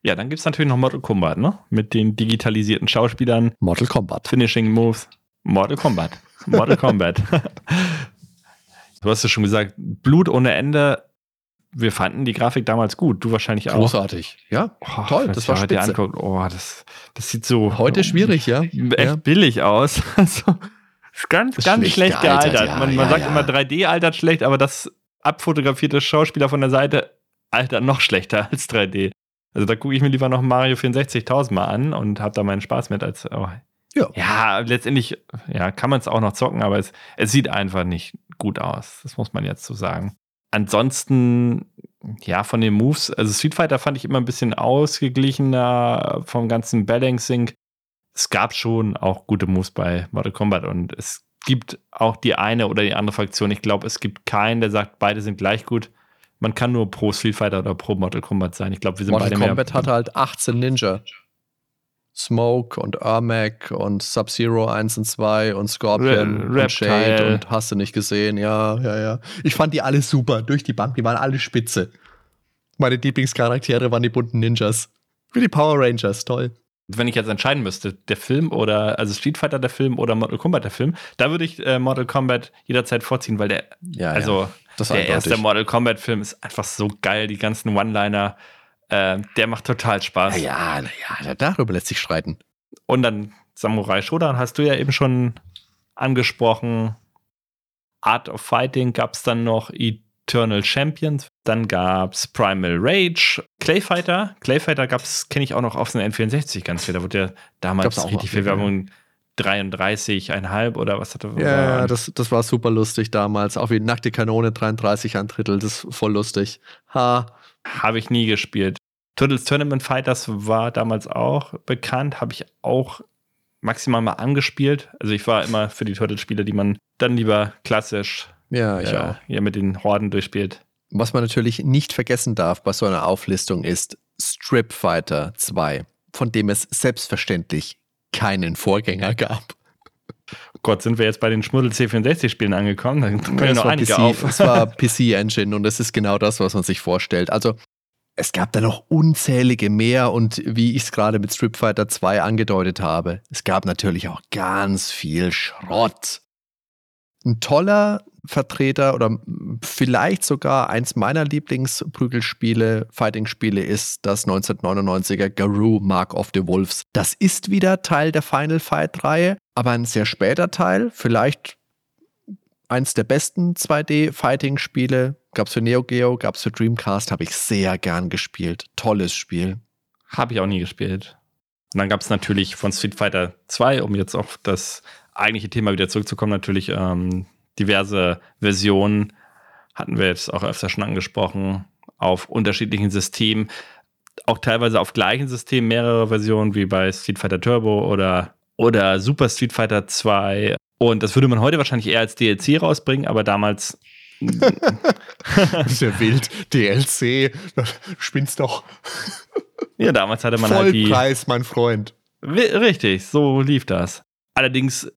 Speaker 2: Ja, dann gibt es natürlich noch Mortal Kombat, ne? Mit den digitalisierten Schauspielern.
Speaker 1: Mortal Kombat.
Speaker 2: Finishing Moves. Mortal Kombat. Mortal Kombat. du hast ja schon gesagt, Blut ohne Ende wir fanden die Grafik damals gut. Du wahrscheinlich auch.
Speaker 1: Großartig. Ja, oh, toll. Das war spitze.
Speaker 2: Anguckt, oh, das, das sieht so.
Speaker 1: Heute schwierig, ja.
Speaker 2: Echt ja. billig aus. Also, ist ganz, ist ganz schlecht, schlecht gealtert. gealtert. Ja, man, man ja, sagt immer 3D altert schlecht, aber das abfotografierte Schauspieler von der Seite altert noch schlechter als 3D. Also da gucke ich mir lieber noch Mario 64.000 mal an und habe da meinen Spaß mit als. Oh. Ja. ja, letztendlich ja, kann man es auch noch zocken, aber es, es sieht einfach nicht gut aus. Das muss man jetzt so sagen ansonsten, ja, von den Moves, also Street Fighter fand ich immer ein bisschen ausgeglichener vom ganzen Balancing. Es gab schon auch gute Moves bei Mortal Kombat und es gibt auch die eine oder die andere Fraktion. Ich glaube, es gibt keinen, der sagt, beide sind gleich gut. Man kann nur pro Street Fighter oder pro Mortal Kombat sein. Ich glaube, wir sind
Speaker 1: Mortal
Speaker 2: beide
Speaker 1: Kombat mehr. Mortal Kombat hatte halt 18 Ninja. Smoke und Ermac und Sub-Zero 1 und 2 und Scorpion
Speaker 2: Rap und Shade
Speaker 1: und hast du nicht gesehen, ja, ja, ja. Ich fand die alle super, durch die Bank, die waren alle spitze. Meine Lieblingscharaktere waren die bunten Ninjas. Wie die Power Rangers, toll.
Speaker 2: Wenn ich jetzt entscheiden müsste, der Film oder, also Street Fighter der Film oder Mortal Kombat der Film, da würde ich äh, Mortal Kombat jederzeit vorziehen, weil der, ja, also ja. Der eindeutig. erste Mortal Kombat Film ist einfach so geil, die ganzen One-Liner, äh, der macht total Spaß.
Speaker 1: Ja, ja, ja, darüber lässt sich streiten.
Speaker 2: Und dann Samurai Shodown hast du ja eben schon angesprochen. Art of Fighting gab es dann noch Eternal Champions. Dann gab es Primal Rage. Clayfighter. Clayfighter gab es, kenne ich auch noch auf den N64 ganz viel. Da wurde ja damals auch richtig viel Werbung. 33,5 oder was hatte
Speaker 1: Ja, das, das war super lustig damals. Auch wie nackte Kanone 33 ein Drittel. Das ist voll lustig. Ha.
Speaker 2: Habe ich nie gespielt. Turtles Tournament Fighters war damals auch bekannt, habe ich auch maximal mal angespielt. Also ich war immer für die Turtles-Spiele, die man dann lieber klassisch
Speaker 1: ja, ich
Speaker 2: äh, hier mit den Horden durchspielt.
Speaker 1: Was man natürlich nicht vergessen darf bei so einer Auflistung ist Strip Fighter 2, von dem es selbstverständlich keinen Vorgänger gab.
Speaker 2: Gott, sind wir jetzt bei den Schmuddel C64-Spielen angekommen? Dann können ja, noch einige
Speaker 1: PC,
Speaker 2: auf.
Speaker 1: Es war PC-Engine und es ist genau das, was man sich vorstellt. Also es gab da noch unzählige mehr und wie ich es gerade mit Strip Fighter 2 angedeutet habe, es gab natürlich auch ganz viel Schrott. Ein toller Vertreter oder vielleicht sogar eins meiner Lieblingsprügelspiele, Fighting-Spiele ist das 1999er Garou Mark of the Wolves. Das ist wieder Teil der Final Fight-Reihe, aber ein sehr später Teil, vielleicht eins der besten 2D-Fighting-Spiele. Gab es für Neo Geo, gab es für Dreamcast, habe ich sehr gern gespielt. Tolles Spiel.
Speaker 2: Habe ich auch nie gespielt. Und dann gab es natürlich von Street Fighter 2, um jetzt auf das eigentliche Thema wieder zurückzukommen, natürlich ähm, diverse Versionen, hatten wir jetzt auch öfter schon angesprochen, auf unterschiedlichen Systemen, auch teilweise auf gleichen Systemen mehrere Versionen, wie bei Street Fighter Turbo oder, oder Super Street Fighter 2. Und das würde man heute wahrscheinlich eher als DLC rausbringen, aber damals.
Speaker 1: das ist ja wild. DLC, spinnst doch.
Speaker 2: Ja, damals hatte man
Speaker 1: Vollpreis,
Speaker 2: halt die.
Speaker 1: Preis, mein Freund.
Speaker 2: Richtig, so lief das. Allerdings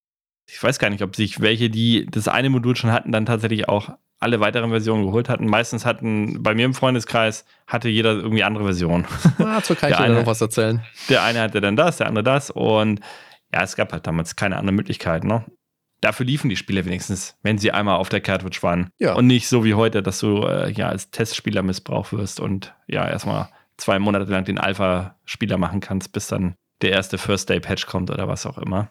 Speaker 2: ich weiß gar nicht, ob sich welche, die das eine Modul schon hatten, dann tatsächlich auch alle weiteren Versionen geholt hatten. Meistens hatten, bei mir im Freundeskreis, hatte jeder irgendwie andere Versionen.
Speaker 1: Ah, so kann ich dir noch was erzählen.
Speaker 2: Der eine hatte dann das, der andere das und ja, es gab halt damals keine andere Möglichkeit, ne? Dafür liefen die Spiele wenigstens, wenn sie einmal auf der Cartridge waren.
Speaker 1: Ja.
Speaker 2: Und nicht so wie heute, dass du äh, ja als Testspieler missbraucht wirst und ja erstmal zwei Monate lang den Alpha-Spieler machen kannst, bis dann der erste First-Day-Patch kommt oder was auch immer.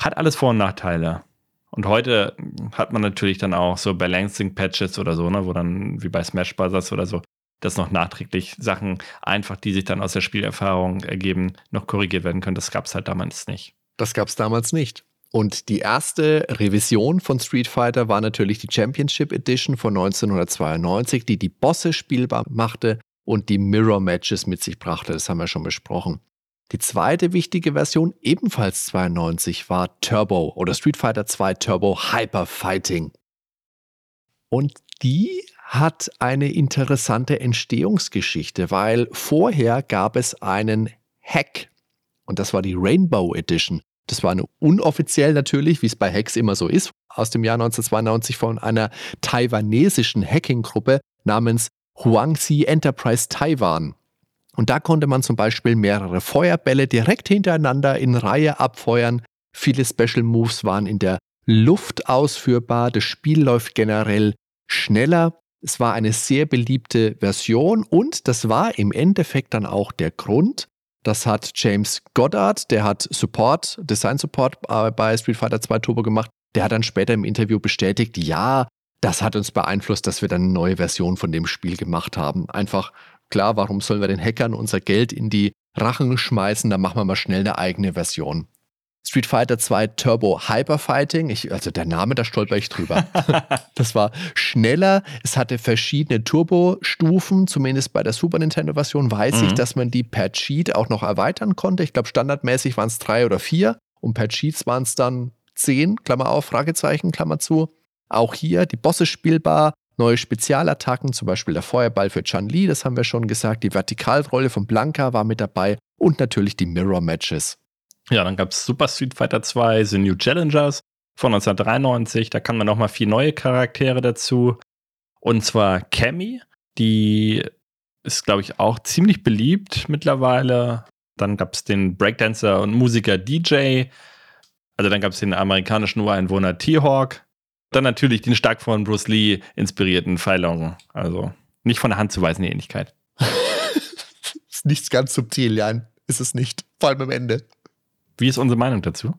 Speaker 2: Hat alles Vor- und Nachteile. Und heute hat man natürlich dann auch so Balancing-Patches oder so, ne, wo dann wie bei Smash Bros. oder so, dass noch nachträglich Sachen einfach, die sich dann aus der Spielerfahrung ergeben, noch korrigiert werden können. Das gab es halt damals nicht.
Speaker 1: Das gab es damals nicht. Und die erste Revision von Street Fighter war natürlich die Championship Edition von 1992, die die Bosse spielbar machte und die Mirror Matches mit sich brachte. Das haben wir schon besprochen. Die zweite wichtige Version, ebenfalls 92, war Turbo oder Street Fighter 2 Turbo Hyper Fighting. Und die hat eine interessante Entstehungsgeschichte, weil vorher gab es einen Hack und das war die Rainbow Edition. Das war eine unoffiziell natürlich, wie es bei Hacks immer so ist, aus dem Jahr 1992 von einer taiwanesischen Hacking-Gruppe namens Huangxi Enterprise Taiwan. Und da konnte man zum Beispiel mehrere Feuerbälle direkt hintereinander in Reihe abfeuern. Viele Special Moves waren in der Luft ausführbar. Das Spiel läuft generell schneller. Es war eine sehr beliebte Version und das war im Endeffekt dann auch der Grund. Das hat James Goddard, der hat Support, Design Support bei Street Fighter 2 Turbo gemacht. Der hat dann später im Interview bestätigt, ja, das hat uns beeinflusst, dass wir dann eine neue Version von dem Spiel gemacht haben. Einfach Klar, warum sollen wir den Hackern unser Geld in die Rachen schmeißen? Dann machen wir mal schnell eine eigene Version. Street Fighter 2 Turbo Hyper Fighting, ich, also der Name, da stolper ich drüber. das war schneller, es hatte verschiedene Turbo-Stufen, zumindest bei der Super Nintendo-Version weiß mhm. ich, dass man die per Cheat auch noch erweitern konnte. Ich glaube, standardmäßig waren es drei oder vier und per Cheats waren es dann zehn, Klammer auf, Fragezeichen, Klammer zu. Auch hier die Bosse spielbar, neue Spezialattacken, zum Beispiel der Feuerball für Chan Li, das haben wir schon gesagt, die Vertikalrolle von Blanca war mit dabei und natürlich die Mirror Matches.
Speaker 2: Ja, dann gab es Super Street Fighter 2, The New Challengers von 1993, da kann man nochmal vier neue Charaktere dazu. Und zwar Cammy, die ist, glaube ich, auch ziemlich beliebt mittlerweile. Dann gab es den Breakdancer und Musiker DJ. Also dann gab es den amerikanischen Ureinwohner T-Hawk. Dann natürlich den stark von Bruce Lee inspirierten Feilong. Also nicht von der Hand zu weisen, die Ähnlichkeit.
Speaker 1: ist nichts ganz subtil, Jan. Ist es nicht. Vor allem am Ende.
Speaker 2: Wie ist unsere Meinung dazu?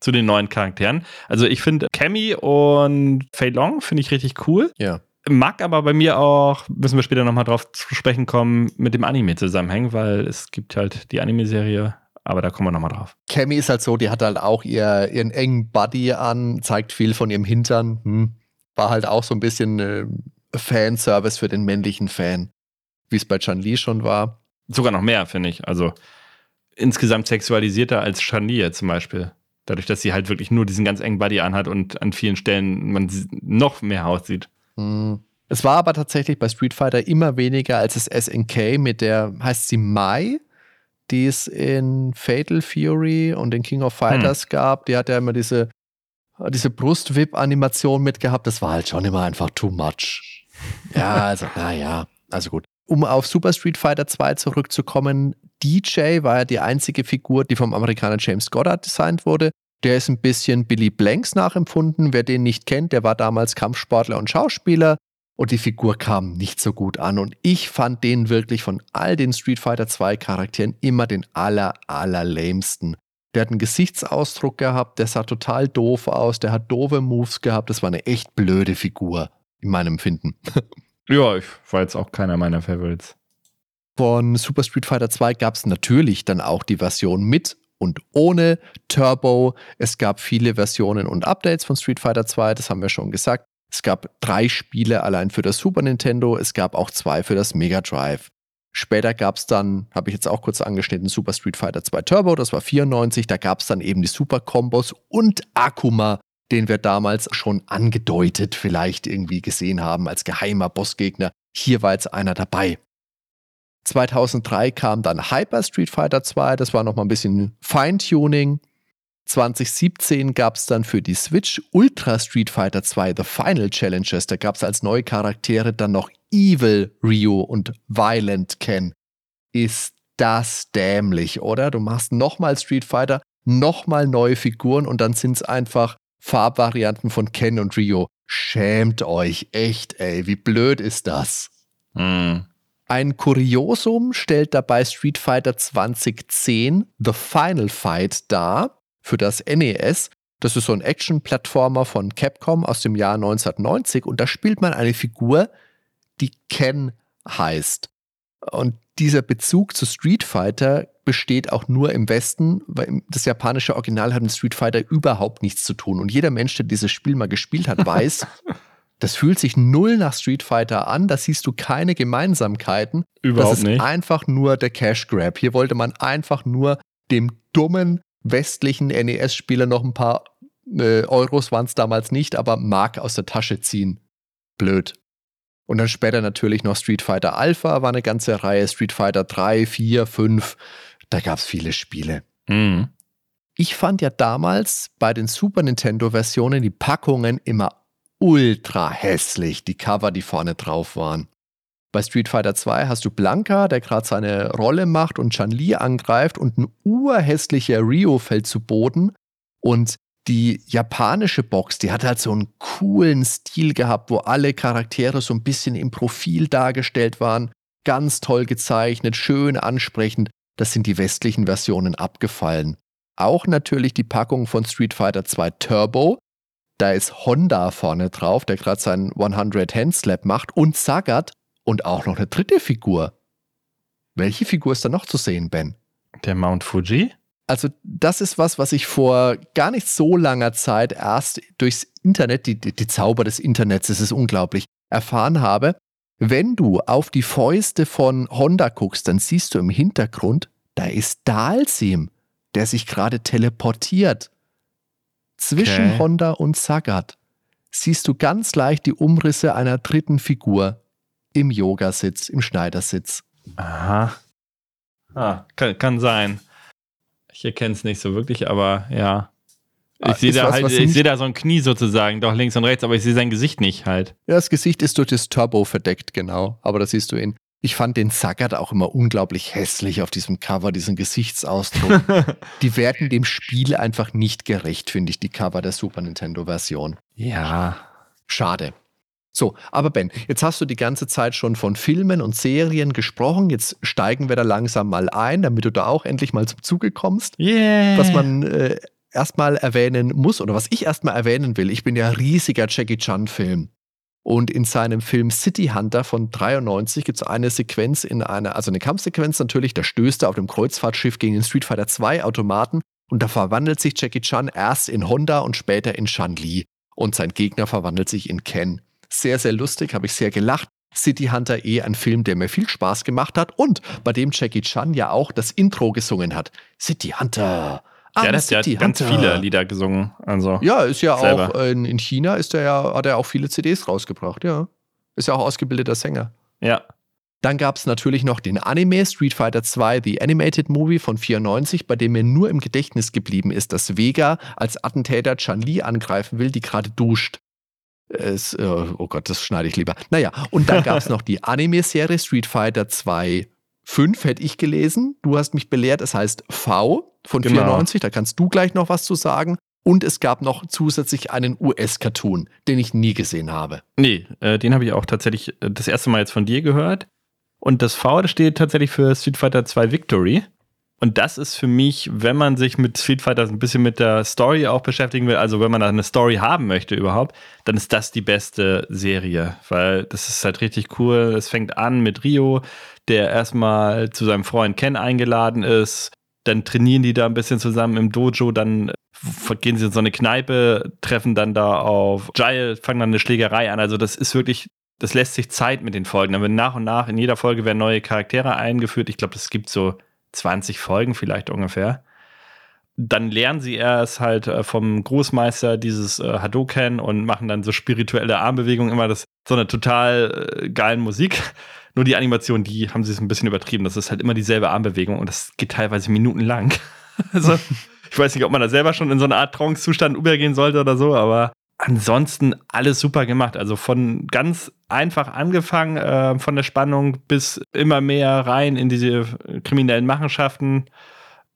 Speaker 2: Zu den neuen Charakteren. Also ich finde Cammy und Fei Long finde ich richtig cool.
Speaker 1: Ja.
Speaker 2: Mag aber bei mir auch, müssen wir später nochmal drauf zu sprechen kommen, mit dem Anime zusammenhängen, weil es gibt halt die Anime-Serie aber da kommen wir nochmal drauf.
Speaker 1: Cammy ist halt so, die hat halt auch ihr, ihren engen Buddy an, zeigt viel von ihrem Hintern. Hm. War halt auch so ein bisschen äh, Fanservice für den männlichen Fan. Wie es bei Chan Li schon war.
Speaker 2: Sogar noch mehr, finde ich. Also insgesamt sexualisierter als Chan Li jetzt zum Beispiel. Dadurch, dass sie halt wirklich nur diesen ganz engen Buddy anhat und an vielen Stellen man noch mehr Haut sieht.
Speaker 1: Hm. Es war aber tatsächlich bei Street Fighter immer weniger als es SNK mit der, heißt sie Mai? Die es in Fatal Fury und in King of Fighters hm. gab. Die hat ja immer diese, diese Brust-Whip-Animation mitgehabt. Das war halt schon immer einfach too much. Ja, also, naja, also gut. Um auf Super Street Fighter 2 zurückzukommen, DJ war ja die einzige Figur, die vom Amerikaner James Goddard designt wurde. Der ist ein bisschen Billy Blanks nachempfunden. Wer den nicht kennt, der war damals Kampfsportler und Schauspieler und die Figur kam nicht so gut an. Und ich fand den wirklich von all den Street Fighter 2 Charakteren immer den aller, aller lamesten. Der hat einen Gesichtsausdruck gehabt, der sah total doof aus, der hat doofe Moves gehabt. Das war eine echt blöde Figur, in meinem Empfinden.
Speaker 2: ja, ich war jetzt auch keiner meiner Favorites.
Speaker 1: Von Super Street Fighter 2 gab es natürlich dann auch die Version mit und ohne Turbo. Es gab viele Versionen und Updates von Street Fighter 2, das haben wir schon gesagt. Es gab drei Spiele allein für das Super Nintendo, es gab auch zwei für das Mega Drive. Später gab es dann, habe ich jetzt auch kurz angeschnitten, Super Street Fighter 2 Turbo, das war 94, da gab es dann eben die Super Combos und Akuma, den wir damals schon angedeutet vielleicht irgendwie gesehen haben als geheimer Bossgegner. Hier war jetzt einer dabei. 2003 kam dann Hyper Street Fighter 2, das war nochmal ein bisschen Feintuning. 2017 gab es dann für die Switch Ultra Street Fighter 2 The Final Challenges. Da gab es als neue Charaktere dann noch Evil Ryu und Violent Ken. Ist das dämlich, oder? Du machst nochmal Street Fighter, nochmal neue Figuren und dann sind es einfach Farbvarianten von Ken und Ryu. Schämt euch, echt, ey, wie blöd ist das?
Speaker 2: Mm.
Speaker 1: Ein Kuriosum stellt dabei Street Fighter 2010 The Final Fight dar für das NES. Das ist so ein Action-Plattformer von Capcom aus dem Jahr 1990 und da spielt man eine Figur, die Ken heißt. Und dieser Bezug zu Street Fighter besteht auch nur im Westen, weil das japanische Original hat mit Street Fighter überhaupt nichts zu tun. Und jeder Mensch, der dieses Spiel mal gespielt hat, weiß, das fühlt sich null nach Street Fighter an. Da siehst du keine Gemeinsamkeiten.
Speaker 2: Überhaupt
Speaker 1: das ist
Speaker 2: nicht.
Speaker 1: einfach nur der Cash Grab. Hier wollte man einfach nur dem dummen westlichen NES-Spieler noch ein paar äh, Euros waren es damals nicht, aber Mark aus der Tasche ziehen. Blöd. Und dann später natürlich noch Street Fighter Alpha war eine ganze Reihe, Street Fighter 3, 4, 5. Da gab es viele Spiele.
Speaker 2: Mm.
Speaker 1: Ich fand ja damals bei den Super Nintendo-Versionen die Packungen immer ultra hässlich, die Cover, die vorne drauf waren. Bei Street Fighter 2 hast du Blanka, der gerade seine Rolle macht und Chan-Li angreift und ein urhässlicher Rio fällt zu Boden und die japanische Box, die hat halt so einen coolen Stil gehabt, wo alle Charaktere so ein bisschen im Profil dargestellt waren. Ganz toll gezeichnet, schön ansprechend. Das sind die westlichen Versionen abgefallen. Auch natürlich die Packung von Street Fighter 2 Turbo. Da ist Honda vorne drauf, der gerade seinen 100 Hand Slap macht und Sagat und auch noch eine dritte Figur. Welche Figur ist da noch zu sehen, Ben?
Speaker 2: Der Mount Fuji?
Speaker 1: Also, das ist was, was ich vor gar nicht so langer Zeit erst durchs Internet, die, die, Zauber des Internets, das ist unglaublich, erfahren habe. Wenn du auf die Fäuste von Honda guckst, dann siehst du im Hintergrund, da ist Dalsim, der sich gerade teleportiert. Zwischen
Speaker 2: Okay.
Speaker 1: Honda und Sagat siehst du ganz leicht die Umrisse einer dritten Figur im Yogasitz, im Schneidersitz.
Speaker 2: Aha. Ah, kann, kann sein. Ich erkenne es nicht so wirklich, aber ja.
Speaker 1: Ah,
Speaker 2: Ich sehe
Speaker 1: ist
Speaker 2: da
Speaker 1: was,
Speaker 2: halt,
Speaker 1: was
Speaker 2: ich
Speaker 1: nicht-
Speaker 2: sehe da so ein Knie sozusagen, doch links und rechts, aber ich sehe sein Gesicht nicht halt.
Speaker 1: Ja, das Gesicht ist durch das Turbo verdeckt, genau. Aber da siehst du ihn. Ich fand den Sagat auch immer unglaublich hässlich auf diesem Cover, diesen Gesichtsausdruck. die werden dem Spiel einfach nicht gerecht, finde ich, die Cover der Super Nintendo-Version.
Speaker 2: ja.
Speaker 1: Schade. So, aber Ben, jetzt hast du die ganze Zeit schon von Filmen und Serien gesprochen. Jetzt steigen wir da langsam mal ein, damit du da auch endlich mal zum Zuge kommst.
Speaker 2: Yeah.
Speaker 1: Was man äh, erstmal erwähnen muss oder was ich erstmal erwähnen will, ich bin ja riesiger Jackie Chan-Film. Und in seinem Film City Hunter von 93 gibt es eine Sequenz in einer, also eine Kampfsequenz natürlich, da stößt er auf dem Kreuzfahrtschiff gegen den Street Fighter 2 Automaten und da verwandelt sich Jackie Chan erst in Honda und später in Shan Li. Und sein Gegner verwandelt sich in Ken. Sehr, sehr lustig, habe ich sehr gelacht. City Hunter eh ein Film, der mir viel Spaß gemacht hat und bei dem Jackie Chan ja auch das Intro gesungen hat. City Hunter.
Speaker 2: Ja, das, der hat ganz
Speaker 1: Hunter.
Speaker 2: viele Lieder gesungen. Also.
Speaker 1: Ja, ist ja
Speaker 2: Selber.
Speaker 1: auch in, in China ist er ja, hat er auch viele CDs rausgebracht, ja. Ist ja auch ausgebildeter Sänger.
Speaker 2: ja.
Speaker 1: Dann gab es natürlich noch den Anime Street Fighter 2 The Animated Movie von 94, bei dem mir nur im Gedächtnis geblieben ist, dass Vega als Attentäter Chan-Li angreifen will, die gerade duscht. Es, äh, oh Gott, das schneide ich lieber. Naja, und dann gab es noch die Anime-Serie Street Fighter 2 5, hätte ich gelesen. Du hast mich belehrt, es heißt V von
Speaker 2: Genau.
Speaker 1: 94, da kannst du gleich noch was zu sagen. Und es gab noch zusätzlich einen US-Cartoon, den ich nie gesehen habe.
Speaker 2: Nee, äh, den habe ich auch tatsächlich äh, das erste Mal jetzt von dir gehört. Und das V das steht tatsächlich für Street Fighter 2 Victory. Und das ist für mich, wenn man sich mit Street Fighter ein bisschen mit der Story auch beschäftigen will, also wenn man eine Story haben möchte überhaupt, dann ist das die beste Serie, weil das ist halt richtig cool. Es fängt an mit Rio, der erstmal zu seinem Freund Ken eingeladen ist. Dann trainieren die da ein bisschen zusammen im Dojo, dann gehen sie in so eine Kneipe, treffen dann da auf Jail, fangen dann eine Schlägerei an. Also das ist wirklich, das lässt sich Zeit mit den Folgen. Dann werden nach und nach in jeder Folge werden neue Charaktere eingeführt. Ich glaube, es gibt so 20 Folgen vielleicht ungefähr. Dann lernen sie erst halt äh, vom Großmeister dieses äh, Hadoken und machen dann so spirituelle Armbewegungen, immer das, so eine total äh, geilen Musik. Nur die Animation, die haben sie es ein bisschen übertrieben. Das ist halt immer dieselbe Armbewegung und das geht teilweise minutenlang. also, ich weiß nicht, ob man da selber schon in so eine Art Trance-Zustand übergehen sollte oder so, aber ansonsten alles super gemacht. Also von ganz einfach angefangen, äh, von der Spannung bis immer mehr rein in diese kriminellen Machenschaften,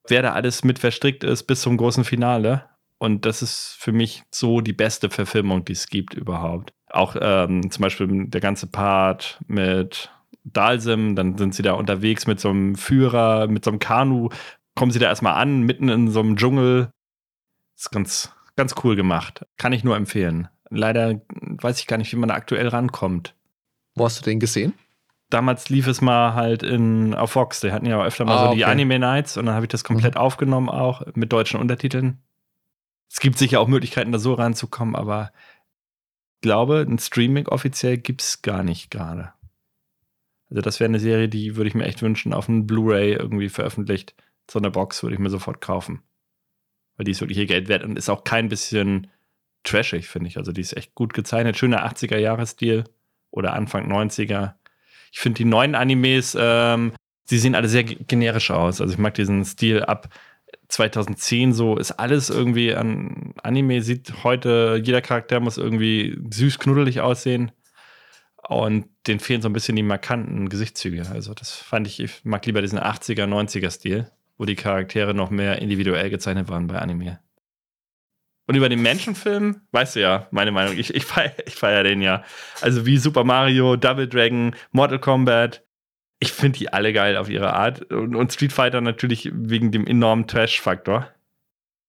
Speaker 2: wer da alles mit verstrickt ist, bis zum großen Finale. Und das ist für mich so die beste Verfilmung, die es gibt überhaupt. Auch ähm, zum Beispiel der ganze Part mit Dalsim, dann sind sie da unterwegs mit so einem Führer, mit so einem Kanu, kommen sie da erstmal an, mitten in so einem Dschungel. Das ist ganz, ganz cool gemacht. Kann ich nur empfehlen. Leider weiß ich gar nicht, wie man da aktuell rankommt.
Speaker 1: Wo hast du den gesehen?
Speaker 2: Damals lief es mal halt in, auf Fox. Die hatten ja öfter mal ah, so die Anime Nights und dann habe ich das komplett mhm. aufgenommen, auch mit deutschen Untertiteln. Es gibt sicher auch Möglichkeiten, da so ranzukommen, aber ich glaube, ein Streaming offiziell gibt es gar nicht gerade. Also, das wäre eine Serie, die würde ich mir echt wünschen, auf einem Blu-ray irgendwie veröffentlicht. So eine Box würde ich mir sofort kaufen. Weil die ist wirklich ihr Geld wert und ist auch kein bisschen trashig, finde ich. Also die ist echt gut gezeichnet. Schöner 80er-Jahres-Stil oder Anfang 90er. Ich finde die neuen Animes, ähm, die sehen alle sehr generisch aus. Also ich mag diesen Stil ab 2010 so, ist alles irgendwie an Anime, sieht heute, jeder Charakter muss irgendwie süß knuddelig aussehen. Und denen fehlen so ein bisschen die markanten Gesichtszüge. Also das fand ich, ich mag lieber diesen 80er, 90er Stil wo die Charaktere noch mehr individuell gezeichnet waren bei Anime. Und über den Menschenfilm, weißt du ja, meine Meinung, ich, ich feiere ich feier den ja. Also wie Super Mario, Double Dragon, Mortal Kombat. Ich finde die alle geil auf ihre Art. Und, und Street Fighter natürlich wegen dem enormen Trash-Faktor.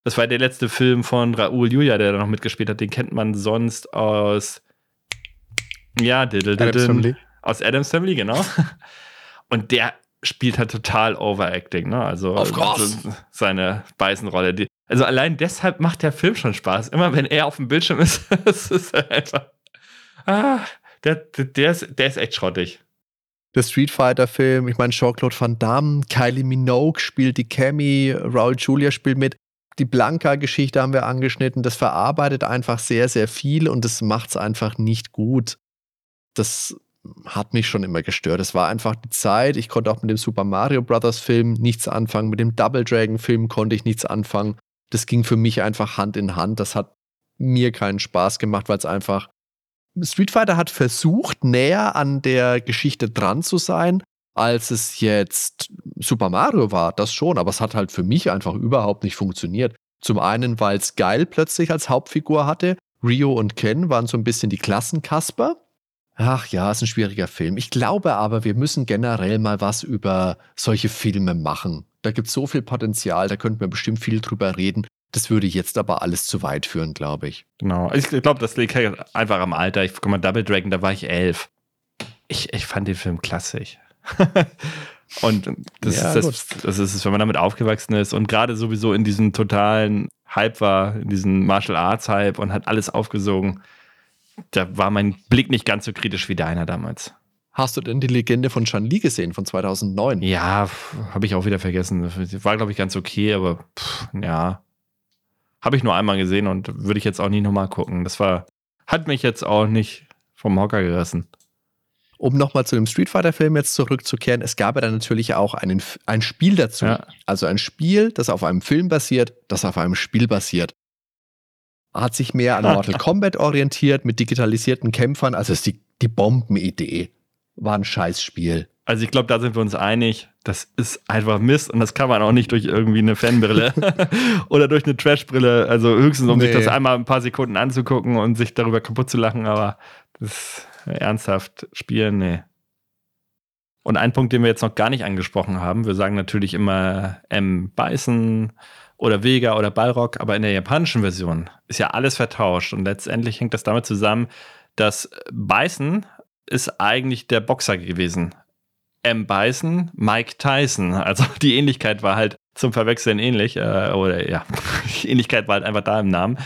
Speaker 2: Das war der letzte Film von Raoul Julia, der da noch mitgespielt hat. Den kennt man sonst aus. Ja, diddle, diddle, Adams Family. Aus Adams Family, genau. Und der spielt halt total Overacting, ne? Also, also seine Beißenrolle. Die, also allein deshalb macht der Film schon Spaß. Immer wenn er auf dem Bildschirm ist, es ist einfach. Ah, der, der, ist, der ist echt schrottig.
Speaker 1: Der Street Fighter-Film, ich meine, Jean-Claude Van Damme, Kylie Minogue spielt die Cammy, Raul Julia spielt mit. Die Blanca-Geschichte haben wir angeschnitten. Das verarbeitet einfach sehr, sehr viel und das macht es einfach nicht gut. Das hat mich schon immer gestört. Es war einfach die Zeit. Ich konnte auch mit dem Super Mario Brothers Film nichts anfangen. Mit dem Double Dragon Film konnte ich nichts anfangen. Das ging für mich einfach Hand in Hand. Das hat mir keinen Spaß gemacht, weil es einfach Street Fighter hat versucht, näher an der Geschichte dran zu sein, als es jetzt Super Mario war. Das schon, aber es hat halt für mich einfach überhaupt nicht funktioniert. Zum einen, weil es geil plötzlich als Hauptfigur hatte. Rio und Ken waren so ein bisschen die Klassenkasper. Ach ja, ist ein schwieriger Film. Ich glaube aber, wir müssen generell mal was über solche Filme machen. Da gibt es so viel Potenzial, da könnten wir bestimmt viel drüber reden. Das würde jetzt aber alles zu weit führen, glaube ich.
Speaker 2: Genau. Ich glaube, das liegt halt einfach am Alter. Ich guck mal, Double Dragon, da war ich elf. Ich, ich fand den Film klassisch. und das, ja, ist das, das ist es, wenn man damit aufgewachsen ist und gerade sowieso in diesem totalen Hype war, in diesem Martial Arts Hype und hat alles aufgesogen da war mein Blick nicht ganz so kritisch wie deiner damals.
Speaker 1: Hast du denn die Legende von Chan Li gesehen von 2009?
Speaker 2: Ja, habe ich auch wieder vergessen. War, glaube ich, ganz okay, aber pff, ja. Habe ich nur einmal gesehen und würde ich jetzt auch nie nochmal gucken. Das war, hat mich jetzt auch nicht vom Hocker gerissen.
Speaker 1: Um nochmal zu dem Street Fighter-Film jetzt zurückzukehren, es gab ja dann natürlich auch einen, ein Spiel dazu. Ja. Also ein Spiel, das auf einem Film basiert, das auf einem Spiel basiert hat sich mehr an Mortal Kombat orientiert mit digitalisierten Kämpfern. Also ist die, die Bombenidee war ein Scheißspiel.
Speaker 2: Also ich glaube, da sind wir uns einig, das ist einfach Mist und das kann man auch nicht durch irgendwie eine Fanbrille oder durch eine Trashbrille, also höchstens um nee. sich das einmal ein paar Sekunden anzugucken und sich darüber kaputt zu lachen, aber das ernsthaft spielen, nee. Und ein Punkt, den wir jetzt noch gar nicht angesprochen haben, wir sagen natürlich immer M. Bison oder Vega oder Balrog, aber in der japanischen Version ist ja alles vertauscht und letztendlich hängt das damit zusammen, dass Bison ist eigentlich der Boxer gewesen. M. Bison, Mike Tyson. Also die Ähnlichkeit war halt zum Verwechseln ähnlich. Äh, oder ja, die Ähnlichkeit war halt einfach da im Namen.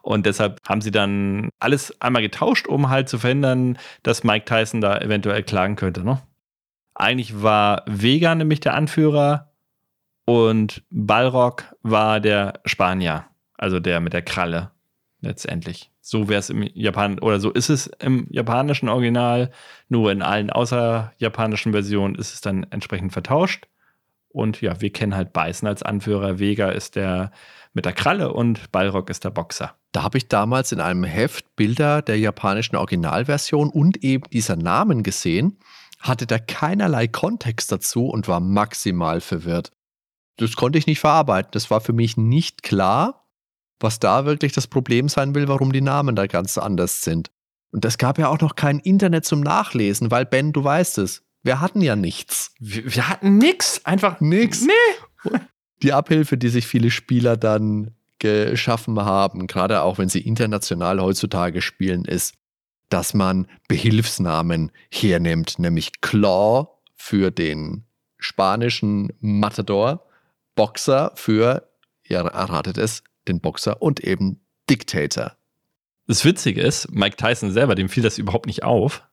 Speaker 2: Und deshalb haben sie dann alles einmal getauscht, um halt zu verhindern, dass Mike Tyson da eventuell klagen könnte. Ne? Eigentlich war Vega nämlich der Anführer und Balrog war der Spanier, also der mit der Kralle letztendlich. So wäre es im Japan oder so ist es im japanischen Original. Nur in allen außer japanischen Versionen ist es dann entsprechend vertauscht. Und ja, wir kennen halt Beißen als Anführer. Vega ist der mit der Kralle und Balrog ist der Boxer.
Speaker 1: Da habe ich damals in einem Heft Bilder der japanischen Originalversion und eben dieser Namen gesehen, hatte da keinerlei Kontext dazu und war maximal verwirrt. Das konnte ich nicht verarbeiten. Das war für mich nicht klar, was da wirklich das Problem sein will, warum die Namen da ganz anders sind. Und es gab ja auch noch kein Internet zum Nachlesen, weil Ben, du weißt es, wir hatten ja nichts.
Speaker 2: Wir, wir hatten nichts, einfach nichts.
Speaker 1: Nee. Die Abhilfe, die sich viele Spieler dann geschaffen haben, gerade auch wenn sie international heutzutage spielen, ist, dass man Behilfsnamen hernimmt, nämlich Claw für den spanischen Matador, Boxer für, ihr erratet es, den Boxer und eben Dictator.
Speaker 2: Das Witzige ist, Mike Tyson selber, dem fiel das überhaupt nicht auf.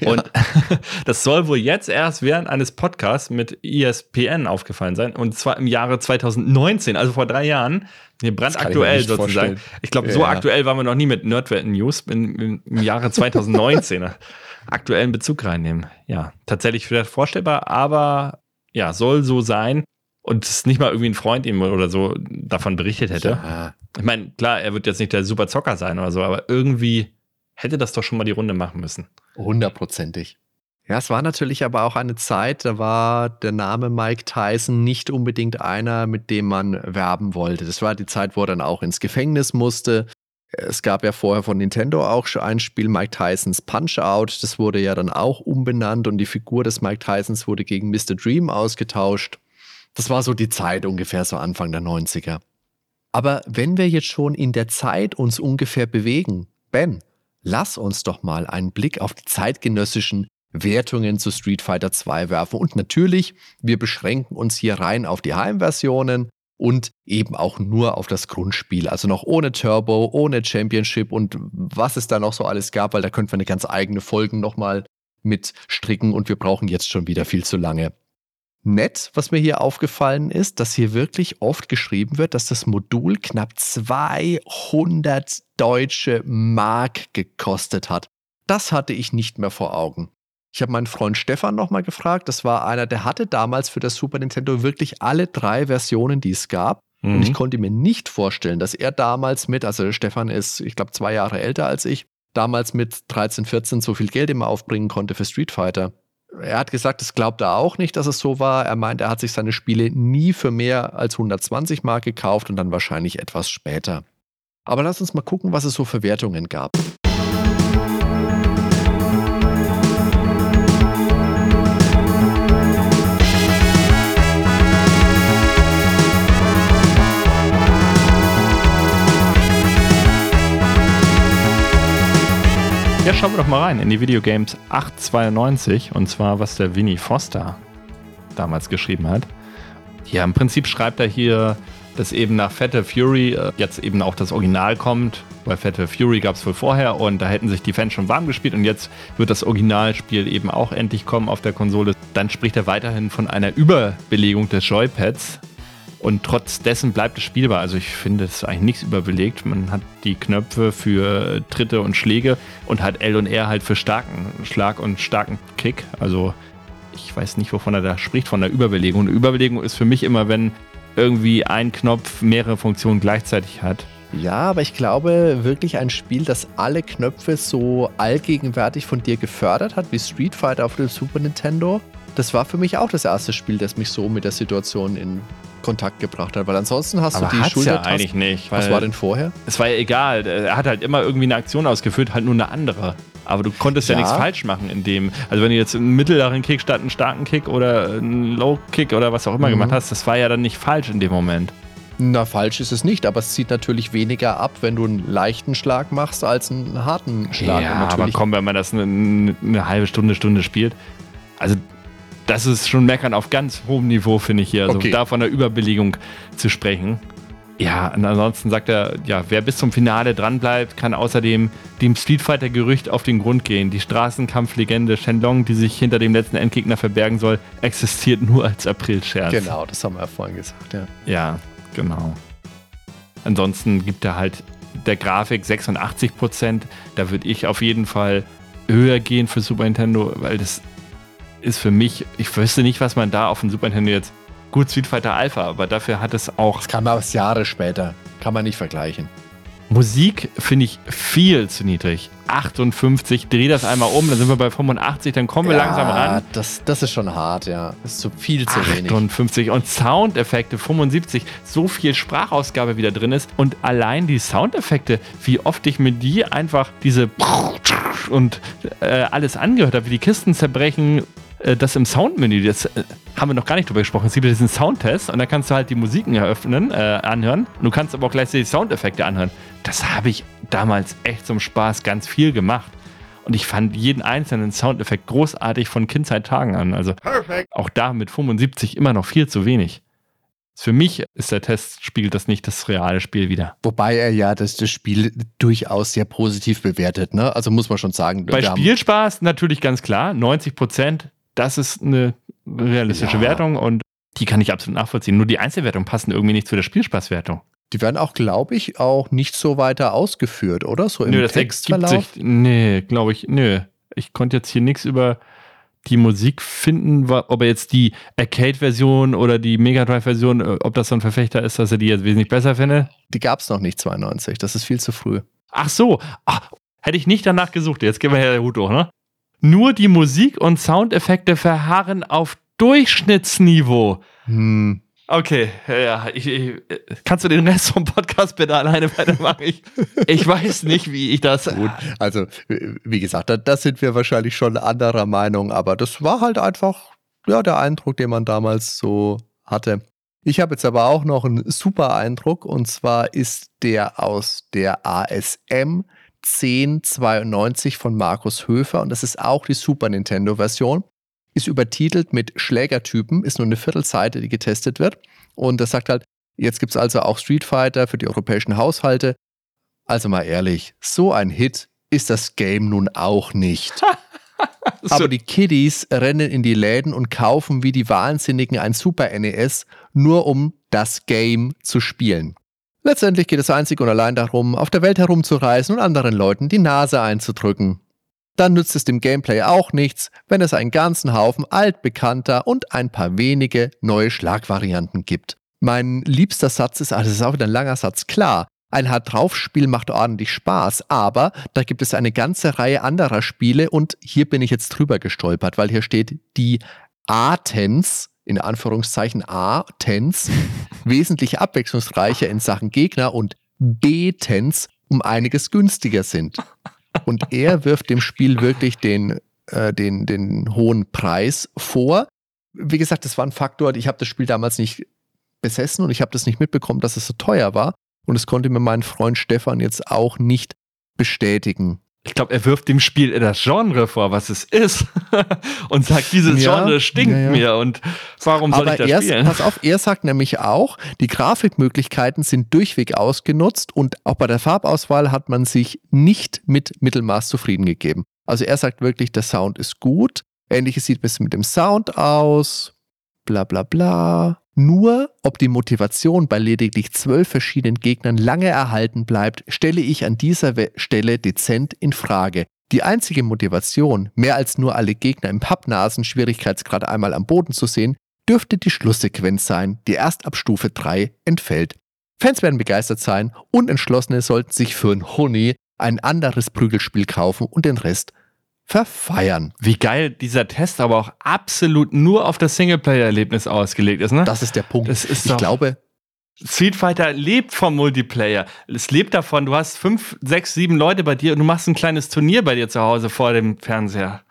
Speaker 2: Ja. Und das soll wohl jetzt erst während eines Podcasts mit ESPN aufgefallen sein. Und zwar im Jahre 2019, also vor drei Jahren. Hier brandaktuell ich sozusagen. Vorstellen. Ich glaube, ja. so aktuell waren wir noch nie mit Nerdwelten News im, im Jahre 2019. aktuellen Bezug reinnehmen. Ja, tatsächlich vielleicht vorstellbar, aber ja, soll so sein und es nicht mal irgendwie ein Freund ihm oder so davon berichtet hätte. Ja. Ich meine, klar, er wird jetzt nicht der super Zocker sein oder so, aber irgendwie hätte das doch schon mal die Runde machen müssen.
Speaker 1: Hundertprozentig. Ja, es war natürlich aber auch eine Zeit, da war der Name Mike Tyson nicht unbedingt einer, mit dem man werben wollte. Das war die Zeit, wo er dann auch ins Gefängnis musste. Es gab ja vorher von Nintendo auch schon ein Spiel, Mike Tysons Punch-Out. Das wurde ja dann auch umbenannt und die Figur des Mike Tysons wurde gegen Mr. Dream ausgetauscht. Das war so die Zeit ungefähr so Anfang der 90er. Aber wenn wir jetzt schon in der Zeit uns ungefähr bewegen, Ben, lass uns doch mal einen Blick auf die zeitgenössischen Wertungen zu Street Fighter 2 werfen. Und natürlich, wir beschränken uns hier rein auf die Heimversionen und eben auch nur auf das Grundspiel. Also noch ohne Turbo, ohne Championship und was es da noch so alles gab, weil da könnten wir eine ganz eigene Folge nochmal mit stricken und wir brauchen jetzt schon wieder viel zu lange nett, was mir hier aufgefallen ist, dass hier wirklich oft geschrieben wird, dass das Modul knapp 200 deutsche Mark gekostet hat. Das hatte ich nicht mehr vor Augen. Ich habe meinen Freund Stefan nochmal gefragt. Das war einer, der hatte damals für das Super Nintendo wirklich alle drei Versionen, die es gab. Mhm. Und ich konnte mir nicht vorstellen, dass er damals mit, also Stefan ist, ich glaube, zwei Jahre älter als ich, damals mit 13, 14 so viel Geld immer aufbringen konnte für Street Fighter er hat gesagt, das glaubt er auch nicht, dass es so war. Er meint, er hat sich seine Spiele nie für mehr als 120 Mark gekauft und dann wahrscheinlich etwas später. Aber lass uns mal gucken, was es so für Wertungen gab.
Speaker 2: Ja, schauen wir doch mal rein in die Videogames 892 und zwar, was der Winnie Foster damals geschrieben hat. Ja, im Prinzip schreibt er hier, dass eben nach Fatal Fury äh, jetzt eben auch das Original kommt. Weil Fatal Fury gab es wohl vorher und da hätten sich die Fans schon warm gespielt und jetzt wird das Originalspiel eben auch endlich kommen auf der Konsole. Dann spricht er weiterhin von einer Überbelegung des Joypads und trotz dessen bleibt es spielbar. Also ich finde es eigentlich nichts überbelegt. Man hat die Knöpfe für Tritte und Schläge und hat L und R halt für starken Schlag und starken Kick. Also ich weiß nicht, wovon er da spricht, von der Überbelegung. Eine Überbelegung ist für mich immer, wenn irgendwie ein Knopf mehrere Funktionen gleichzeitig hat.
Speaker 1: Ja, aber ich glaube wirklich ein Spiel, das alle Knöpfe so allgegenwärtig von dir gefördert hat, wie Street Fighter auf dem Super Nintendo, das war für mich auch das erste Spiel, das mich so mit der Situation in Kontakt gebracht hat. Weil ansonsten hast
Speaker 2: Aber
Speaker 1: du die
Speaker 2: hat's
Speaker 1: Schultertaste.
Speaker 2: ja eigentlich nicht.
Speaker 1: Was war denn vorher?
Speaker 2: Es war ja egal. Er hat halt immer irgendwie eine Aktion ausgeführt, halt nur eine andere. Aber du konntest ja,
Speaker 1: Ja.
Speaker 2: nichts falsch machen in dem. Also wenn du jetzt einen mittleren Kick statt einen starken Kick oder einen Low Kick oder was auch immer
Speaker 1: Mhm.
Speaker 2: gemacht hast, das war ja dann nicht falsch in dem Moment.
Speaker 1: Na, falsch ist es nicht, aber es zieht natürlich weniger ab, wenn du einen leichten Schlag machst, als einen harten Schlag.
Speaker 2: ja, aber komm, wenn man das eine, eine halbe Stunde, Stunde spielt, also das ist schon Meckern auf ganz hohem Niveau, finde ich hier. Also
Speaker 1: Okay.
Speaker 2: da von der Überbelegung zu sprechen. Ja, und ansonsten sagt er, ja, wer bis zum Finale dranbleibt, kann außerdem dem Street Fighter-Gerücht auf den Grund gehen. Die Straßenkampflegende Shenlong, die sich hinter dem letzten Endgegner verbergen soll, existiert nur als Aprilscherz.
Speaker 1: Genau, das haben wir ja vorhin gesagt, ja.
Speaker 2: Ja, genau. Ansonsten gibt er halt der Grafik 86%. Da würde ich auf jeden Fall höher gehen für Super Nintendo, weil das ist für mich, ich wüsste nicht, was man da auf dem Super Nintendo jetzt. Gut, Street Fighter Alpha, aber dafür hat es auch
Speaker 1: Das kam aber Jahre später. Kann man nicht vergleichen.
Speaker 2: Musik, finde ich viel zu niedrig. 58, dreh das einmal um, dann sind wir bei 85, dann kommen wir langsam ran.
Speaker 1: Das, das ist schon hart, ja. Das ist zu viel zu wenig.
Speaker 2: 58 und Soundeffekte 75, so viel Sprachausgabe wieder drin ist und allein die Soundeffekte, wie oft ich mir die einfach diese und äh, alles angehört habe, wie die Kisten zerbrechen, das im Soundmenü, das äh, haben wir noch gar nicht drüber gesprochen. Es gibt ja diesen Soundtest und da kannst du halt die Musiken eröffnen, äh, anhören. Du kannst aber auch gleichzeitig Soundeffekte anhören. Das habe ich damals echt zum Spaß ganz viel gemacht. Und ich fand jeden einzelnen Soundeffekt großartig von Kindzeittagen an. Also auch da mit 75 immer noch viel zu wenig. Für mich ist der Test, spiegelt das nicht das reale Spiel wieder.
Speaker 1: Wobei er ja das, das Spiel durchaus sehr positiv bewertet, ne? Also muss man schon sagen.
Speaker 2: Bei Spielspaß natürlich ganz klar, 90 Prozent, das ist eine realistische
Speaker 1: Ja.
Speaker 2: Wertung und die kann ich absolut nachvollziehen. Nur die Einzelwertungen passen irgendwie nicht zu der Spielspaßwertung.
Speaker 1: Die werden auch, glaube ich, auch nicht so weiter ausgeführt, oder? So im
Speaker 2: Nö, das
Speaker 1: Textverlauf.
Speaker 2: sich. Nee, glaube ich, nö. Ich konnte jetzt hier nichts über die Musik finden, ob er jetzt die Arcade-Version oder die Mega Drive-Version, äh, ob das so ein Verfechter ist, dass er die jetzt wesentlich besser findet.
Speaker 1: Die gab es noch nicht 92. Das ist viel zu früh.
Speaker 2: Ach so, Ach, hätte ich nicht danach gesucht. Jetzt gehen wir her der Hut hoch, ne? Nur die Musik und Soundeffekte verharren auf Durchschnittsniveau.
Speaker 1: Hm.
Speaker 2: Okay, ja, ich, ich, kannst du den Rest vom Podcast bitte alleine weitermachen? Ich, ich weiß nicht, wie ich das.
Speaker 1: Gut, also wie gesagt, da, da sind wir wahrscheinlich schon anderer Meinung, aber das war halt einfach ja, der Eindruck, den man damals so hatte. Ich habe jetzt aber auch noch einen super Eindruck und zwar ist der aus der ASM 1092 von Markus Höfer und das ist auch die Super Nintendo Version. Ist übertitelt mit Schlägertypen, ist nur eine Viertelseite, die getestet wird. Und das sagt halt, jetzt gibt es also auch Street Fighter für die europäischen Haushalte. Also mal ehrlich, so ein Hit ist das Game nun auch nicht. Aber die Kiddies rennen in die Läden und kaufen wie die Wahnsinnigen ein Super NES, nur um das Game zu spielen. Letztendlich geht es einzig und allein darum, auf der Welt herumzureisen und anderen Leuten die Nase einzudrücken. Dann nützt es dem Gameplay auch nichts, wenn es einen ganzen Haufen altbekannter und ein paar wenige neue Schlagvarianten gibt. Mein liebster Satz ist, also das ist auch wieder ein langer Satz, klar, ein Hard-Drauf-Spiel macht ordentlich Spaß, aber da gibt es eine ganze Reihe anderer Spiele und hier bin ich jetzt drüber gestolpert, weil hier steht die A-Tens, in Anführungszeichen A-Tens, wesentlich abwechslungsreicher in Sachen Gegner und B-Tens um einiges günstiger sind. Und er wirft dem Spiel wirklich den, äh, den, den hohen Preis vor. Wie gesagt, das war ein Faktor, ich habe das Spiel damals nicht besessen und ich habe das nicht mitbekommen, dass es so teuer war. Und es konnte mir mein Freund Stefan jetzt auch nicht bestätigen.
Speaker 2: Ich glaube, er wirft dem Spiel das Genre vor, was es ist. und sagt, dieses
Speaker 1: Ja,
Speaker 2: Genre stinkt
Speaker 1: ja, ja.
Speaker 2: mir und warum soll
Speaker 1: Aber
Speaker 2: ich das
Speaker 1: er,
Speaker 2: spielen?
Speaker 1: pass auf, er sagt nämlich auch, die Grafikmöglichkeiten sind durchweg ausgenutzt und auch bei der Farbauswahl hat man sich nicht mit Mittelmaß zufrieden gegeben. Also er sagt wirklich, der Sound ist gut. Ähnliches sieht es mit dem Sound aus. Bla bla bla. Nur, ob die Motivation bei lediglich zwölf verschiedenen Gegnern lange erhalten bleibt, stelle ich an dieser Stelle dezent in Frage. Die einzige Motivation, mehr als nur alle Gegner im Pappnasen-Schwierigkeitsgrad einmal am Boden zu sehen, dürfte die Schlusssequenz sein, die erst ab Stufe 3 entfällt. Fans werden begeistert sein, Unentschlossene sollten sich für ein Honey ein anderes Prügelspiel kaufen und den Rest verfeiern.
Speaker 2: Wie geil dieser Test aber auch absolut nur auf das Singleplayer-Erlebnis ausgelegt ist, ne?
Speaker 1: Das ist der Punkt.
Speaker 2: Das ist
Speaker 1: ich glaube,
Speaker 2: Street Fighter lebt vom Multiplayer. Es lebt davon, du hast fünf, sechs, sieben Leute bei dir und du machst ein kleines Turnier bei dir zu Hause vor dem Fernseher.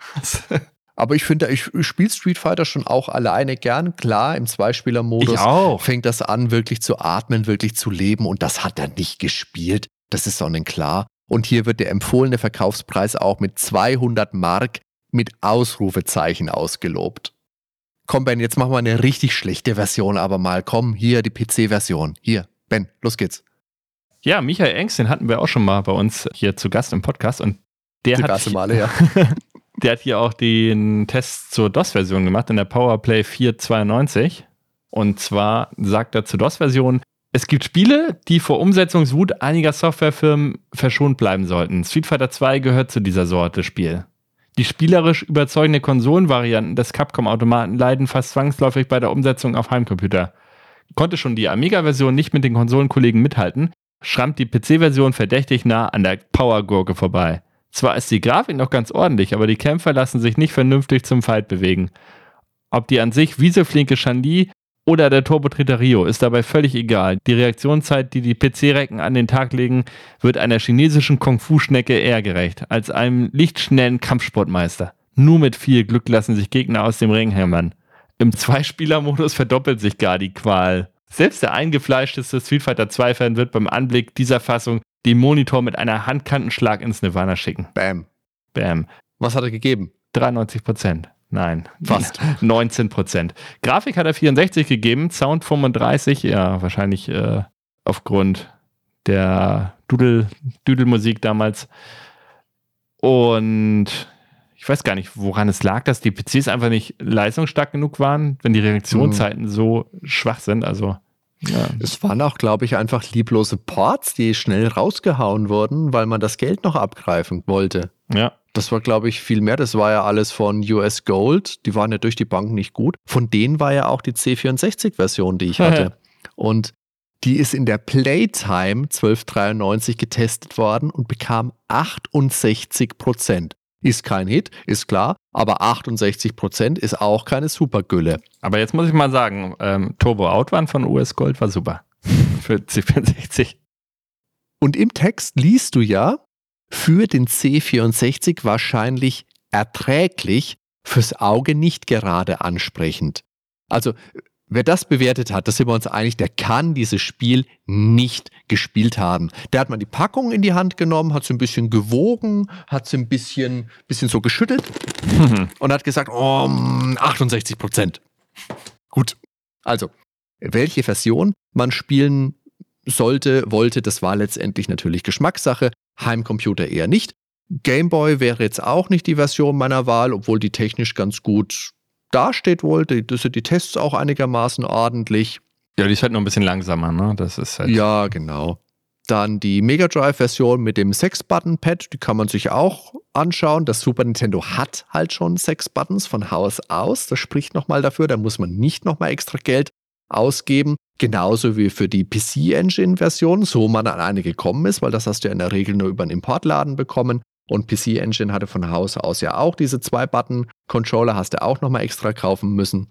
Speaker 1: aber ich finde, ich, ich spiele Street Fighter schon auch alleine gern. Klar, im Zweispieler-Modus fängt das an, wirklich zu atmen, wirklich zu leben. Und das hat er nicht gespielt. Das ist sonnenklar. Und hier wird der empfohlene Verkaufspreis auch mit 200 Mark mit Ausrufezeichen ausgelobt. Komm, Ben, jetzt machen wir eine richtig schlechte Version, aber mal. Komm, hier die PC-Version. Hier, Ben, los geht's.
Speaker 2: Ja, Michael Engst, den hatten wir auch schon mal bei uns hier zu Gast im Podcast und der hat,
Speaker 1: Male, ja.
Speaker 2: der hat hier auch den Test zur DOS-Version gemacht in der Powerplay 492. Und zwar sagt er zur DOS-Version, es gibt Spiele, die vor Umsetzungswut einiger Softwarefirmen verschont bleiben sollten. Street Fighter 2 gehört zu dieser Sorte Spiel. Die spielerisch überzeugende Konsolenvarianten des Capcom-Automaten leiden fast zwangsläufig bei der Umsetzung auf Heimcomputer. Konnte schon die Amiga-Version nicht mit den Konsolenkollegen mithalten, schrammt die PC-Version verdächtig nah an der Power-Gurke vorbei. Zwar ist die Grafik noch ganz ordentlich, aber die Kämpfer lassen sich nicht vernünftig zum Fight bewegen. Ob die an sich wieseflinke Shanli oder der Turbotreter Rio ist dabei völlig egal. Die Reaktionszeit, die die PC-Recken an den Tag legen, wird einer chinesischen Kung-Fu-Schnecke eher gerecht als einem lichtschnellen Kampfsportmeister. Nur mit viel Glück lassen sich Gegner aus dem Ring hämmern. Im Zweispieler-Modus verdoppelt sich gar die Qual. Selbst der eingefleischteste Street Fighter 2-Fan wird beim Anblick dieser Fassung den Monitor mit einer Handkantenschlag ins Nirvana schicken.
Speaker 1: Bam.
Speaker 2: Bam.
Speaker 1: Was hat er gegeben?
Speaker 2: 93 Prozent. Nein,
Speaker 1: Fast.
Speaker 2: 19 Prozent. Grafik hat er 64 gegeben, Sound 35, ja, wahrscheinlich äh, aufgrund der Düdelmusik damals. Und ich weiß gar nicht, woran es lag, dass die PCs einfach nicht leistungsstark genug waren, wenn die Reaktionszeiten so schwach sind. Also, ja.
Speaker 1: Es waren auch, glaube ich, einfach lieblose Ports, die schnell rausgehauen wurden, weil man das Geld noch abgreifen wollte.
Speaker 2: ja.
Speaker 1: Das war, glaube ich, viel mehr. Das war ja alles von US Gold. Die waren ja durch die Bank nicht gut. Von denen war ja auch die C64-Version, die ich hatte. und die ist in der Playtime 1293 getestet worden und bekam 68 Prozent. Ist kein Hit, ist klar, aber 68 Prozent ist auch keine Supergülle.
Speaker 2: Aber jetzt muss ich mal sagen, ähm, Turbo Outrun von US Gold war super. Für C64.
Speaker 1: Und im Text liest du ja, für den C64 wahrscheinlich erträglich, fürs Auge nicht gerade ansprechend. Also, wer das bewertet hat, da sind wir uns einig, der kann dieses Spiel nicht gespielt haben. Der hat mal die Packung in die Hand genommen, hat sie ein bisschen gewogen, hat sie ein bisschen, bisschen so geschüttelt und hat gesagt, oh, mm, 68 Prozent. Gut. Also, welche Version man spielen sollte, wollte, das war letztendlich natürlich Geschmackssache. Heimcomputer eher nicht. Gameboy wäre jetzt auch nicht die Version meiner Wahl, obwohl die technisch ganz gut dasteht wohl. Die, sind die Tests auch einigermaßen ordentlich.
Speaker 2: Ja, die ist halt nur ein bisschen langsamer, ne? Das ist halt.
Speaker 1: Ja, genau. Dann die Mega Drive-Version mit dem Sechs-Button-Pad, die kann man sich auch anschauen. Das Super Nintendo hat halt schon sechs Buttons von Haus aus. Das spricht nochmal dafür. Da muss man nicht nochmal extra Geld ausgeben. Genauso wie für die PC-Engine-Version, so man an eine gekommen ist, weil das hast du ja in der Regel nur über einen Importladen bekommen. Und PC Engine hatte von Haus aus ja auch diese zwei Button-Controller, hast du auch nochmal extra kaufen müssen.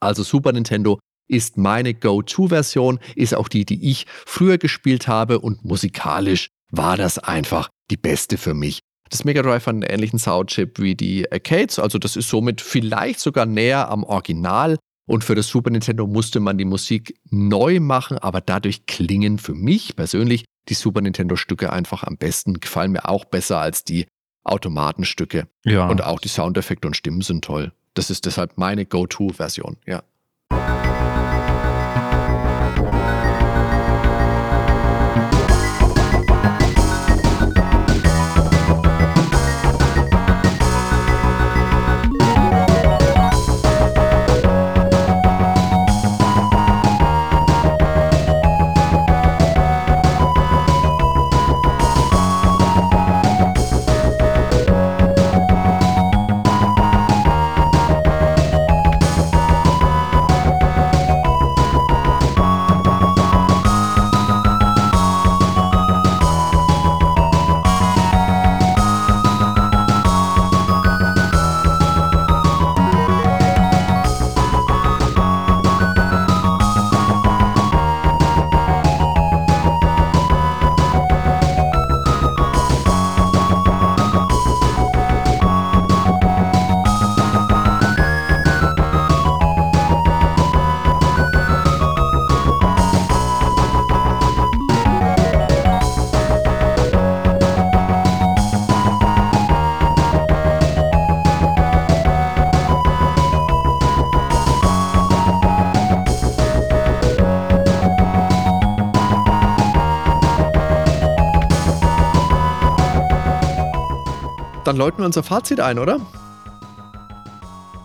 Speaker 1: Also Super Nintendo ist meine Go-To-Version, ist auch die, die ich früher gespielt habe und musikalisch war das einfach die beste für mich. Das Mega Drive hat einen ähnlichen Soundchip wie die Arcades, also das ist somit vielleicht sogar näher am Original. Und für das Super Nintendo musste man die Musik neu machen, aber dadurch klingen für mich persönlich die Super Nintendo-Stücke einfach am besten, gefallen mir auch besser als die Automatenstücke.
Speaker 2: ja.
Speaker 1: Und auch die Soundeffekte und Stimmen sind toll. Das ist deshalb meine Go-To-Version, ja. Läuten wir unser Fazit ein, oder?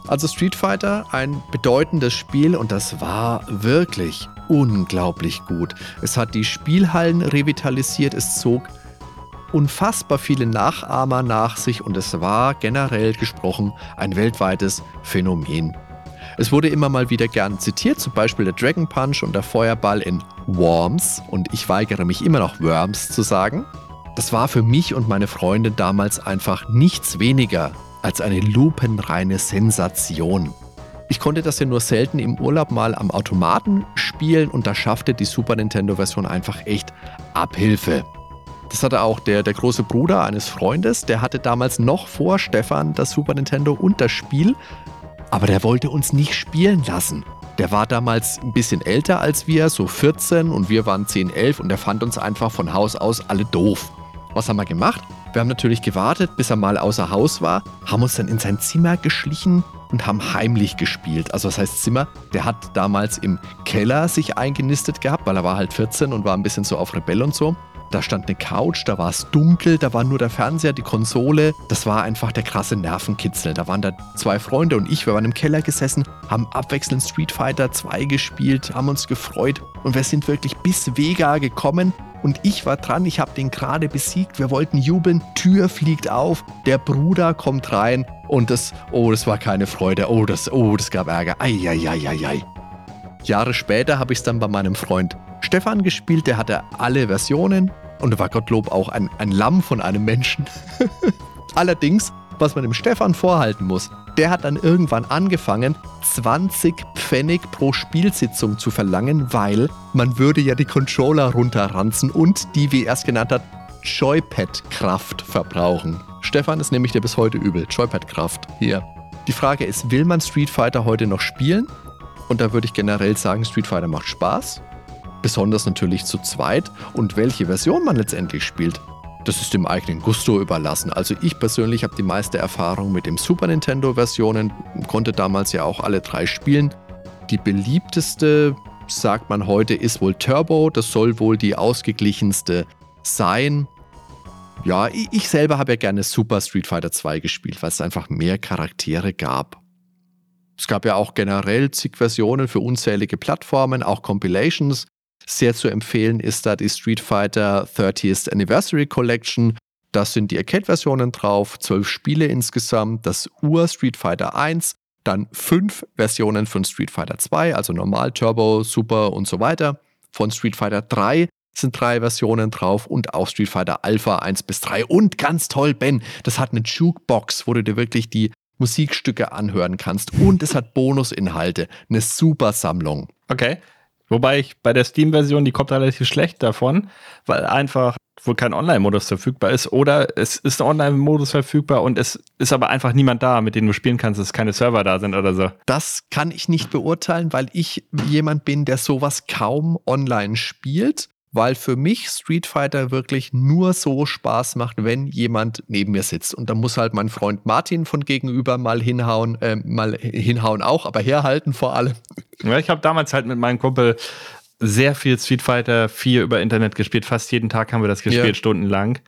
Speaker 1: Also Street Fighter, ein bedeutendes Spiel und das war wirklich unglaublich gut. Es hat die Spielhallen revitalisiert, es zog unfassbar viele Nachahmer nach sich und es war generell gesprochen ein weltweites Phänomen. Es wurde immer mal wieder gern zitiert, zum Beispiel der Dragon Punch und der Feuerball in Worms und ich weigere mich immer noch Worms zu sagen. Das war für mich und meine Freunde damals einfach nichts weniger als eine lupenreine Sensation. Ich konnte das ja nur selten im Urlaub mal am Automaten spielen und da schaffte die Super Nintendo-Version einfach echt Abhilfe. Das hatte auch der, der große Bruder eines Freundes, der hatte damals noch vor Stefan das Super Nintendo und das Spiel, aber der wollte uns nicht spielen lassen. Der war damals ein bisschen älter als wir, so 14 und wir waren 10, 11 und der fand uns einfach von Haus aus alle doof. Was haben wir gemacht? Wir haben natürlich gewartet, bis er mal außer Haus war, haben uns dann in sein Zimmer geschlichen und haben heimlich gespielt. Also was heißt Zimmer? Der hat damals im Keller sich eingenistet gehabt, weil er war halt 14 und war ein bisschen so auf Rebell und so. Da stand eine Couch, da war es dunkel, da war nur der Fernseher, die Konsole. Das war einfach der krasse Nervenkitzel. Da waren da zwei Freunde und ich, wir waren im Keller gesessen, haben abwechselnd Street Fighter 2 gespielt, haben uns gefreut und wir sind wirklich bis Vega gekommen und ich war dran, ich habe den gerade besiegt, wir wollten jubeln, Tür fliegt auf, der Bruder kommt rein und das, oh, das war keine Freude, oh, das, oh, das gab Ärger, ei. Jahre später habe ich es dann bei meinem Freund Stefan gespielt, der hatte alle Versionen und war Gottlob auch ein, ein Lamm von einem Menschen. Allerdings, was man dem Stefan vorhalten muss, der hat dann irgendwann angefangen, 20 Pfennig pro Spielsitzung zu verlangen, weil man würde ja die Controller runterranzen und die, wie er es genannt hat, Joypad-Kraft verbrauchen. Stefan ist nämlich der bis heute übel. Joypad-Kraft. Hier. Die Frage ist, will man Street Fighter heute noch spielen? Und da würde ich generell sagen, Street Fighter macht Spaß. Besonders natürlich zu zweit. Und welche Version man letztendlich spielt, das ist dem eigenen Gusto überlassen. Also ich persönlich habe die meiste Erfahrung mit dem Super Nintendo-Versionen, konnte damals ja auch alle drei spielen. Die beliebteste, sagt man heute, ist wohl Turbo. Das soll wohl die ausgeglichenste sein. Ja, ich selber habe ja gerne Super Street Fighter 2 gespielt, weil es einfach mehr Charaktere gab. Es gab ja auch generell zig Versionen für unzählige Plattformen, auch Compilations. Sehr zu empfehlen ist da die Street Fighter 30th Anniversary Collection. Das sind die Arcade-Versionen drauf, zwölf Spiele insgesamt, das Ur Street Fighter 1, dann fünf Versionen von Street Fighter 2, also normal, Turbo, Super und so weiter. Von Street Fighter 3 sind drei Versionen drauf und auch Street Fighter Alpha 1 bis 3. Und ganz toll, Ben, das hat eine Jukebox, wo du dir wirklich die Musikstücke anhören kannst. Und es hat Bonusinhalte, eine super Sammlung.
Speaker 2: Okay. Wobei ich bei der Steam-Version, die kommt relativ schlecht davon, weil einfach wohl kein Online-Modus verfügbar ist. Oder es ist ein Online-Modus verfügbar und es ist aber einfach niemand da, mit dem du spielen kannst, dass keine Server da sind oder so.
Speaker 1: Das kann ich nicht beurteilen, weil ich jemand bin, der sowas kaum online spielt weil für mich Street Fighter wirklich nur so Spaß macht, wenn jemand neben mir sitzt. Und da muss halt mein Freund Martin von gegenüber mal hinhauen, äh, mal hinhauen auch, aber herhalten vor allem.
Speaker 2: Ja, ich habe damals halt mit meinem Kumpel sehr viel Street Fighter 4 über Internet gespielt. Fast jeden Tag haben wir das gespielt, ja. stundenlang.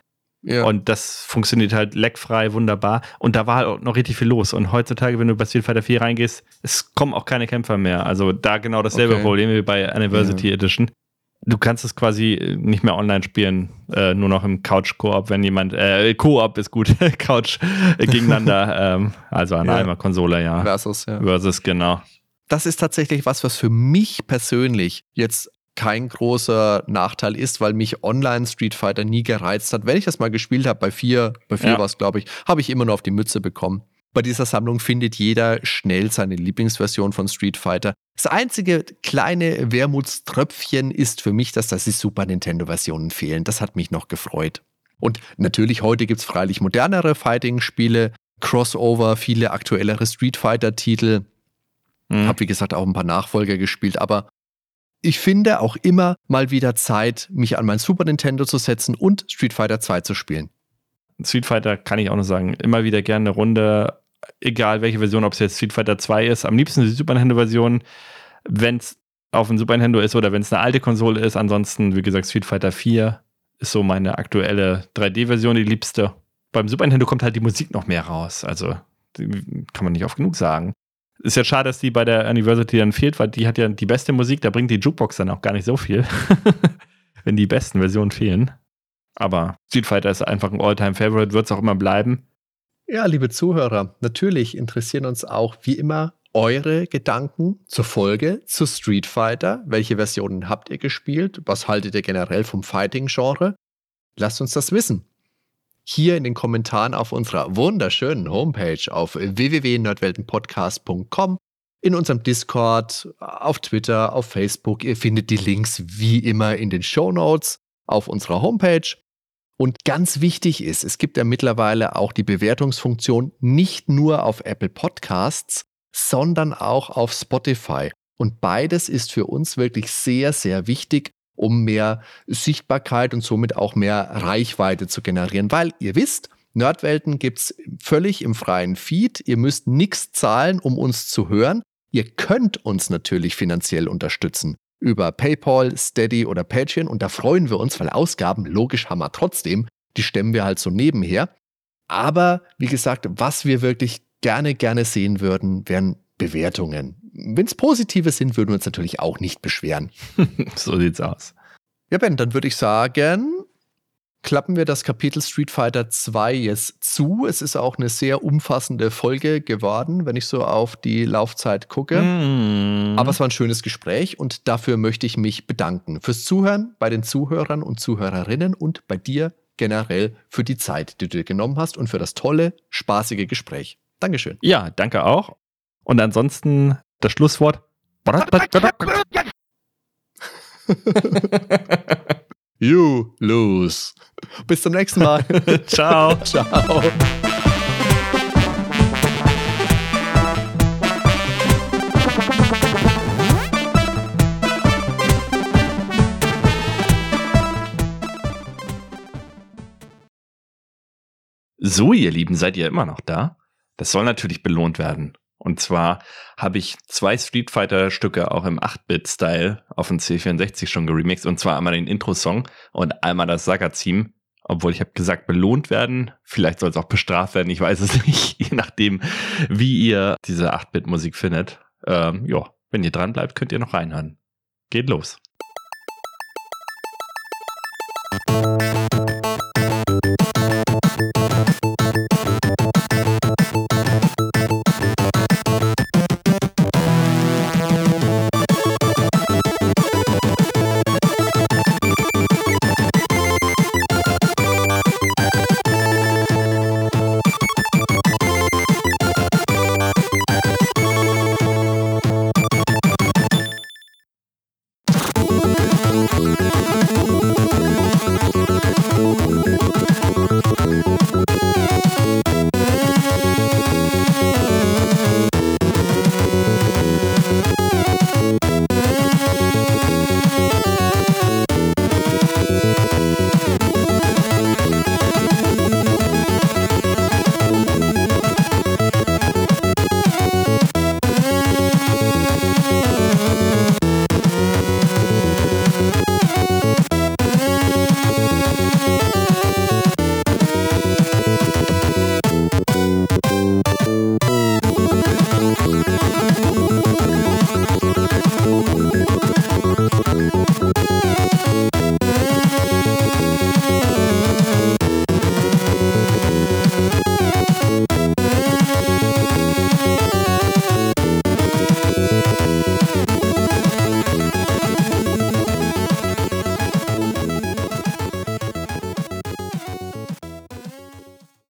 Speaker 2: Ja. Und das funktioniert halt leckfrei, wunderbar. Und da war halt auch noch richtig viel los. Und heutzutage, wenn du bei Street Fighter 4 reingehst, es kommen auch keine Kämpfer mehr. Also da genau dasselbe okay. Problem wie bei Anniversary ja. Edition du kannst es quasi nicht mehr online spielen, äh, nur noch im Couch-Koop, wenn jemand, äh, Koop ist gut, Couch äh, gegeneinander, ähm, also an ja. einer Konsole, ja.
Speaker 1: Versus, ja.
Speaker 2: Versus, genau.
Speaker 1: Das ist tatsächlich was, was für mich persönlich jetzt kein großer Nachteil ist, weil mich Online Street Fighter nie gereizt hat. Wenn ich das mal gespielt habe, bei vier, bei vier ja. war es, glaube ich, habe ich immer nur auf die Mütze bekommen. Bei dieser Sammlung findet jeder schnell seine Lieblingsversion von Street Fighter. Das einzige kleine Wermutströpfchen ist für mich, dass da die Super Nintendo-Versionen fehlen. Das hat mich noch gefreut. Und natürlich heute gibt es freilich modernere Fighting-Spiele, Crossover, viele aktuellere Street Fighter-Titel. Mhm. Hab wie gesagt auch ein paar Nachfolger gespielt, aber ich finde auch immer mal wieder Zeit, mich an mein Super Nintendo zu setzen und Street Fighter 2 zu spielen.
Speaker 2: Street Fighter kann ich auch noch sagen, immer wieder gerne eine Runde egal welche Version, ob es jetzt Street Fighter 2 ist, am liebsten die Super Nintendo-Version, wenn es auf dem Super Nintendo ist oder wenn es eine alte Konsole ist. Ansonsten, wie gesagt, Street Fighter 4 ist so meine aktuelle 3D-Version, die liebste. beim Super Nintendo kommt halt die Musik noch mehr raus. Also kann man nicht oft genug sagen. Ist ja schade, dass die bei der University dann fehlt, weil die hat ja die beste Musik, da bringt die Jukebox dann auch gar nicht so viel, wenn die besten Versionen fehlen. Aber Street Fighter ist einfach ein All-Time-Favorite, wird es auch immer bleiben.
Speaker 1: Ja, liebe Zuhörer, natürlich interessieren uns auch wie immer eure Gedanken zur Folge zu Street Fighter. Welche Versionen habt ihr gespielt? Was haltet ihr generell vom Fighting-Genre? Lasst uns das wissen. Hier in den Kommentaren auf unserer wunderschönen Homepage auf www.nerdweltenpodcast.com, in unserem Discord, auf Twitter, auf Facebook. Ihr findet die Links wie immer in den Show Notes auf unserer Homepage. Und ganz wichtig ist, es gibt ja mittlerweile auch die Bewertungsfunktion nicht nur auf Apple Podcasts, sondern auch auf Spotify. Und beides ist für uns wirklich sehr, sehr wichtig, um mehr Sichtbarkeit und somit auch mehr Reichweite zu generieren. Weil ihr wisst, Nerdwelten gibt es völlig im freien Feed. Ihr müsst nichts zahlen, um uns zu hören. Ihr könnt uns natürlich finanziell unterstützen über PayPal, Steady oder Patreon und da freuen wir uns, weil Ausgaben logisch haben wir trotzdem, die stemmen wir halt so nebenher. Aber wie gesagt, was wir wirklich gerne, gerne sehen würden, wären Bewertungen. Wenn es positive sind, würden wir uns natürlich auch nicht beschweren.
Speaker 2: so sieht's aus.
Speaker 1: Ja, Ben, dann würde ich sagen, klappen wir das Kapitel Street Fighter 2 jetzt zu. Es ist auch eine sehr umfassende Folge geworden, wenn ich so auf die Laufzeit gucke. Mm. Aber es war ein schönes Gespräch und dafür möchte ich mich bedanken. Fürs Zuhören bei den Zuhörern und Zuhörerinnen und bei dir generell für die Zeit, die du dir genommen hast und für das tolle, spaßige Gespräch. Dankeschön.
Speaker 2: Ja, danke auch. Und ansonsten das Schlusswort.
Speaker 1: you lose. Bis zum nächsten Mal.
Speaker 2: Ciao.
Speaker 1: Ciao.
Speaker 2: So, ihr Lieben, seid ihr immer noch da? Das soll natürlich belohnt werden. Und zwar habe ich zwei Street Fighter Stücke auch im 8-Bit-Style auf dem C64 schon geremixed. Und zwar einmal den Intro-Song und einmal das Saga-Theme. Obwohl ich habe gesagt, belohnt werden. Vielleicht soll es auch bestraft werden. Ich weiß es nicht. Je nachdem, wie ihr diese 8-Bit-Musik findet. Ähm, ja, wenn ihr dran bleibt, könnt ihr noch reinhören. Geht los.